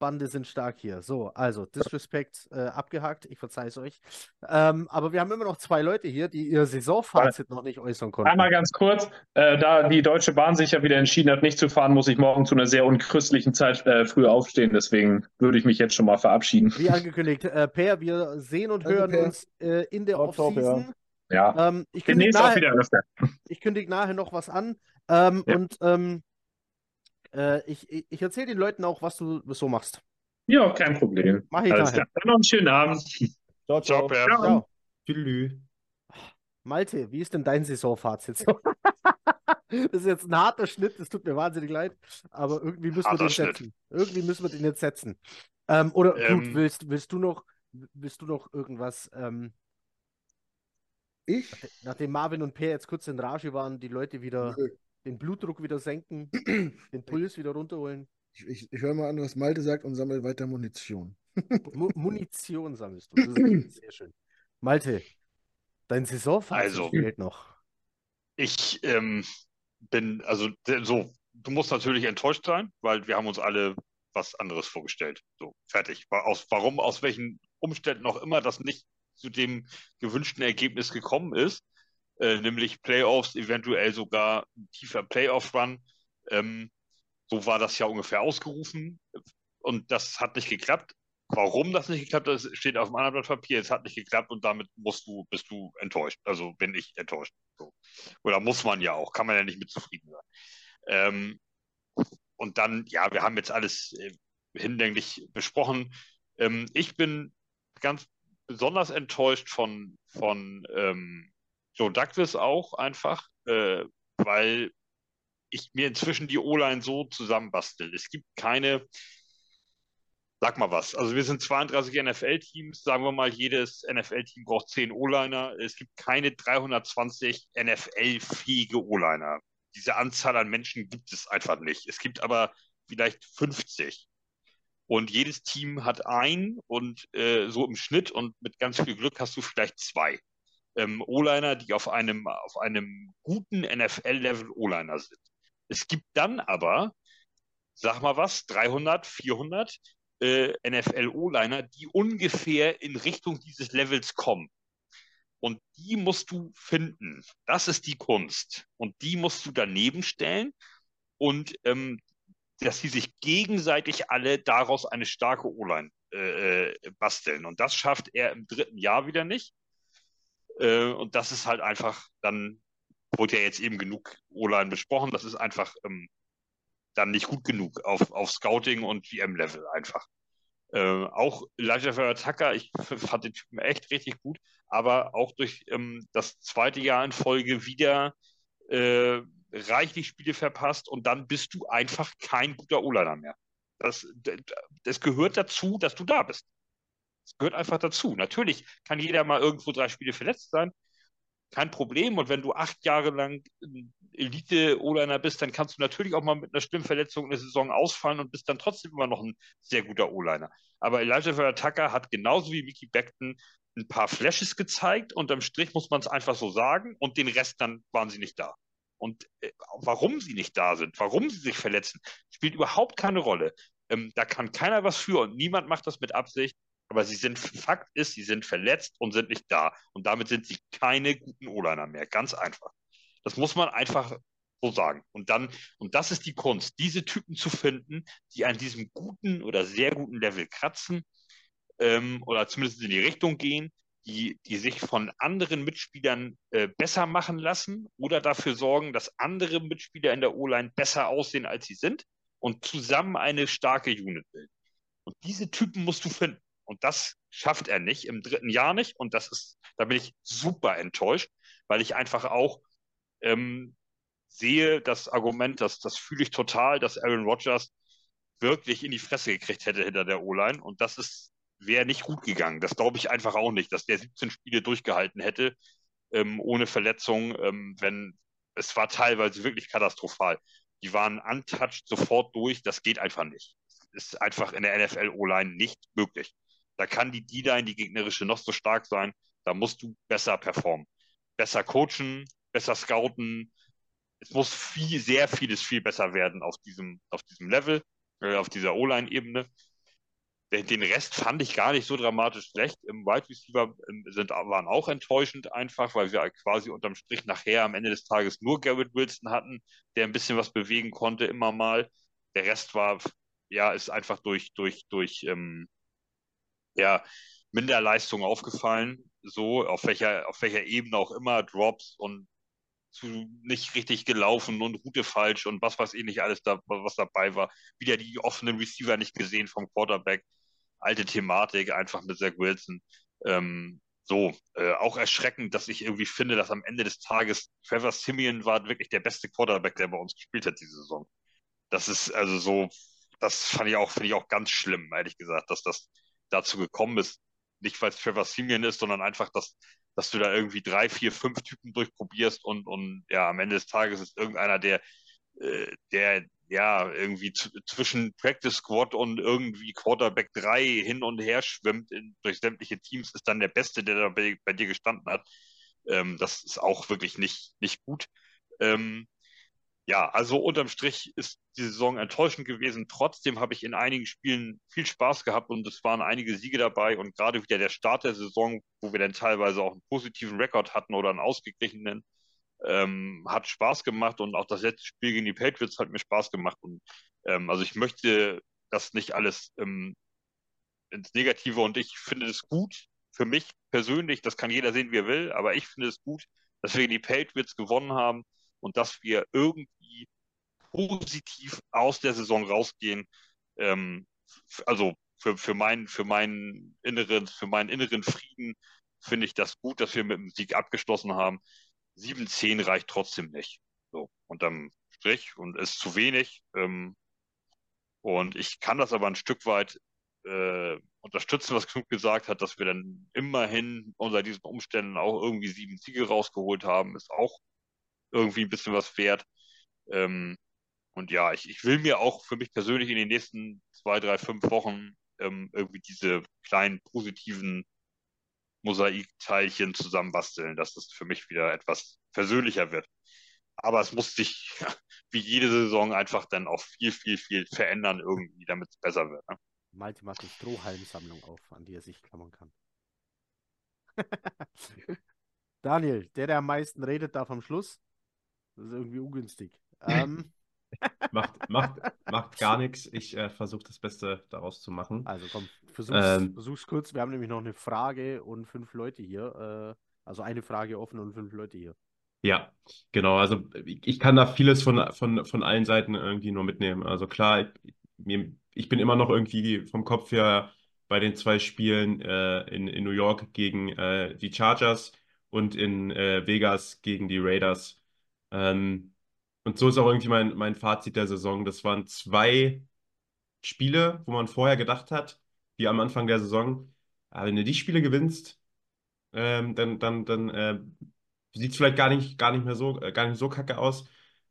Bande sind stark hier. So, also Disrespect äh, abgehakt, ich verzeihe es euch. Ähm, aber wir haben immer noch zwei Leute hier, die ihr Saisonfazit noch nicht äußern konnten. Einmal ganz kurz, äh, da die Deutsche Bahn sich ja wieder entschieden hat, nicht zu fahren, muss ich morgen zu einer sehr unchristlichen Zeit äh, früh aufstehen. Deswegen würde ich mich jetzt schon mal verabschieden. Wie angekündigt, äh, Per, wir sehen und Danke, hören Per. uns äh, in der Offseason. Ja, Ähm, ich kündige demnächst auch nachher, wieder öfter. ich kündige nachher noch was an. Ähm, Ja. Und ähm, äh, ich, ich, ich erzähle den Leuten auch, was du so machst. Ja, kein Problem. Mach ich Alles klar. Dann noch einen schönen Abend. Ciao, Ciao, ciao. Ciao. Ciao. Tschüss. Malte, wie ist denn dein Saisonfazit? so? [LAUGHS] Das ist jetzt ein harter Schnitt, es tut mir wahnsinnig leid, aber irgendwie müssen wir Harter den Schnitt. setzen. Irgendwie müssen wir den jetzt setzen. Ähm, oder gut, Ähm. willst, willst du noch, willst du noch irgendwas, ähm, Ich? nachdem Marvin und Per jetzt kurz in Rage waren, die Leute wieder Nö. Den Blutdruck wieder senken, [CLEARS THROAT] den Puls wieder runterholen? Ich, ich, ich höre mal an, was Malte sagt und sammle weiter Munition. [LAUGHS] Mu Munition sammelst du. Das ist sehr schön. Malte, dein Saisonfazit Also. fehlt noch. Ich ähm, bin, also so, du musst natürlich enttäuscht sein, weil wir haben uns alle was anderes vorgestellt. So, fertig. Aus, warum, aus welchen Umständen auch immer das nicht zu dem gewünschten Ergebnis gekommen ist, äh, nämlich Playoffs, eventuell sogar ein tiefer Playoff-Run. Ähm, so war das ja ungefähr ausgerufen und das hat nicht geklappt. Warum das nicht geklappt hat, steht auf einem anderen Blatt Papier. Es hat nicht geklappt und damit musst du, bist du enttäuscht. Also bin ich enttäuscht. So. Oder muss man ja auch, kann man ja nicht mit zufrieden sein. Ähm, und dann, ja, wir haben jetzt alles äh, hinlänglich besprochen. Ähm, ich bin ganz besonders enttäuscht von, von ähm, Joe Douglas auch einfach, äh, weil ich mir inzwischen die O-Line so zusammenbastel. Es gibt keine, sag mal was, also wir sind 32 NFL-Teams, sagen wir mal, jedes NFL-Team braucht 10 O-Liner. Es gibt keine 320 NFL-fähige O-Liner. Diese Anzahl an Menschen gibt es einfach nicht. Es gibt aber vielleicht 50. Und jedes Team hat ein und äh, so im Schnitt und mit ganz viel Glück hast du vielleicht zwei ähm, O-Liner, die auf einem, auf einem guten NFL-Level O-Liner sind. Es gibt dann aber, sag mal was, 300, 400 äh, NFL-O-Liner, die ungefähr in Richtung dieses Levels kommen. Und die musst du finden. Das ist die Kunst. Und die musst du daneben stellen und ähm, dass sie sich gegenseitig alle daraus eine starke O-Line äh, äh, basteln. Und das schafft er im dritten Jahr wieder nicht. Äh, und das ist halt einfach, dann wurde ja jetzt eben genug O-Line besprochen, das ist einfach ähm, dann nicht gut genug auf, auf Scouting und GM-Level einfach. Äh, auch Elijah Tucker, ich fand den Typen echt richtig gut, aber auch durch ähm, das zweite Jahr in Folge wieder äh, reichlich Spiele verpasst und dann bist du einfach kein guter O-Liner mehr. Das, das gehört dazu, dass du da bist. Das gehört einfach dazu. Natürlich kann jeder mal irgendwo drei Spiele verletzt sein. Kein Problem. Und wenn du acht Jahre lang Elite-O-Liner bist, dann kannst du natürlich auch mal mit einer Stimmverletzung eine Saison ausfallen und bist dann trotzdem immer noch ein sehr guter O-Liner. Aber Elijah Tucker hat genauso wie Mickey Beckton ein paar Flashes gezeigt. Unterm Strich muss man es einfach so sagen. Und den Rest dann waren sie nicht da. Und äh, warum sie nicht da sind, warum sie sich verletzen, spielt überhaupt keine Rolle. Ähm, da kann keiner was für und niemand macht das mit Absicht. Aber sie sind, Fakt ist, sie sind verletzt und sind nicht da. Und damit sind sie keine guten O-Liner mehr. Ganz einfach. Das muss man einfach so sagen. Und dann, und das ist die Kunst, diese Typen zu finden, die an diesem guten oder sehr guten Level kratzen ähm, oder zumindest in die Richtung gehen, die, die sich von anderen Mitspielern äh, besser machen lassen oder dafür sorgen, dass andere Mitspieler in der O-Line besser aussehen, als sie sind und zusammen eine starke Unit bilden. Und diese Typen musst du finden. Und das schafft er nicht, im dritten Jahr nicht. Und das ist, da bin ich super enttäuscht, weil ich einfach auch ähm, sehe das Argument, dass das fühle ich total, dass Aaron Rodgers wirklich in die Fresse gekriegt hätte hinter der O-Line. Und das ist, wäre nicht gut gegangen. Das glaube ich einfach auch nicht, dass der 17 Spiele durchgehalten hätte, ähm, ohne Verletzung, ähm, wenn es war teilweise wirklich katastrophal. Die waren untouched sofort durch, das geht einfach nicht. Ist einfach in der NFL O-Line nicht möglich. Da kann die D-Line, die gegnerische, noch so stark sein. Da musst du besser performen. Besser coachen, besser scouten. Es muss viel, sehr vieles viel besser werden auf diesem, auf diesem Level, äh, auf dieser O-Line-Ebene. den Rest fand ich gar nicht so dramatisch schlecht. Im Wide Receiver ähm, sind, waren auch enttäuschend einfach, weil wir quasi unterm Strich nachher am Ende des Tages nur Garrett Wilson hatten, der ein bisschen was bewegen konnte, immer mal. Der Rest war, ja, ist einfach durch, durch, durch, ähm, ja, Minderleistung aufgefallen. So, auf welcher, auf welcher Ebene auch immer, Drops und zu nicht richtig gelaufen und Route falsch und was weiß ich nicht alles da, was dabei war. Wieder die offenen Receiver nicht gesehen vom Quarterback alte Thematik, einfach mit Zach Wilson. Ähm, so, äh, auch erschreckend, dass ich irgendwie finde, dass am Ende des Tages Trevor Simeon war wirklich der beste Quarterback, der bei uns gespielt hat diese Saison. Das ist also so, das fand ich auch, finde ich auch ganz schlimm, ehrlich gesagt, dass das dazu gekommen ist. Nicht, weil es Trevor Simeon ist, sondern einfach, dass, dass du da irgendwie drei, vier, fünf Typen durchprobierst und, und ja, am Ende des Tages ist irgendeiner, der, äh, der ja, irgendwie zwischen Practice Squad und irgendwie Quarterback 3 hin und her schwimmt in, durch sämtliche Teams, ist dann der Beste, der da bei, bei dir gestanden hat. Ähm, das ist auch wirklich nicht, nicht gut. Ähm, ja, also unterm Strich ist die Saison enttäuschend gewesen. Trotzdem habe ich in einigen Spielen viel Spaß gehabt und es waren einige Siege dabei. Und gerade wieder der Start der Saison, wo wir dann teilweise auch einen positiven Rekord hatten oder einen ausgeglichenen, ähm, hat Spaß gemacht. Und auch das letzte Spiel gegen die Patriots hat mir Spaß gemacht. Und ähm, also ich möchte das nicht alles ähm, ins Negative. Und ich finde es gut für mich persönlich, das kann jeder sehen, wie er will, aber ich finde es gut, dass wir gegen die Patriots gewonnen haben und dass wir irgendwie positiv aus der Saison rausgehen. Ähm, also für, für, mein, für, meinen inneren, für meinen inneren Frieden finde ich das gut, dass wir mit dem Sieg abgeschlossen haben. 7-10 reicht trotzdem nicht. So, unterm Strich und ist zu wenig. Ähm, und ich kann das aber ein Stück weit äh, unterstützen, was Knut gesagt hat, dass wir dann immerhin unter diesen Umständen auch irgendwie sieben Siege rausgeholt haben, ist auch irgendwie ein bisschen was wert. Ähm, und ja, ich, ich will mir auch für mich persönlich in den nächsten zwei, drei, fünf Wochen ähm, irgendwie diese kleinen positiven Mosaikteilchen zusammenbasteln, dass es für mich wieder etwas versöhnlicher wird. Aber es muss sich wie jede Saison einfach dann auch viel, viel, viel verändern irgendwie, damit es besser wird. Ne? Malte macht eine Strohhalmsammlung auf, an die er sich klammern kann. [LAUGHS] Daniel, der, der am meisten redet, darf am Schluss. Das ist irgendwie ungünstig. [LAUGHS] Ähm, macht, macht, macht gar nichts. Ich äh, versuche das Beste daraus zu machen. Also komm, versuch's, ähm, versuch's kurz. Wir haben nämlich noch eine Frage und fünf Leute hier. Äh, also eine Frage offen und fünf Leute hier. Ja, genau. Also ich kann da vieles von, von, von allen Seiten irgendwie nur mitnehmen. Also klar, ich, ich bin immer noch irgendwie vom Kopf her bei den zwei Spielen äh, in, in New York gegen äh, die Chargers und in äh, Vegas gegen die Raiders. Ähm, und so ist auch irgendwie mein, mein Fazit der Saison. Das waren zwei Spiele, wo man vorher gedacht hat, wie am Anfang der Saison, ah, wenn du die Spiele gewinnst, ähm, dann, dann, dann äh, sieht es vielleicht gar nicht, gar nicht mehr so, äh, gar nicht so kacke aus.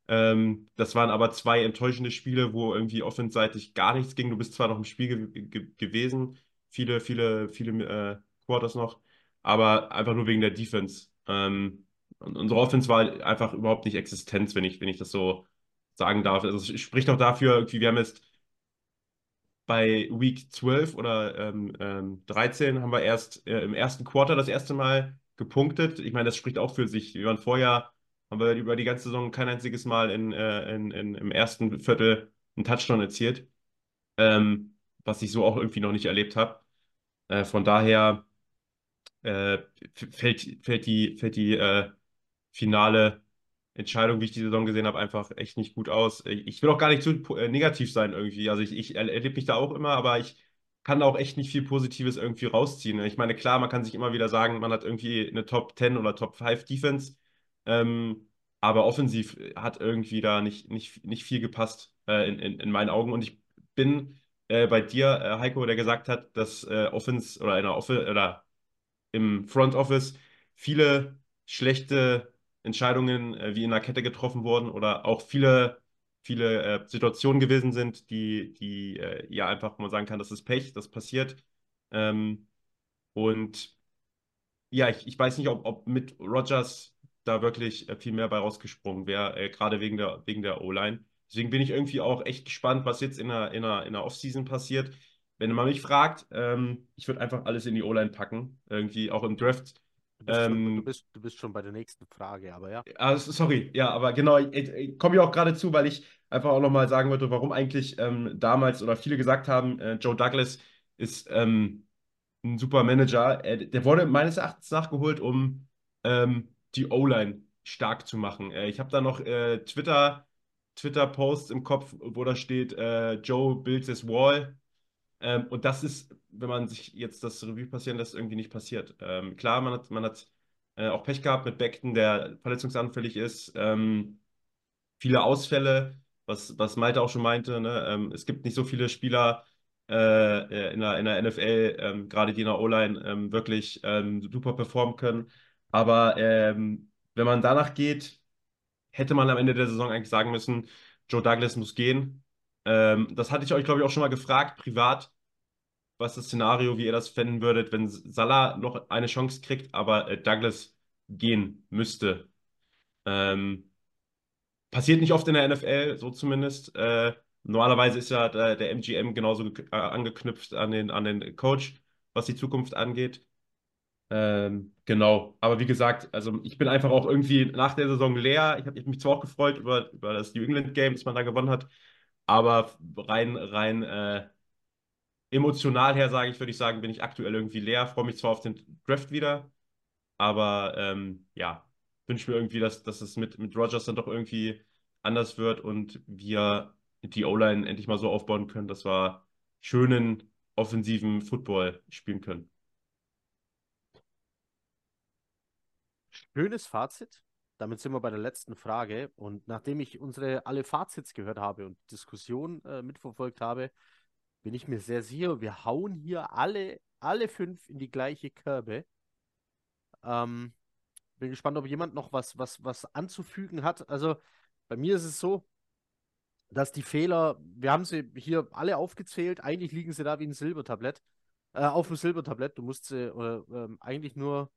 Ähm, das waren aber zwei enttäuschende Spiele, wo irgendwie offenseitig gar nichts ging. Du bist zwar noch im Spiel ge ge gewesen, viele, viele, viele äh, Quarters noch, aber einfach nur wegen der Defense. Ähm, und unsere Offense war einfach überhaupt nicht existent, wenn ich, wenn ich das so sagen darf. Also es spricht auch dafür, wir haben jetzt bei Week 12 oder ähm, ähm, 13 haben wir erst äh, im ersten Quarter das erste Mal gepunktet. Ich meine, das spricht auch für sich. Wir waren vorher, haben wir über die ganze Saison kein einziges Mal in, äh, in, in, im ersten Viertel einen Touchdown erzielt, ähm, was ich so auch irgendwie noch nicht erlebt habe. Äh, von daher äh, fällt, fällt die, fällt die äh, finale Entscheidung, wie ich die Saison gesehen habe, einfach echt nicht gut aus. Ich will auch gar nicht zu äh, negativ sein irgendwie. Also ich, ich erlebe mich da auch immer, aber ich kann da auch echt nicht viel Positives irgendwie rausziehen. Ich meine, klar, man kann sich immer wieder sagen, man hat irgendwie eine Top 10 oder Top 5 Defense, ähm, aber offensiv hat irgendwie da nicht, nicht, nicht viel gepasst äh, in, in, in meinen Augen. Und ich bin äh, bei dir, äh, Heiko, der gesagt hat, dass äh, Offense oder in der Off oder im Front Office viele schlechte Entscheidungen äh, wie in der Kette getroffen wurden oder auch viele, viele äh, Situationen gewesen sind, die, die äh, ja einfach man sagen kann, das ist Pech, das passiert. Ähm, und ja, ich, ich weiß nicht, ob, ob mit Rogers da wirklich äh, viel mehr bei rausgesprungen wäre, äh, gerade wegen der, wegen der O-Line. Deswegen bin ich irgendwie auch echt gespannt, was jetzt in der, in der, in der Offseason passiert. wenn man mich fragt, ähm, ich würde einfach alles in die O-Line packen. Irgendwie auch im Draft. Du bist, schon, Ähm, du, bist, du bist schon bei der nächsten Frage, aber ja. Ah, sorry, ja, aber genau, ich, ich komme ja auch gerade zu, weil ich einfach auch nochmal sagen wollte, warum eigentlich ähm, damals oder viele gesagt haben, äh, Joe Douglas ist ähm, ein super Manager. Äh, der wurde meines Erachtens nachgeholt, um ähm, die O-Line stark zu machen. Äh, ich habe da noch äh, Twitter, Twitter-Posts im Kopf, wo da steht, äh, Joe builds his wall. Ähm, und das ist, wenn man sich jetzt das Revue passieren lässt, irgendwie nicht passiert. Ähm, klar, man hat, man hat äh, auch Pech gehabt mit Beckton, der verletzungsanfällig ist. Ähm, viele Ausfälle, was, was Malte auch schon meinte. Ne? Ähm, es gibt nicht so viele Spieler äh, in, der, in der NFL, ähm, gerade die in der O-Line, ähm, wirklich super performen können. Aber wenn man danach geht, hätte man am Ende der Saison eigentlich sagen müssen, Joe Douglas muss gehen. Ähm, das hatte ich euch, glaube ich, auch schon mal gefragt, privat, was das Szenario, wie ihr das fänden würdet, wenn Salah noch eine Chance kriegt, aber äh, Douglas gehen müsste. Ähm, passiert nicht oft in der NFL, so zumindest. Äh, normalerweise ist ja der, der MGM genauso ge- äh, angeknüpft an den, an den Coach, was die Zukunft angeht. Ähm, genau, aber wie gesagt, also ich bin einfach auch irgendwie nach der Saison leer. Ich habe mich zwar auch gefreut über, über das New England Game, das man da gewonnen hat, aber rein, rein äh, emotional her, sage ich, würde ich sagen, bin ich aktuell irgendwie leer. Freue mich zwar auf den Draft wieder, aber ähm, ja, wünsche mir irgendwie, dass, dass es mit, mit Rodgers dann doch irgendwie anders wird und wir die O-Line endlich mal so aufbauen können, dass wir schönen offensiven Football spielen können. Schönes Fazit. Damit sind wir bei der letzten Frage. Und nachdem ich unsere alle Fazits gehört habe und Diskussion äh, mitverfolgt habe, bin ich mir sehr sicher, wir hauen hier alle, alle fünf in die gleiche Kerbe. Ähm, bin gespannt, ob jemand noch was, was, was anzufügen hat. Also bei mir ist es so, dass die Fehler, wir haben sie hier alle aufgezählt, eigentlich liegen sie da wie ein Silbertablett, äh, auf dem Silbertablett. Du musst sie äh, ähm, eigentlich nur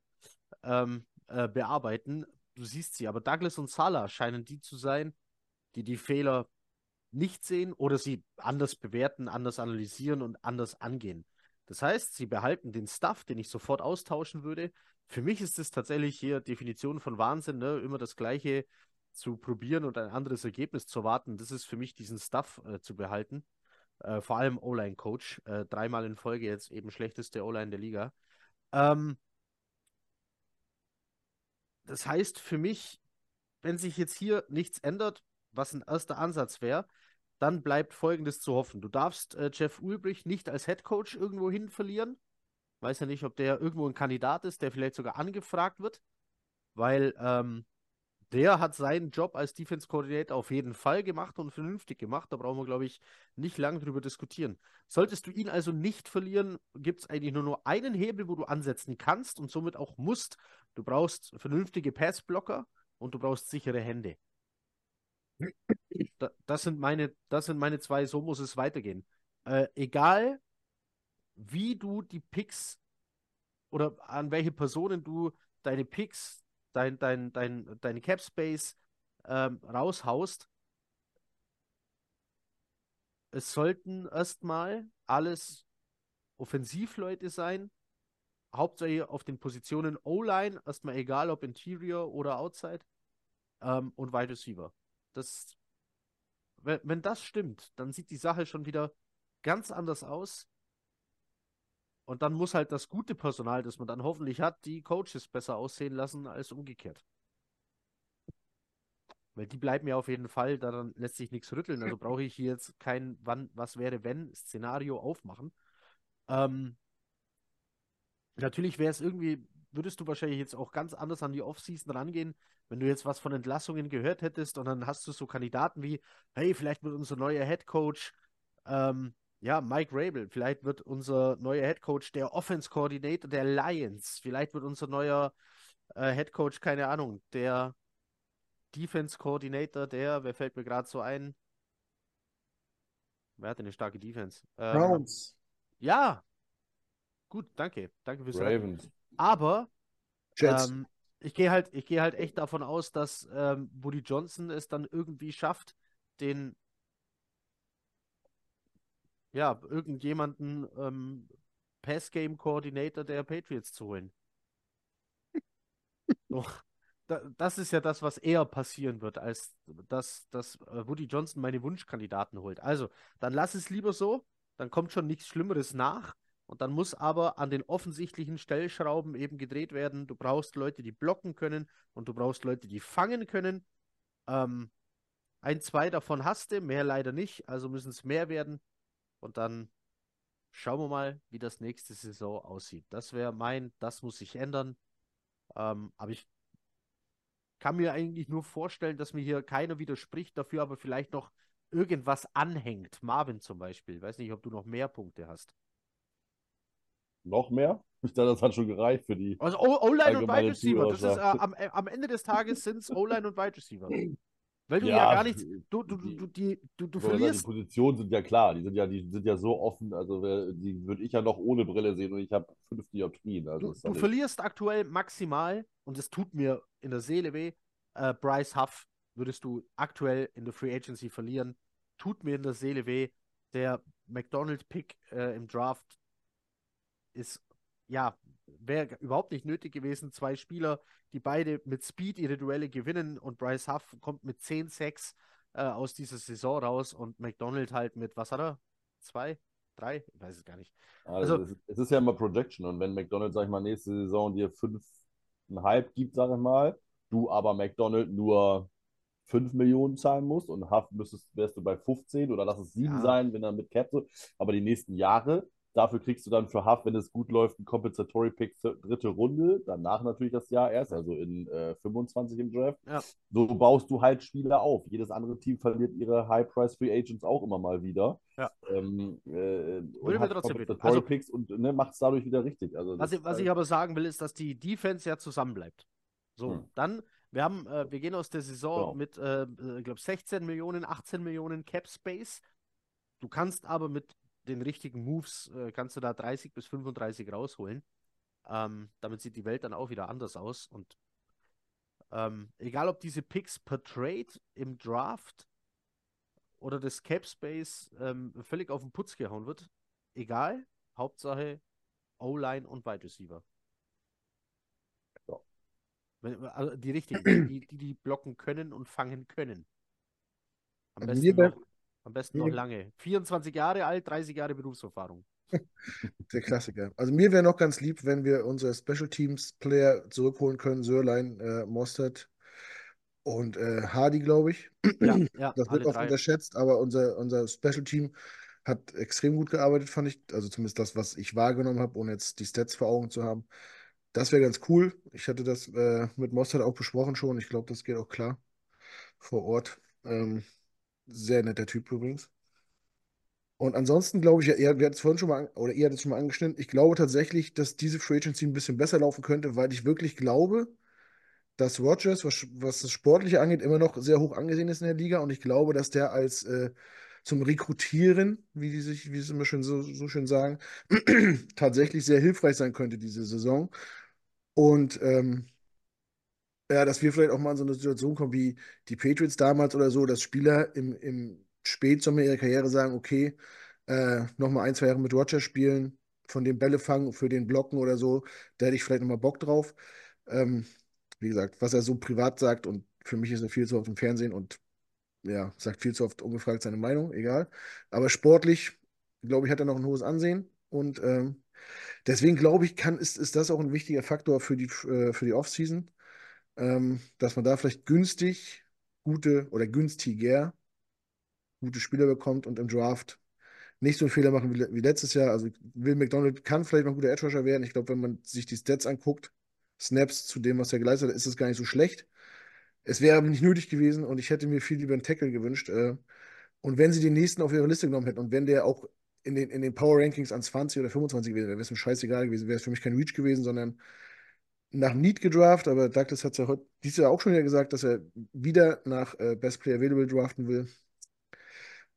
ähm, äh, bearbeiten. Du siehst sie, aber Douglas und Salah scheinen die zu sein, die die Fehler nicht sehen oder sie anders bewerten, anders analysieren und anders angehen. Das heißt, sie behalten den Stuff, den ich sofort austauschen würde. Für mich ist es tatsächlich hier Definition von Wahnsinn, ne? immer das Gleiche zu probieren und ein anderes Ergebnis zu erwarten. Das ist für mich, diesen Stuff äh, zu behalten. Äh, vor allem O-Line-Coach. Äh, dreimal in Folge jetzt eben schlechteste O-Line der Liga. Ähm, das heißt für mich, wenn sich jetzt hier nichts ändert, was ein erster Ansatz wäre, dann bleibt Folgendes zu hoffen. Du darfst äh, Jeff Ulbrich nicht als Head Coach irgendwo hin verlieren. Weiß ja nicht, ob der irgendwo ein Kandidat ist, der vielleicht sogar angefragt wird, weil ähm, der hat seinen Job als Defense Coordinator auf jeden Fall gemacht und vernünftig gemacht. Da brauchen wir, glaube ich, nicht lange drüber diskutieren. Solltest du ihn also nicht verlieren, gibt es eigentlich nur noch einen Hebel, wo du ansetzen kannst und somit auch musst. Du brauchst vernünftige Passblocker und du brauchst sichere Hände. Da, das, sind meine, das sind meine zwei, so muss es weitergehen. Äh, egal, wie du die Picks oder an welche Personen du deine Picks, dein, dein, dein, deine Cap Space ähm, raushaust, es sollten erstmal alles Offensivleute sein, hauptsächlich auf den Positionen O-Line, erstmal egal ob Interior oder Outside ähm, und Wide Receiver. Das, wenn, wenn das stimmt, dann sieht die Sache schon wieder ganz anders aus. Und dann muss halt das gute Personal, das man dann hoffentlich hat, die Coaches besser aussehen lassen als umgekehrt. Weil die bleiben ja auf jeden Fall, daran lässt sich nichts rütteln. Also brauche ich hier jetzt kein Wann, was wäre, wenn Szenario aufmachen. Ähm, natürlich wäre es irgendwie, würdest du wahrscheinlich jetzt auch ganz anders an die Offseason rangehen, wenn du jetzt was von Entlassungen gehört hättest und dann hast du so Kandidaten wie, hey, vielleicht wird unser neuer Head Coach, ähm, ja, Mike Rabel, vielleicht wird unser neuer Head Coach der Offense Coordinator der Lions, vielleicht wird unser neuer äh, Head Coach, keine Ahnung, der Defense Coordinator der, wer fällt mir gerade so ein? Wer hat denn eine starke Defense? Ähm, Browns, ja, gut, danke, danke fürs. Ravens. Aber ähm, ich gehe halt, ich gehe halt echt davon aus, dass ähm, Woody Johnson es dann irgendwie schafft, den ja, irgendjemanden ähm, Pass-Game-Coordinator der Patriots zu holen. [LAUGHS] so, da, das ist ja das, was eher passieren wird, als dass, dass äh, Woody Johnson meine Wunschkandidaten holt. Also, dann lass es lieber so, dann kommt schon nichts Schlimmeres nach. Und dann muss aber an den offensichtlichen Stellschrauben eben gedreht werden. Du brauchst Leute, die blocken können und du brauchst Leute, die fangen können. Ähm, ein, zwei davon hast du, mehr leider nicht, also müssen es mehr werden. Und dann schauen wir mal, wie das nächste Saison aussieht. Das wäre mein, das muss sich ändern. Ähm, aber ich kann mir eigentlich nur vorstellen, dass mir hier keiner widerspricht, dafür aber vielleicht noch irgendwas anhängt. Marvin zum Beispiel. Ich weiß nicht, ob du noch mehr Punkte hast. Noch mehr? [LAUGHS] Ich dachte, das hat schon gereicht für die. Also O-Line und Wide Receiver. Das ist, äh, am, äh, am Ende des Tages sind es O-Line und Wide Receiver. Weil du ja, Ja, gar nichts. Du, du, du, die, du, du sagen, Die verlierst. Positionen sind ja klar, die sind ja, die sind ja so offen, also die würde ich ja noch ohne Brille sehen und ich habe fünf Dioptrien. Also Du, du verlierst aktuell maximal, und es tut mir in der Seele weh, äh, Bryce Huff würdest du aktuell in der Free Agency verlieren. Tut mir in der Seele weh. Der McDonald-Pick äh, im Draft ist, ja, wäre überhaupt nicht nötig gewesen. Zwei Spieler, die beide mit Speed ihre Duelle gewinnen und Bryce Huff kommt mit 10 Sacks äh, aus dieser Saison raus und McDonald halt mit, was hat er? Zwei? Drei? Ich weiß es gar nicht. Also, Also- es, ist- es ist ja immer Projection und wenn McDonald's, sag ich mal, nächste Saison dir fünfeinhalb gibt, sag ich mal, du aber McDonald nur 5 Millionen zahlen musst und Huff müsstest, wärst du bei 15 oder lass es 7 Ja. sein, wenn er mit Cap so, aber die nächsten Jahre, dafür kriegst du dann für Huff, wenn es gut läuft, einen Compensatory Pick dritte Runde, danach natürlich das Jahr erst, also in äh, 25 im Draft. Ja. So baust du halt Spieler auf. Jedes andere Team verliert ihre High-Price Free Agents auch immer mal wieder. Ja. Ähm, äh, und mir trotzdem. Compensatory Also- Picks und ne, macht es dadurch wieder richtig. Also Was ich, was ist ich aber sagen will, ist, dass die Defense ja zusammenbleibt. So, Hm. dann, wir haben, äh, wir gehen aus der Saison Genau. mit, äh, ich glaube, 16 Millionen, 18 Millionen Cap Space. Du kannst aber mit den richtigen Moves, äh, kannst du da 30 bis 35 rausholen. Ähm, damit sieht die Welt dann auch wieder anders aus. Und ähm, egal, ob diese Picks per Trade im Draft oder das Cap Space ähm, völlig auf den Putz gehauen wird, egal, Hauptsache O-Line und Wide Receiver. Ja. Also die richtigen, die, die die blocken können und fangen können. Am Also besten noch, am besten noch wär- lange. 24 Jahre alt, 30 Jahre Berufserfahrung. [LAUGHS] Der Klassiker. Also mir wäre noch ganz lieb, wenn wir unsere Special Teams Player zurückholen können. Sörlein, äh, Mostert und äh, Hardy, glaube ich. Ja, [CLEARS THROAT] ja, Das wird oft drei. unterschätzt, aber unser, unser Special Team hat extrem gut gearbeitet, fand ich. Also zumindest das, was ich wahrgenommen habe, ohne jetzt die Stats vor Augen zu haben. Das wäre ganz cool. Ich hatte das äh, mit Mostert auch besprochen schon. Ich glaube, das geht auch klar vor Ort. Ähm, sehr netter Typ übrigens. Und ansonsten glaube ich, ja, ihr, wir es vorhin schon mal, oder ihr schon mal angeschnitten, ich glaube tatsächlich, dass diese Free Agency ein bisschen besser laufen könnte, weil ich wirklich glaube, dass Rodgers, was, was das Sportliche angeht, immer noch sehr hoch angesehen ist in der Liga. Und ich glaube, dass der als äh, zum Rekrutieren, wie die sich, wie sie immer schön so, so schön sagen, [CLEARS THROAT] tatsächlich sehr hilfreich sein könnte diese Saison. Und ähm, ja, dass wir vielleicht auch mal in so eine Situation kommen wie die Patriots damals oder so, dass Spieler im, im Spätsommer ihrer Karriere sagen, okay, äh, nochmal ein, zwei Jahre mit Roger spielen, von dem Bälle fangen, für den Blocken oder so, da hätte ich vielleicht nochmal Bock drauf. Ähm, wie gesagt, was er so privat sagt und für mich ist er viel zu oft im Fernsehen und ja, sagt viel zu oft ungefragt seine Meinung, egal. Aber sportlich, glaube ich, hat er noch ein hohes Ansehen und ähm, deswegen glaube ich, kann, ist, ist das auch ein wichtiger Faktor für die, äh, für die Offseason, ähm, dass man da vielleicht günstig gute oder günstiger gute Spieler bekommt und im Draft nicht so einen Fehler machen wie, wie letztes Jahr. Also Will McDonald kann vielleicht noch ein guter Edge Rusher werden. Ich glaube, wenn man sich die Stats anguckt, Snaps zu dem, was er geleistet hat, ist es gar nicht so schlecht. Es wäre aber nicht nötig gewesen und ich hätte mir viel lieber einen Tackle gewünscht. Äh, und wenn sie den nächsten auf ihre Liste genommen hätten und wenn der auch in den, in den Power Rankings an 20 oder 25 gewesen wäre, wäre es mir scheißegal gewesen, wäre es für mich kein Reach gewesen, sondern nach Need gedraft, aber Douglas hat es ja heute dieses Jahr auch schon wieder gesagt, dass er wieder nach äh, Best Player Available draften will.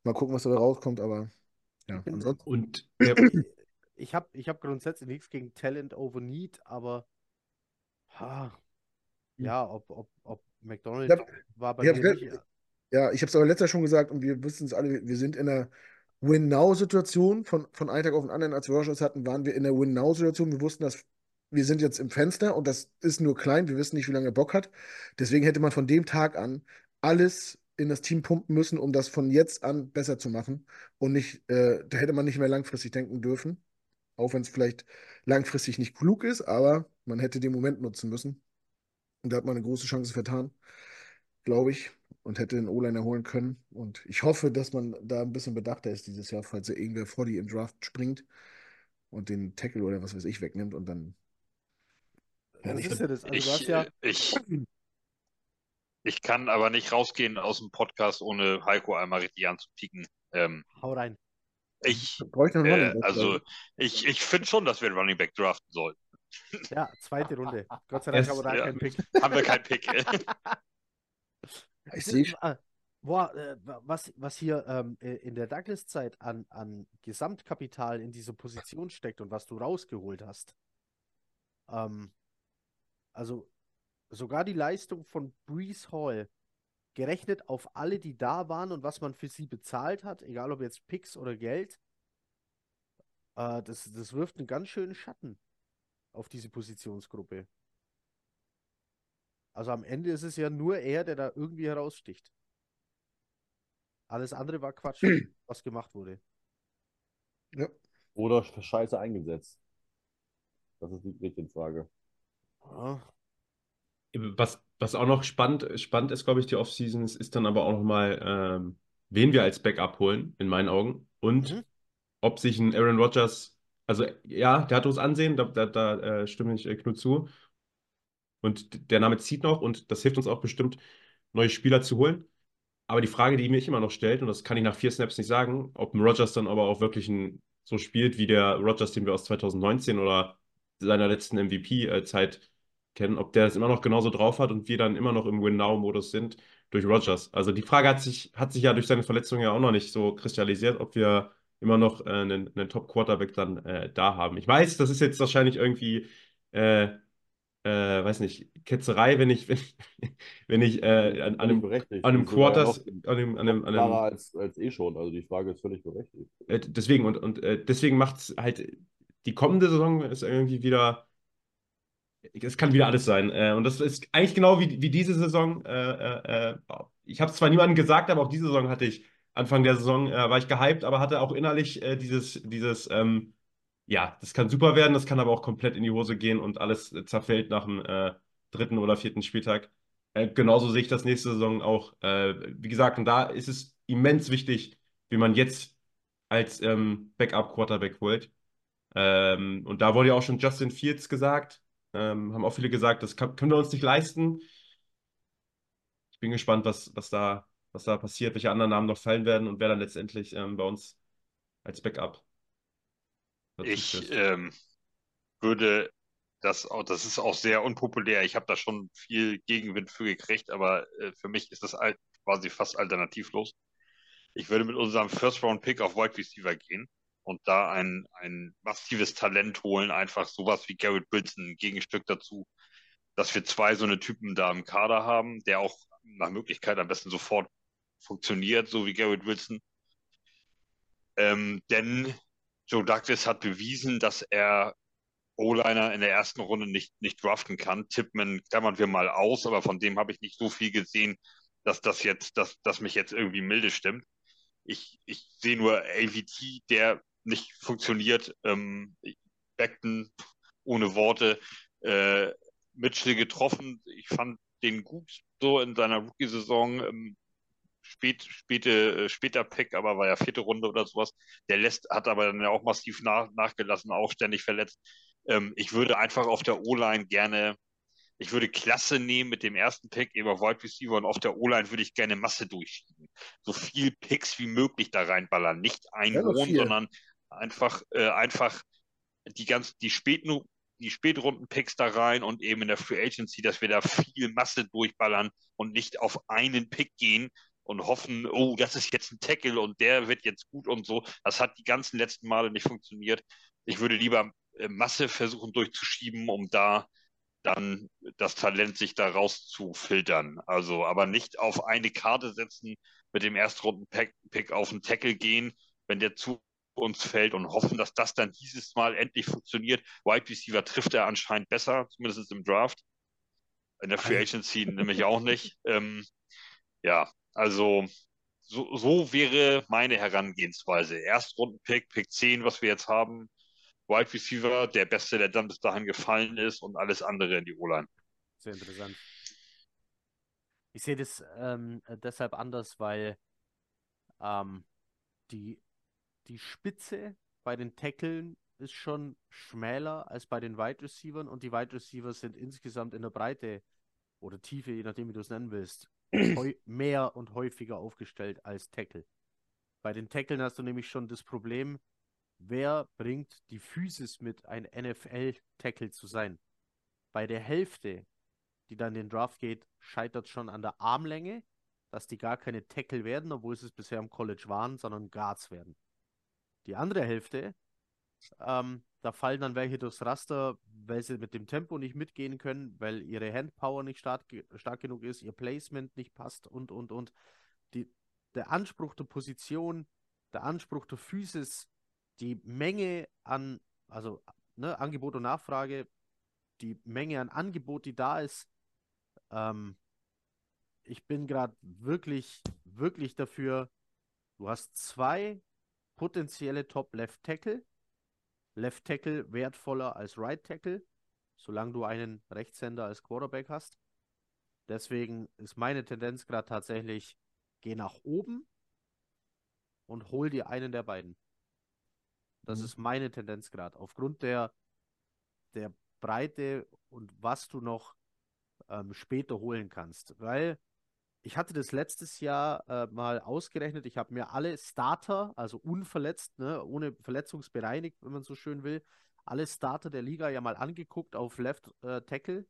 Mal gucken, was dabei rauskommt, aber ja, ansonsten. Und [CLEARS THROAT] der, Ich habe ich hab grundsätzlich nichts gegen Talent over Need, aber ha, ja, ob, ob, ob McDonald Ich hab- war bei mir nicht. Ja, ich habe es aber letztes Jahr schon gesagt und wir wissen es alle, wir sind in einer Win-Now-Situation von, von einem Tag auf den anderen, als wir Rogers hatten, waren wir in der Win-Now-Situation. Wir wussten, dass wir sind jetzt im Fenster und das ist nur klein. Wir wissen nicht, wie lange er Bock hat. Deswegen hätte man von dem Tag an alles in das Team pumpen müssen, um das von jetzt an besser zu machen. Und nicht, äh, da hätte man nicht mehr langfristig denken dürfen. Auch wenn es vielleicht langfristig nicht klug ist, aber man hätte den Moment nutzen müssen. Und da hat man eine große Chance vertan, glaube ich, und hätte den O-Line erholen können. Und ich hoffe, dass man da ein bisschen bedachter ist dieses Jahr, falls er irgendwer vor die im Draft springt und den Tackle oder was weiß ich wegnimmt und dann. Ja, das ich, ist ja das. Also, du Ich, hast ja, äh, ich, ich kann aber nicht rausgehen aus dem Podcast, ohne Heiko einmal richtig anzupieken. Ähm, hau rein. ich, äh, also, ich, ich finde schon, dass wir einen Running Back draften sollten. Ja, zweite Runde. Gott sei Dank haben wir da ja. keinen Pick. Haben wir keinen Pick. [LAUGHS] ich. sehe Äh, Boah, äh, was, was hier ähm, äh, in der Douglas-Zeit an, an Gesamtkapital in diese Position steckt und was du rausgeholt hast. Ähm, also sogar die Leistung von Brees Hall, gerechnet auf alle, die da waren und was man für sie bezahlt hat, egal ob jetzt Picks oder Geld, äh, das, das wirft einen ganz schönen Schatten auf diese Positionsgruppe. Also am Ende ist es ja nur er, der da irgendwie heraussticht. Alles andere war Quatsch, [CLEARS THROAT] was gemacht wurde. Ja. Oder Scheiße eingesetzt. Das ist die richtige Frage. Ja. Was, was auch noch spannend, spannend ist, glaube ich, die Offseason, ist, ist dann aber auch nochmal, ähm, wen wir als Backup holen, in meinen Augen. Und Mhm. ob sich ein Aaron Rodgers, also ja, der hat uns Ansehen, da, da, da äh, stimme ich äh, Knut zu. Und der Name zieht noch und das hilft uns auch bestimmt, neue Spieler zu holen. Aber die Frage, die mich immer noch stellt, und das kann ich nach vier Snaps nicht sagen, ob ein Rodgers dann aber auch wirklich ein, so spielt wie der Rodgers, den wir aus 2019 oder seiner letzten MVP-Zeit kennen, ob der es immer noch genauso drauf hat und wir dann immer noch im Win-Now-Modus sind durch Rodgers. Also die Frage hat sich, hat sich ja durch seine Verletzung ja auch noch nicht so kristallisiert, ob wir immer noch äh, einen, einen Top-Quarterback dann äh, da haben. Ich weiß, das ist jetzt wahrscheinlich irgendwie äh, äh, weiß nicht, Ketzerei, wenn ich, [LAUGHS] wenn, wenn ich äh, an, an einem, an einem Quarters, an einem, an einem, an einem als, als eh schon. Also die Frage ist völlig berechtigt. äh, deswegen und, und deswegen macht es halt, die kommende Saison ist irgendwie wieder, es kann wieder alles sein. Äh, und das ist eigentlich genau wie, wie diese Saison. Äh, äh, ich habe es zwar niemandem gesagt, aber auch diese Saison hatte ich, Anfang der Saison war ich gehypt, aber hatte auch innerlich dieses, dieses, ähm, ja, das kann super werden, das kann aber auch komplett in die Hose gehen und alles zerfällt nach dem äh, dritten oder vierten Spieltag. Äh, genauso sehe ich das nächste Saison auch. Äh, wie gesagt, und da ist es immens wichtig, wie man jetzt als ähm, Backup-Quarterback holt. Ähm, und da wurde ja auch schon Justin Fields gesagt. Ähm, haben auch viele gesagt, das kann, können wir uns nicht leisten. Ich bin gespannt, was, was da, was da passiert, welche anderen Namen noch fallen werden und wer dann letztendlich ähm, bei uns als Backup Ich ähm, würde das auch, das ist auch sehr unpopulär. Ich habe da schon viel Gegenwind für gekriegt, aber äh, für mich ist das quasi fast alternativlos. Ich würde mit unserem First-Round-Pick auf Wide Receiver gehen und da ein, ein massives Talent holen, einfach sowas wie Garrett Wilson, ein Gegenstück dazu, dass wir zwei so eine Typen da im Kader haben, der auch nach Möglichkeit am besten sofort funktioniert, so wie Garrett Wilson. Ähm, denn Joe Douglas hat bewiesen, dass er O-Liner in der ersten Runde nicht, nicht draften kann. Tippmann klammern wir mal aus, aber von dem habe ich nicht so viel gesehen, dass das jetzt, dass, dass mich jetzt irgendwie milde stimmt. Ich, ich sehe nur AVT, der nicht funktioniert. Ähm, Beckton ohne Worte. Äh, Mitchell getroffen. Ich fand den gut so in seiner Rookie-Saison. Ähm, spät, späte, äh, später Pick, aber war ja vierte Runde oder sowas. Der lässt, hat aber dann ja auch massiv nach, nachgelassen, auch ständig verletzt. Ähm, ich würde einfach auf der O-Line gerne, ich würde Klasse nehmen mit dem ersten Pick, eben auf Wide Receiver und auf der O-Line würde ich gerne Masse durchschieben. So viel Picks wie möglich da reinballern. Nicht ein Ja, Hohn, sondern einfach, äh, einfach die ganz, die späten, die Spätrunden-Picks da rein und eben in der Free Agency, dass wir da viel Masse durchballern und nicht auf einen Pick gehen und hoffen, oh, das ist jetzt ein Tackle und der wird jetzt gut und so. Das hat die ganzen letzten Male nicht funktioniert. Ich würde lieber äh, Masse versuchen durchzuschieben, um da dann das Talent sich da rauszufiltern. Also, aber nicht auf eine Karte setzen, mit dem Erstrunden-Pick auf einen Tackle gehen, wenn der zu uns fällt und hoffen, dass das dann dieses Mal endlich funktioniert. Wide Receiver trifft er anscheinend besser, zumindest im Draft. In der Free Agency nämlich auch nicht. Ähm, ja, also so, so wäre meine Herangehensweise. Erstrunden-Pick, Pick 10, was wir jetzt haben. Wide Receiver, der Beste, der dann bis dahin gefallen ist und alles andere in die O-Line. Sehr interessant. Ich sehe das ähm, deshalb anders, weil ähm, die, die Spitze bei den Tackeln ist schon schmäler als bei den Wide Receivers und die Wide Receivers sind insgesamt in der Breite oder Tiefe, je nachdem, wie du es nennen willst, [CLEARS THROAT] mehr und häufiger aufgestellt als Tackle. Bei den Tackeln hast du nämlich schon das Problem, wer bringt die Physis mit, ein NFL-Tackle zu sein. Bei der Hälfte, die dann den Draft geht, scheitert schon an der Armlänge, dass die gar keine Tackle werden, obwohl sie es bisher im College waren, sondern Guards werden. Die andere Hälfte, ähm, da fallen dann welche durchs Raster, weil sie mit dem Tempo nicht mitgehen können, weil ihre Handpower nicht stark, stark genug ist, ihr Placement nicht passt und, und, und. Die, der Anspruch der Position, der Anspruch der Physis, die Menge an, also ne, Angebot und Nachfrage, die Menge an Angebot, die da ist, ähm, ich bin gerade wirklich, wirklich dafür, du hast zwei potenzielle Top-Left-Tackle, Left Tackle wertvoller als Right Tackle, solange du einen Rechtshänder als Quarterback hast. Deswegen ist meine Tendenz gerade tatsächlich, geh nach oben und hol dir einen der beiden. Das mhm. ist meine Tendenz gerade. Aufgrund der, der Breite und was du noch ähm, später holen kannst. Weil ich hatte das letztes Jahr äh, mal ausgerechnet. Ich habe mir alle Starter, also unverletzt, ne, ohne verletzungsbereinigt, wenn man so schön will, alle Starter der Liga ja mal angeguckt auf Left äh, Tackle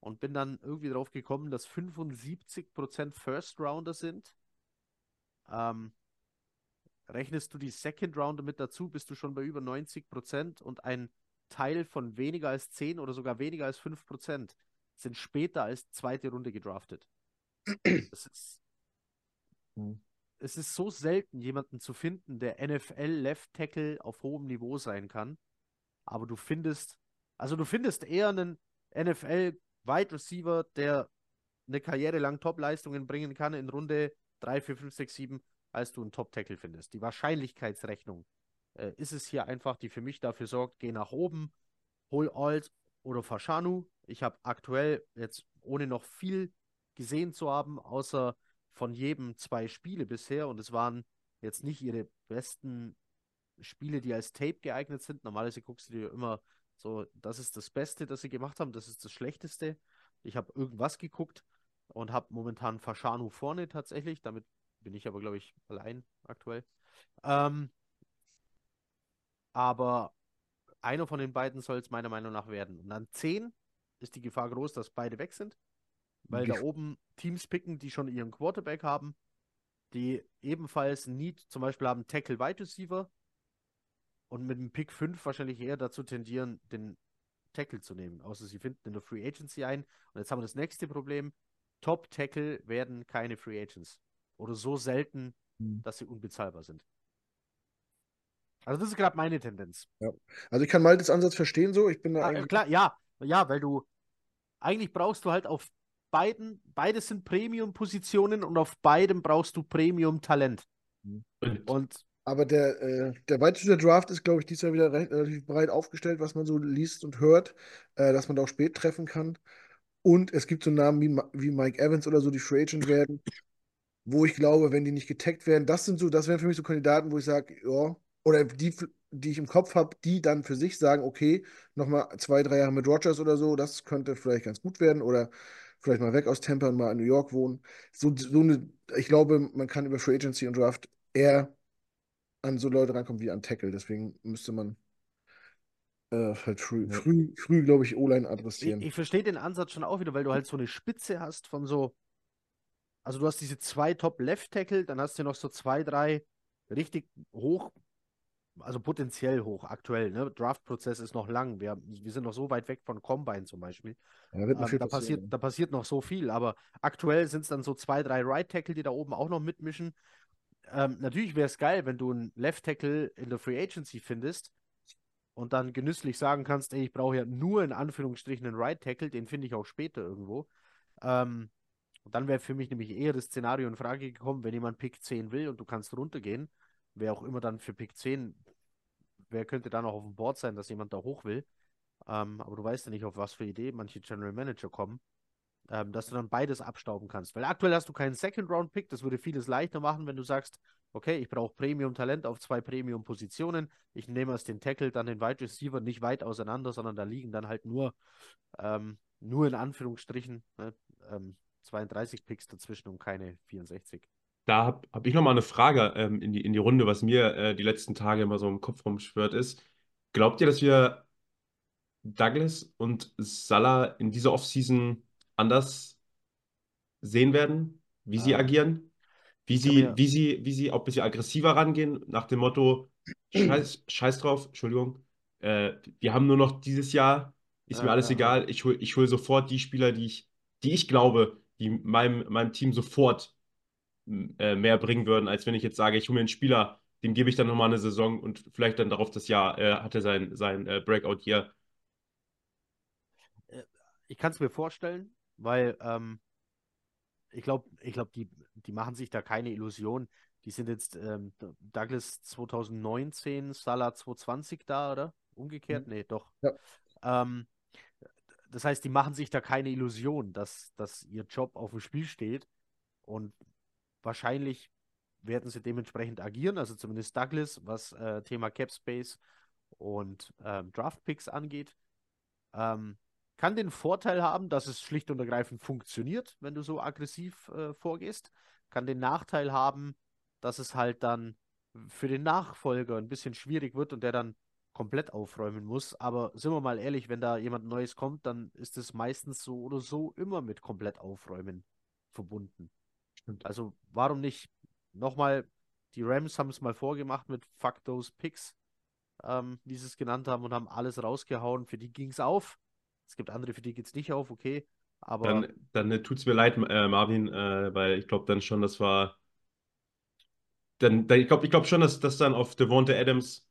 und bin dann irgendwie drauf gekommen, dass 75% First Rounder sind. Ähm, rechnest du die Second Rounder mit dazu, bist du schon bei über 90% und ein Teil von weniger als 10 oder sogar weniger als 5% sind später als zweite Runde gedraftet. Es ist, hm. es ist so selten, jemanden zu finden, der NFL Left Tackle auf hohem Niveau sein kann. Aber du findest, also du findest eher einen NFL Wide Receiver, der eine Karriere lang Top-Leistungen bringen kann in Runde 3, 4, 5, 6, 7, als du einen Top-Tackle findest. Die Wahrscheinlichkeitsrechnung äh, ist es hier einfach, die für mich dafür sorgt, geh nach oben, hol Alt oder Fashanu. Ich habe aktuell jetzt ohne noch viel gesehen zu haben, außer von jedem zwei Spiele bisher. Und es waren jetzt nicht ihre besten Spiele, die als Tape geeignet sind. Normalerweise guckst du dir immer so, das ist das Beste, das sie gemacht haben, das ist das Schlechteste. Ich habe irgendwas geguckt und habe momentan Fashanu vorne tatsächlich. Damit bin ich aber, glaube ich, allein aktuell. Ähm, aber einer von den beiden soll es meiner Meinung nach werden. Und dann 10 ist die Gefahr groß, dass beide weg sind weil da oben Teams picken, die schon ihren Quarterback haben, die ebenfalls Need zum Beispiel haben Tackle Wide Receiver und mit dem Pick 5 wahrscheinlich eher dazu tendieren, den Tackle zu nehmen, außer sie finden in der Free Agency ein. Und jetzt haben wir das nächste Problem. Top Tackle werden keine Free Agents. Oder so selten, hm. dass sie unbezahlbar sind. Also das ist gerade meine Tendenz. Ja. Also ich kann Maltes Ansatz verstehen so. Ich bin da ah, eigentlich... Klar, ja. Ja, weil du eigentlich brauchst du halt auf beiden, beides sind Premium-Positionen und auf beidem brauchst du Premium-Talent. Und aber der, äh, der weiteste Draft ist, glaube ich, dieses Jahr wieder recht, relativ breit aufgestellt, was man so liest und hört, äh, dass man da auch spät treffen kann. Und es gibt so Namen wie, wie Mike Evans oder so, die Free Agent werden, wo ich glaube, wenn die nicht getaggt werden, das sind so, das wären für mich so Kandidaten, wo ich sage, ja, oder die, die ich im Kopf habe, die dann für sich sagen, okay, nochmal zwei, drei Jahre mit Rogers oder so, das könnte vielleicht ganz gut werden. Oder vielleicht mal weg aus Tampa und mal in New York wohnen. So, so eine, ich glaube, man kann über Free Agency und Draft eher an so Leute rankommen wie an Tackle. Deswegen müsste man äh, halt früh, ja. früh, früh glaube ich, O-Line adressieren. Ich, ich verstehe den Ansatz schon auch wieder, weil du halt so eine Spitze hast von so. Also du hast diese zwei Top-Left-Tackle, dann hast du noch so zwei, drei richtig hoch also potenziell hoch aktuell. Ne? Draft-Prozess ist noch lang. Wir, wir sind noch so weit weg von Combine zum Beispiel. Ja, ähm, da, passiert, da passiert noch so viel. Aber aktuell sind es dann so zwei, drei Right Tackle, die da oben auch noch mitmischen. ähm, natürlich wäre es geil, wenn du einen Left Tackle in der Free Agency findest und dann genüsslich sagen kannst, ey, ich brauche ja nur in Anführungsstrichen einen Right Tackle, den finde ich auch später irgendwo. Ähm, und dann wäre für mich nämlich eher das Szenario in Frage gekommen, wenn jemand Pick 10 will und du kannst runtergehen, wer auch immer dann für Pick 10, wer könnte da noch auf dem Board sein, dass jemand da hoch will. Ähm, aber du weißt ja nicht, auf was für Idee manche General Manager kommen, ähm, dass du dann beides abstauben kannst. Weil aktuell hast du keinen Second-Round-Pick, das würde vieles leichter machen, wenn du sagst, okay, ich brauche Premium-Talent auf zwei Premium-Positionen. Ich nehme erst den Tackle, dann den Wide Receiver nicht weit auseinander, sondern da liegen dann halt nur, ähm, nur in Anführungsstrichen ne, ähm, 32 Picks dazwischen und keine 64. Da habe hab ich nochmal eine Frage ähm, in die, in die Runde, was mir äh, die letzten Tage immer so im Kopf rumschwört ist. Glaubt ihr, dass wir Douglas und Salah in dieser Offseason anders sehen werden, wie sie Ähm, agieren? Wie sie, mir- wie sie, wie sie auch ein bisschen aggressiver rangehen, nach dem Motto, scheiß, [CLEARS THROAT] scheiß drauf, Entschuldigung, äh, wir haben nur noch dieses Jahr, ist mir Ja, alles ja, ja. egal, ich hole ich hol sofort die Spieler, die ich, die ich glaube, die meinem, meinem Team sofort äh, mehr bringen würden, als wenn ich jetzt sage, ich hole mir einen Spieler, dem gebe ich dann nochmal eine Saison und vielleicht dann darauf das Jahr äh, hatte sein, sein äh, Breakout-Year. Ich kann es mir vorstellen, weil ähm, ich glaube, ich glaub, die, die machen sich da keine Illusion. Die sind jetzt ähm, Douglas 2019, Salah 2020 da, oder? Umgekehrt? Nee, doch. Ja. Ähm, das heißt, die machen sich da keine Illusion, dass, dass ihr Job auf dem Spiel steht. Und wahrscheinlich werden sie dementsprechend agieren, also zumindest Douglas, was äh, Thema Cap Space und ähm, Draft Picks angeht. Ähm, kann den Vorteil haben, dass es schlicht und ergreifend funktioniert, wenn du so aggressiv äh, vorgehst. Kann den Nachteil haben, dass es halt dann für den Nachfolger ein bisschen schwierig wird und der dann komplett aufräumen muss. Aber sind wir mal ehrlich, wenn da jemand Neues kommt, dann ist es meistens so oder so immer mit komplett aufräumen verbunden. Stimmt. Also warum nicht? Nochmal, die Rams haben es mal vorgemacht mit Fuck those Picks, ähm, wie sie es genannt haben, und haben alles rausgehauen. Für die ging es auf. Es gibt andere, für die geht es nicht auf, okay. Aber Dann, dann äh, tut es mir leid, äh, Marvin, äh, weil ich glaube dann schon, das war. Dann, dann, ich glaube ich glaub schon, dass, dass dann auf Devonta Adams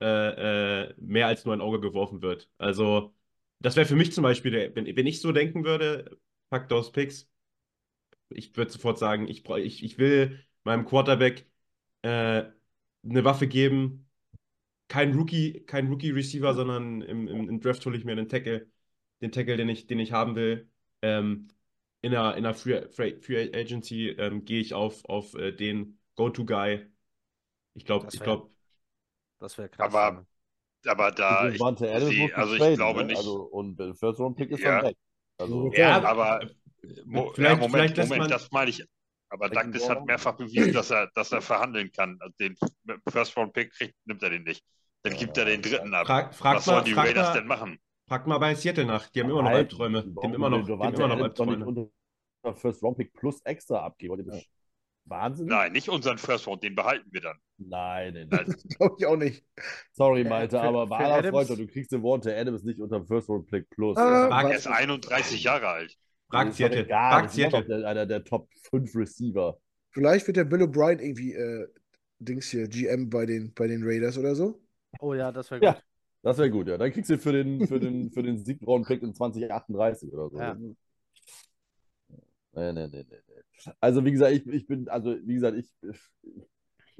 äh, äh, mehr als nur ein Auge geworfen wird. Also, das wäre für mich zum Beispiel, wenn, wenn ich so denken würde, fuck those picks, ich würde sofort sagen, ich, ich, ich will meinem Quarterback äh, eine Waffe geben. Kein Rookie, kein Rookie-Receiver, sondern im, im, im Draft hole ich mir einen Tackle, den Tackle, den ich, den ich haben will. Ähm, in einer, in einer Free, Free, Free Agency ähm, gehe ich auf, auf äh, den Go-To-Guy. Ich glaube, Das ich glaube, das wäre krass. Aber- ja. Aber da, ich, sie, also ich traden, glaube ne? nicht. Also, und der First Round Pick ist Ja. dann weg. Also, ja, aber Mo vielleicht- ja, Moment, vielleicht Moment, man- das meine ich. Aber Douglas hat mehrfach bewiesen, dass er, dass er verhandeln kann. Also den First Round Pick kriegt, nimmt er den nicht. Dann gibt er den dritten ab. frag, frag Was mal, sollen die frag Raiders mal, denn machen? Frag mal bei Seattle nach. Die haben immer noch Albträume. Die haben immer noch, die haben immer noch Albträume. First Round Pick plus extra abgeben. Das Wahnsinn? Nein, nicht unseren First Round, den behalten wir dann. Nein, nein, [LAUGHS] Nein. Glaube ich auch nicht. Sorry, Äh, Malte, für- aber für bei aller Adams- Freude, du kriegst den Devontae Adams nicht unter First Round Pick plus. Frag- Er ist 31 Jahre alt. Frag Seattle. egal, Frag Seattle. der, einer der Top 5 Receiver. Vielleicht wird der Bill O'Brien irgendwie äh, Dings hier, GM bei den, bei den Raiders oder so. Oh ja, das wäre Ja. gut. Das wäre gut, ja. Dann kriegst du für den, für den, für den Round Pick in 2038 oder so. Ja. Nee, nee, nee, nee, nee. Also, wie gesagt, ich, ich bin, also, wie gesagt, ich,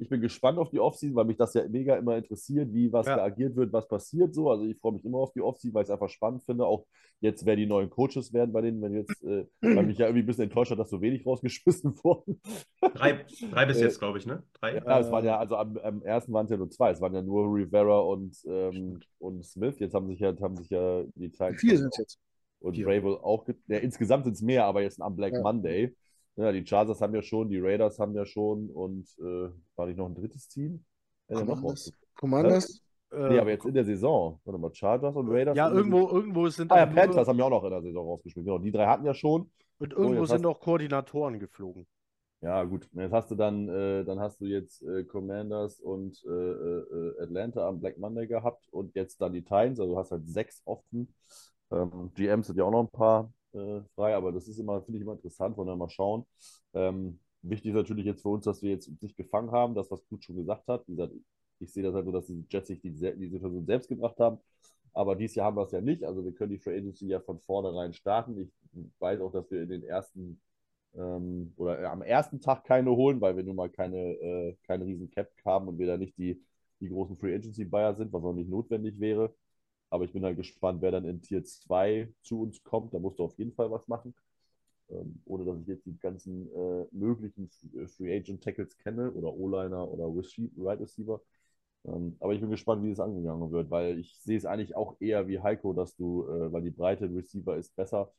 ich bin gespannt auf die Offseason, weil mich das ja mega immer interessiert, wie was Ja. geagiert wird, was passiert so. Also, ich freue mich immer auf die Offseason, weil ich es einfach spannend finde. Auch jetzt, wer die neuen Coaches werden bei denen, wenn jetzt, äh, weil mich ja irgendwie ein bisschen enttäuscht hat, dass so wenig rausgeschmissen [LAUGHS] wurden. Drei, drei bis Äh, jetzt, glaube ich, ne? Drei? Ja, es waren ja, also am, am ersten waren es ja nur zwei. Es waren ja nur Rivera und, ähm, und Smith. Jetzt haben sich ja, haben sich ja die Titans Vier sind es jetzt. und vier. Vrabel auch. Ja, insgesamt sind es mehr, aber jetzt am Black Ja. Monday. Ja, die Chargers haben ja schon, die Raiders haben ja schon und äh, war nicht noch ein drittes Team? Ja, ja, Commanders. Commanders. Nee, aber jetzt in der Saison. Warte mal, Chargers und Raiders. Äh, Ja, in der irgendwo, irgendwo sind Ah ja, auch Panthers haben ja auch noch in der Saison rausgespielt. Genau, die drei hatten ja schon. und Oh, irgendwo jetzt sind hast- noch Koordinatoren geflogen. Ja, gut. Jetzt hast du dann, äh, dann hast du jetzt äh, Commanders und äh, äh, Atlanta am Black Monday gehabt und jetzt dann die Titans. Also du hast halt sechs offen. Ähm, GMs sind ja auch noch ein paar äh, frei, aber das ist immer, finde ich immer interessant, wollen wir mal schauen. Ähm, wichtig ist natürlich jetzt für uns, dass wir jetzt nicht gefangen haben, das, was Knut schon gesagt hat. Wie gesagt, ich sehe das halt so, dass die Jets sich die, die Situation selbst gebracht haben. Aber dieses Jahr haben wir es ja nicht. Also wir können die Free Agency ja von vornherein starten. Ich weiß auch, dass wir in den ersten ähm, oder äh, am ersten Tag keine holen, weil wir nun mal keine, äh, keine riesen Cap haben und wir da nicht die, die großen Free Agency Buyer sind, was auch nicht notwendig wäre. Aber ich bin halt gespannt, wer dann in Tier 2 zu uns kommt. Da musst du auf jeden Fall was machen. Ähm, ohne dass ich jetzt die ganzen äh, möglichen äh, Free Agent Tackles kenne oder O-Liner oder Right Receiver. Ähm, aber ich bin gespannt, wie es angegangen wird, weil ich sehe es eigentlich auch eher wie Heiko, dass du, äh, weil die Breite Receiver ist besser,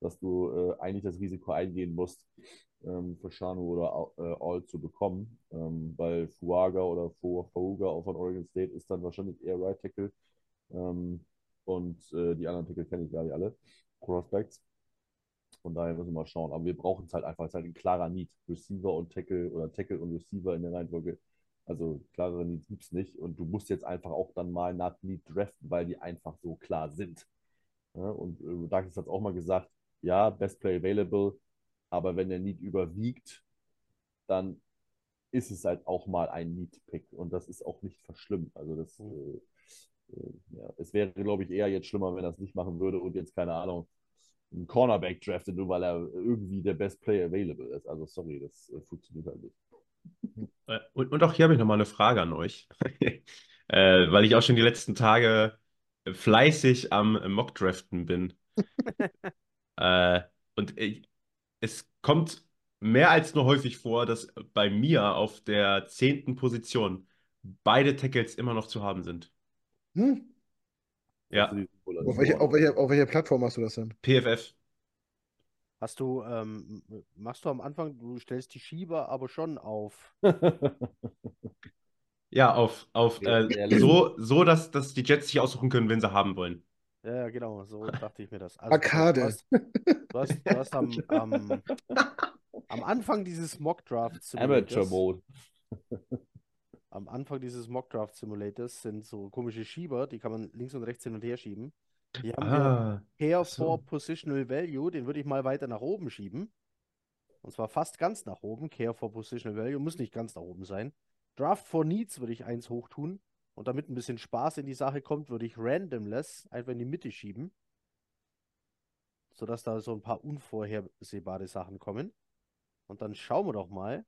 dass du äh, eigentlich das Risiko eingehen musst, ähm, für Shanu oder äh, All zu bekommen, ähm, weil Fuaga oder Fuaga von Oregon State ist dann wahrscheinlich eher Right Tackle ähm, und äh, die anderen Tackle kenne ich gar nicht alle, Prospects. Von daher müssen wir mal schauen. Aber wir brauchen es halt einfach. Es ist halt ein klarer Need. Receiver und Tackle oder Tackle und Receiver in der Reihenfolge. Also klarere Needs gibt es nicht. Und du musst jetzt einfach auch dann mal nach Need draften, weil die einfach so klar sind. Ja, und äh, Douglas hat auch mal gesagt, ja, Best Play Available, aber wenn der Need überwiegt, dann ist es halt auch mal ein Need-Pick und das ist auch nicht verschlimmt. Also das, mhm. äh, ja, es wäre, glaube ich, eher jetzt schlimmer, wenn er es nicht machen würde und jetzt, keine Ahnung, einen Cornerback draftet, nur weil er irgendwie der Best Player available ist. Also sorry, das äh, funktioniert halt nicht. Äh, und, und auch hier habe ich nochmal eine Frage an euch, [LAUGHS] äh, weil ich auch schon die letzten Tage fleißig am Mockdraften bin. [LAUGHS] äh, und ich, es kommt mehr als nur häufig vor, dass bei mir auf der zehnten Position beide Tackles immer noch zu haben sind. Hm? Ja. Auf, welche, auf, welcher, auf welcher Plattform hast du das denn? PFF. Hast du, ähm, machst du am Anfang, du stellst die Schieber aber schon auf. [LAUGHS] ja, auf, auf äh, so, so dass, dass die Jets sich aussuchen können, wen sie haben wollen. Ja, genau, so [LAUGHS] dachte ich mir das. Also, Arcade. Du hast, du hast, du hast am, am, am Anfang dieses Mock-Drafts. Amateur Mode. Am Anfang dieses Mock-Draft Simulators sind so komische Schieber, die kann man links und rechts hin und her schieben. Die haben ah, Care so. for Positional Value, den würde ich mal weiter nach oben schieben. Und zwar fast ganz nach oben. Care for Positional Value muss nicht ganz nach oben sein. Draft for Needs würde ich eins hochtun. Und damit ein bisschen Spaß in die Sache kommt, würde ich Randomless einfach in die Mitte schieben. Sodass da so ein paar unvorhersehbare Sachen kommen. Und dann schauen wir doch mal,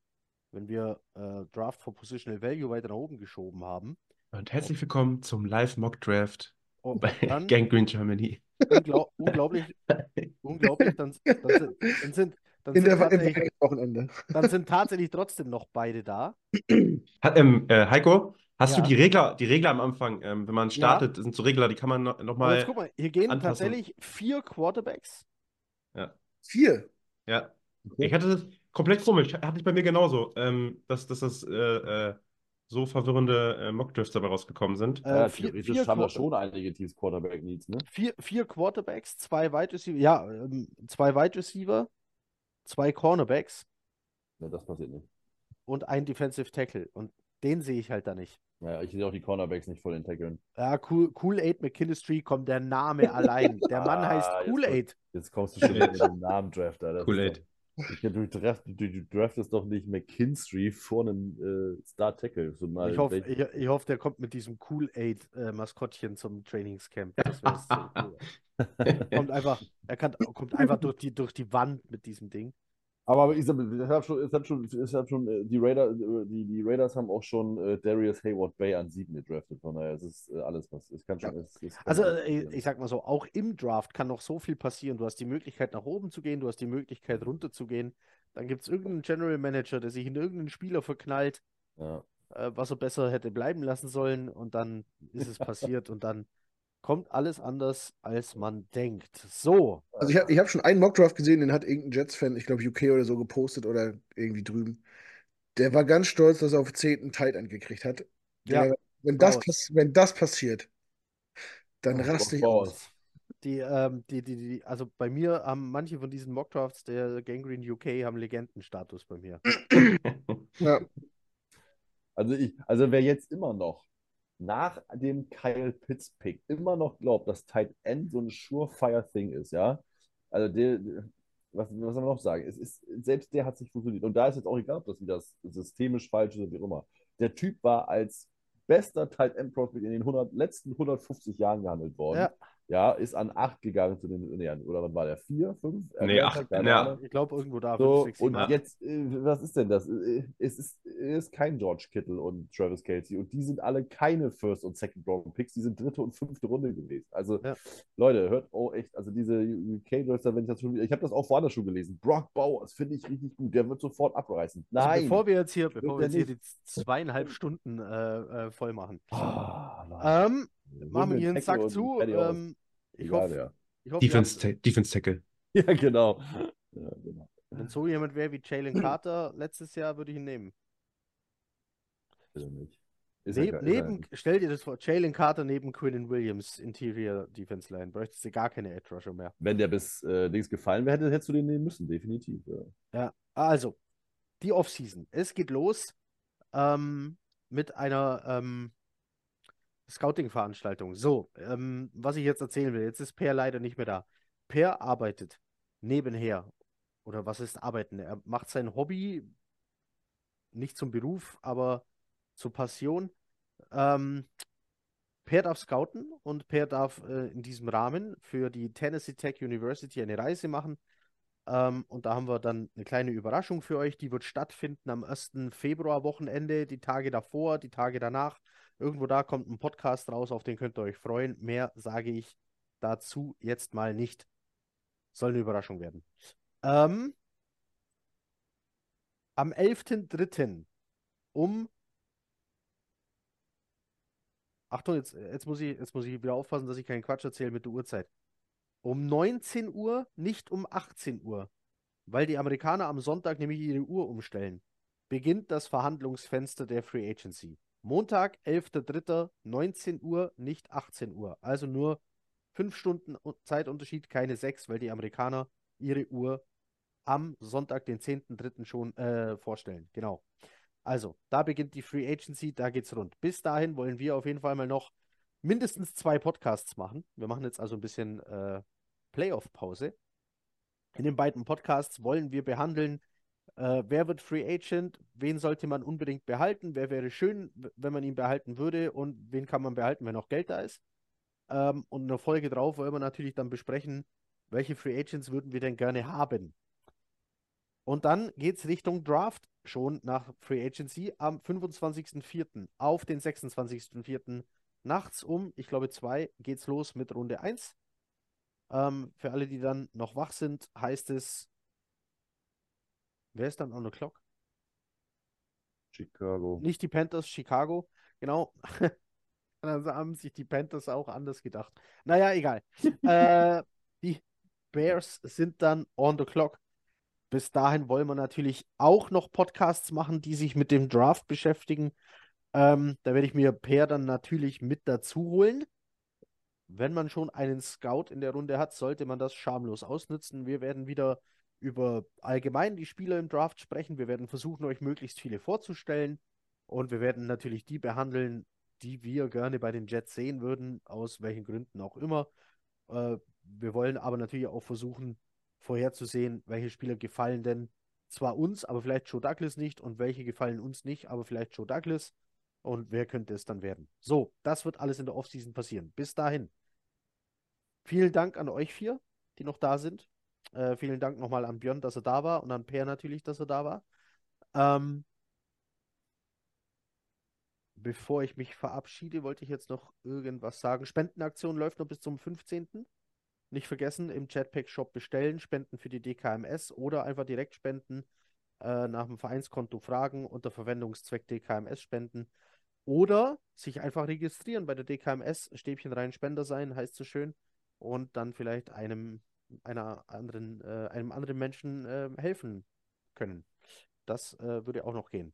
wenn wir äh, Draft for Positional Value weiter nach oben geschoben haben. Und herzlich willkommen zum Live Mock Draft oh, bei dann, [LAUGHS] Gangrene Germany. Unglaub, unglaublich, unglaublich, dann, dann, sind, dann sind dann in sind, der, tatsächlich, Wochenende. dann sind tatsächlich trotzdem noch beide da. [CLEARS THROAT] Hat, ähm, äh, Heiko, hast ja. du die Regler, die Regler am Anfang, ähm, wenn man startet, ja. sind so Regler, die kann man noch, noch mal. Jetzt guck mal, hier gehen anpassen. tatsächlich vier Quarterbacks. Ja. Vier? Ja. Okay. Ich hatte das, komplett komisch. Hatte ich bei mir genauso, ähm, dass, dass das äh, äh, so verwirrende äh, Mockdrifts dabei rausgekommen sind. Äh, ja, vier, vier haben da schon einige Teams Quarterback Needs, ne? Vier, vier Quarterbacks, zwei Wide Receiver, ja, ähm, zwei Wide Receiver, zwei Cornerbacks. Ja, das passiert nicht. Und ein Defensive Tackle. Und den sehe ich halt da nicht. Ja, ich sehe auch die Cornerbacks nicht voll integrieren. Ja, cool, Kool-Aid McKinstry kommt der Name allein. Der Mann [LAUGHS] ah, heißt Kool-Aid. Jetzt, kommst du schon mit dem [LAUGHS] Namen Draft, [LAUGHS] Kool-Aid. Du, draft, du, du draftest doch nicht McKinstry vor einem äh, Star Tackle. So ich, hoffe, ich, ich, hoffe, der kommt mit diesem Kool-Aid-Maskottchen äh, zum Trainingscamp. Das wäre so cool. [LAUGHS] kommt einfach, er kann, kommt einfach durch die, durch die Wand mit diesem Ding. Aber ich habe schon, ich hab schon, ich hab schon äh, die, Raider, äh, die, die Raiders haben auch schon äh, Darius Hayward Bay an sieben gedraftet. Von daher es ist äh, alles was. Es kann schon, ja. es, es kann also ich, ich sag mal so, auch im Draft kann noch so viel passieren. Du hast die Möglichkeit nach oben zu gehen, du hast die Möglichkeit runter zu gehen. Dann gibt es irgendeinen General Manager, der sich in irgendeinen Spieler verknallt, ja. äh, was er besser hätte bleiben lassen sollen. Und dann ist es [LAUGHS] passiert und dann kommt alles anders, als man denkt. So. Also ich habe ich hab schon einen Mockdraft gesehen, den hat irgendein Jets-Fan, ich glaube UK oder so, gepostet oder irgendwie drüben. Der war ganz stolz, dass er auf 10. Tight End gekriegt hat. Der, ja. Wenn das, wenn das passiert, dann oh, raste ich aus. Die, ähm, die, die, die, also bei mir haben manche von diesen Mockdrafts der Gangrene UK haben Legendenstatus bei mir. [CLEARS THROAT] ja. Also ich, also wer jetzt immer noch nach dem Kyle Pitts Pick immer noch glaubt, dass Tight End so ein Surefire Thing ist, ja. Also der, was, was soll man noch sagen? Es ist, selbst der hat sich fusioniert. Und da ist jetzt auch egal, ob das wieder systemisch falsch ist oder wie auch immer. Der Typ war als bester Tight End Prospect in den 100, letzten 150 Jahren gehandelt worden. Ja. Ja, ist an 8 gegangen zu den, nee, oder wann war der? 4, 5? Nee, acht, ja. Ich glaube, irgendwo da. So, 5, 6, und 7, jetzt, äh, was ist denn das? Äh, Es ist, es ist kein George Kittle und Travis Kelsey und die sind alle keine First- und Second-Round-Picks, die sind dritte und fünfte Runde gewesen. Also, Ja. Leute, hört, oh echt, also diese UK-Dresser, wenn ich das schon wieder, ich habe das auch woanders schon gelesen. Brock Bowers finde ich richtig gut, der wird sofort abreißen. Also Nein! bevor wir jetzt hier, bevor wir jetzt hier die zweieinhalb Stunden äh, äh, voll machen. Ah. Ähm, machen wir hier einen Sack zu. Ähm, Egal, hoffe, ja. ich hoffe, Defense, Ta- Defense Tackle. [LAUGHS] Ja, genau. Ja, genau. wenn so jemand wäre wie Jalen Carter letztes Jahr, würde ich ihn nehmen. Ist er nicht. Ist ist er neben, stell dir das vor, Jalen Carter neben Quinnen Williams, Interior Defense Line. Bräuchtest du gar keine Edge Rusher mehr. Wenn der bis äh, Dings gefallen wäre, hättest du den nehmen müssen, definitiv. Ja. Ja, also, die Offseason. Es geht los ähm, mit einer ähm, Scouting-Veranstaltung. So, ähm, was ich jetzt erzählen will, jetzt ist Per leider nicht mehr da. Per arbeitet nebenher. Oder was ist arbeiten? Er macht sein Hobby nicht zum Beruf, aber zur Passion. Ähm, Per darf scouten und Per darf äh, in diesem Rahmen für die Tennessee Tech University eine Reise machen. Ähm, und da haben wir dann eine kleine Überraschung für euch. Die wird stattfinden am 1. Februar-Wochenende, die Tage davor, die Tage danach. Irgendwo da kommt ein Podcast raus, auf den könnt ihr euch freuen. Mehr sage ich dazu jetzt mal nicht. Soll eine Überraschung werden. Ähm, am 11.03. um. Achtung, jetzt, jetzt, muss ich, jetzt muss ich wieder aufpassen, dass ich keinen Quatsch erzähle mit der Uhrzeit. Um 19 Uhr, nicht um 18 Uhr, weil die Amerikaner am Sonntag nämlich ihre Uhr umstellen, beginnt das Verhandlungsfenster der Free Agency. Montag, 11.03., 19 Uhr, nicht 18 Uhr. Also nur fünf Stunden U- Zeitunterschied, keine sechs, weil die Amerikaner ihre Uhr am Sonntag, den 10.03. schon äh, vorstellen. Genau. Also, da beginnt die Free Agency, da geht's rund. Bis dahin wollen wir auf jeden Fall mal noch mindestens zwei Podcasts machen. Wir machen jetzt also ein bisschen äh, Playoff-Pause. In den beiden Podcasts wollen wir behandeln, äh, wer wird Free Agent, wen sollte man unbedingt behalten, wer wäre schön, wenn man ihn behalten würde und wen kann man behalten, wenn noch Geld da ist. Ähm, und in der Folge drauf wollen wir natürlich dann besprechen, welche Free Agents würden wir denn gerne haben. Und dann geht es Richtung Draft schon nach Free Agency am 25.04. auf den 26.04. nachts um, ich glaube, zwei geht's los mit Runde 1. Ähm, für alle, die dann noch wach sind, heißt es, wer ist dann on the clock? Chicago. Nicht die Panthers, Chicago. Genau. Dann [LAUGHS] haben sich die Panthers auch anders gedacht. Naja, egal. [LAUGHS] äh, die Bears sind dann on the clock. Bis dahin wollen wir natürlich auch noch Podcasts machen, die sich mit dem Draft beschäftigen. Ähm, da werde ich mir Per dann natürlich mit dazu holen. Wenn man schon einen Scout in der Runde hat, sollte man das schamlos ausnutzen. Wir werden wieder über allgemein die Spieler im Draft sprechen. Wir werden versuchen, euch möglichst viele vorzustellen. Und wir werden natürlich die behandeln, die wir gerne bei den Jets sehen würden, aus welchen Gründen auch immer. Äh, wir wollen aber natürlich auch versuchen, vorherzusehen, welche Spieler gefallen denn zwar uns, aber vielleicht Joe Douglas nicht und welche gefallen uns nicht, aber vielleicht Joe Douglas. Und wer könnte es dann werden? So, das wird alles in der Offseason passieren. Bis dahin. Vielen Dank an euch vier, die noch da sind. Äh, vielen Dank nochmal an Björn, dass er da war und an Per natürlich, dass er da war. Ähm, bevor ich mich verabschiede, wollte ich jetzt noch irgendwas sagen. Spendenaktion läuft noch bis zum 15. Nicht vergessen, im Chatpack-Shop bestellen, Spenden für die DKMS oder einfach direkt spenden, äh, nach dem Vereinskonto fragen, unter Verwendungszweck DKMS spenden. Oder sich einfach registrieren bei der DKMS, Stäbchen rein Spender sein, heißt so schön, und dann vielleicht einem, einer anderen, äh, einem anderen Menschen äh, helfen können. Das äh, würde auch noch gehen.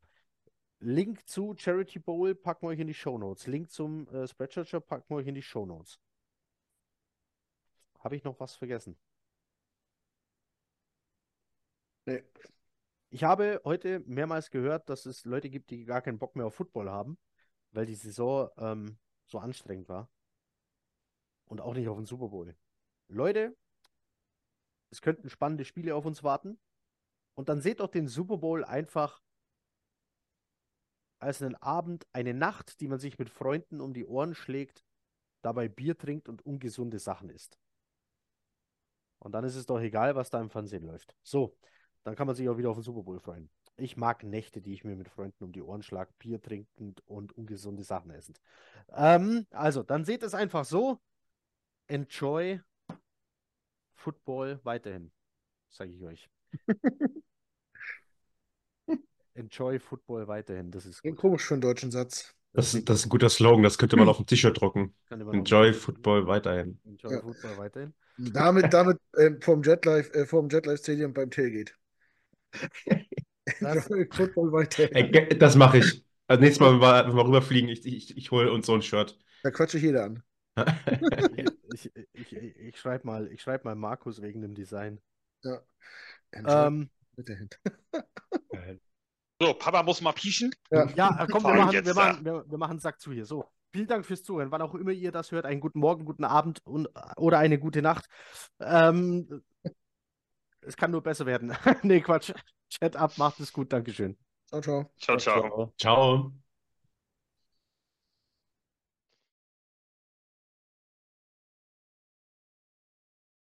Link zu Charity Bowl packen wir euch in die Show Notes. Link zum äh, Spreadshirt packen wir euch in die Show Notes. Habe ich noch was vergessen? Nee. Ich habe heute mehrmals gehört, dass es Leute gibt, die gar keinen Bock mehr auf Football haben, weil die Saison ähm, so anstrengend war. Und auch nicht auf den Super Bowl. Leute, Es könnten spannende Spiele auf uns warten. Und dann seht doch den Super Bowl einfach als einen Abend, eine Nacht, die man sich mit Freunden um die Ohren schlägt, dabei Bier trinkt und ungesunde Sachen isst. Und dann ist es doch egal, was da im Fernsehen läuft. So, dann kann man sich auch wieder auf den Super Bowl freuen. Ich mag Nächte, die ich mir mit Freunden um die Ohren schlage, Bier trinkend und ungesunde Sachen essend. Ähm, also, dann seht es einfach so. Enjoy Football weiterhin, sage ich euch. [LAUGHS] Enjoy Football weiterhin, das ist gut. komisch für einen deutschen Satz. Das, das ist ein guter Slogan, das könnte man auf dem T-Shirt drucken. Enjoy Football weiterhin. Enjoy Ja. Football weiterhin. Damit, [LAUGHS] damit ähm, vom Jetlife, äh, vom Jetlife Stadium beim Tailgate. [LAUGHS] Das- Enjoy Football weiter. Ey, das mache ich. Also nächstes Mal, wenn wir, wenn wir rüberfliegen, ich, ich, ich hole uns so ein Shirt. Da quatsche ich jeder an. Ich, ich, ich, schreibe mal, ich schreib mal Markus wegen dem Design. Enjoy Ähm, weiterhin. So, Papa muss mal pieschen. Ja. ja, äh, komm, wir machen, wir, machen, wir, wir machen einen Sack zu hier. So, vielen Dank fürs Zuhören. Wann auch immer ihr das hört, einen guten Morgen, guten Abend und, oder eine gute Nacht. Ähm, es kann nur besser werden. [LAUGHS] nee, Quatsch. Chat ab, macht es gut. Dankeschön. Ciao, ciao. Ciao, ciao. Ciao.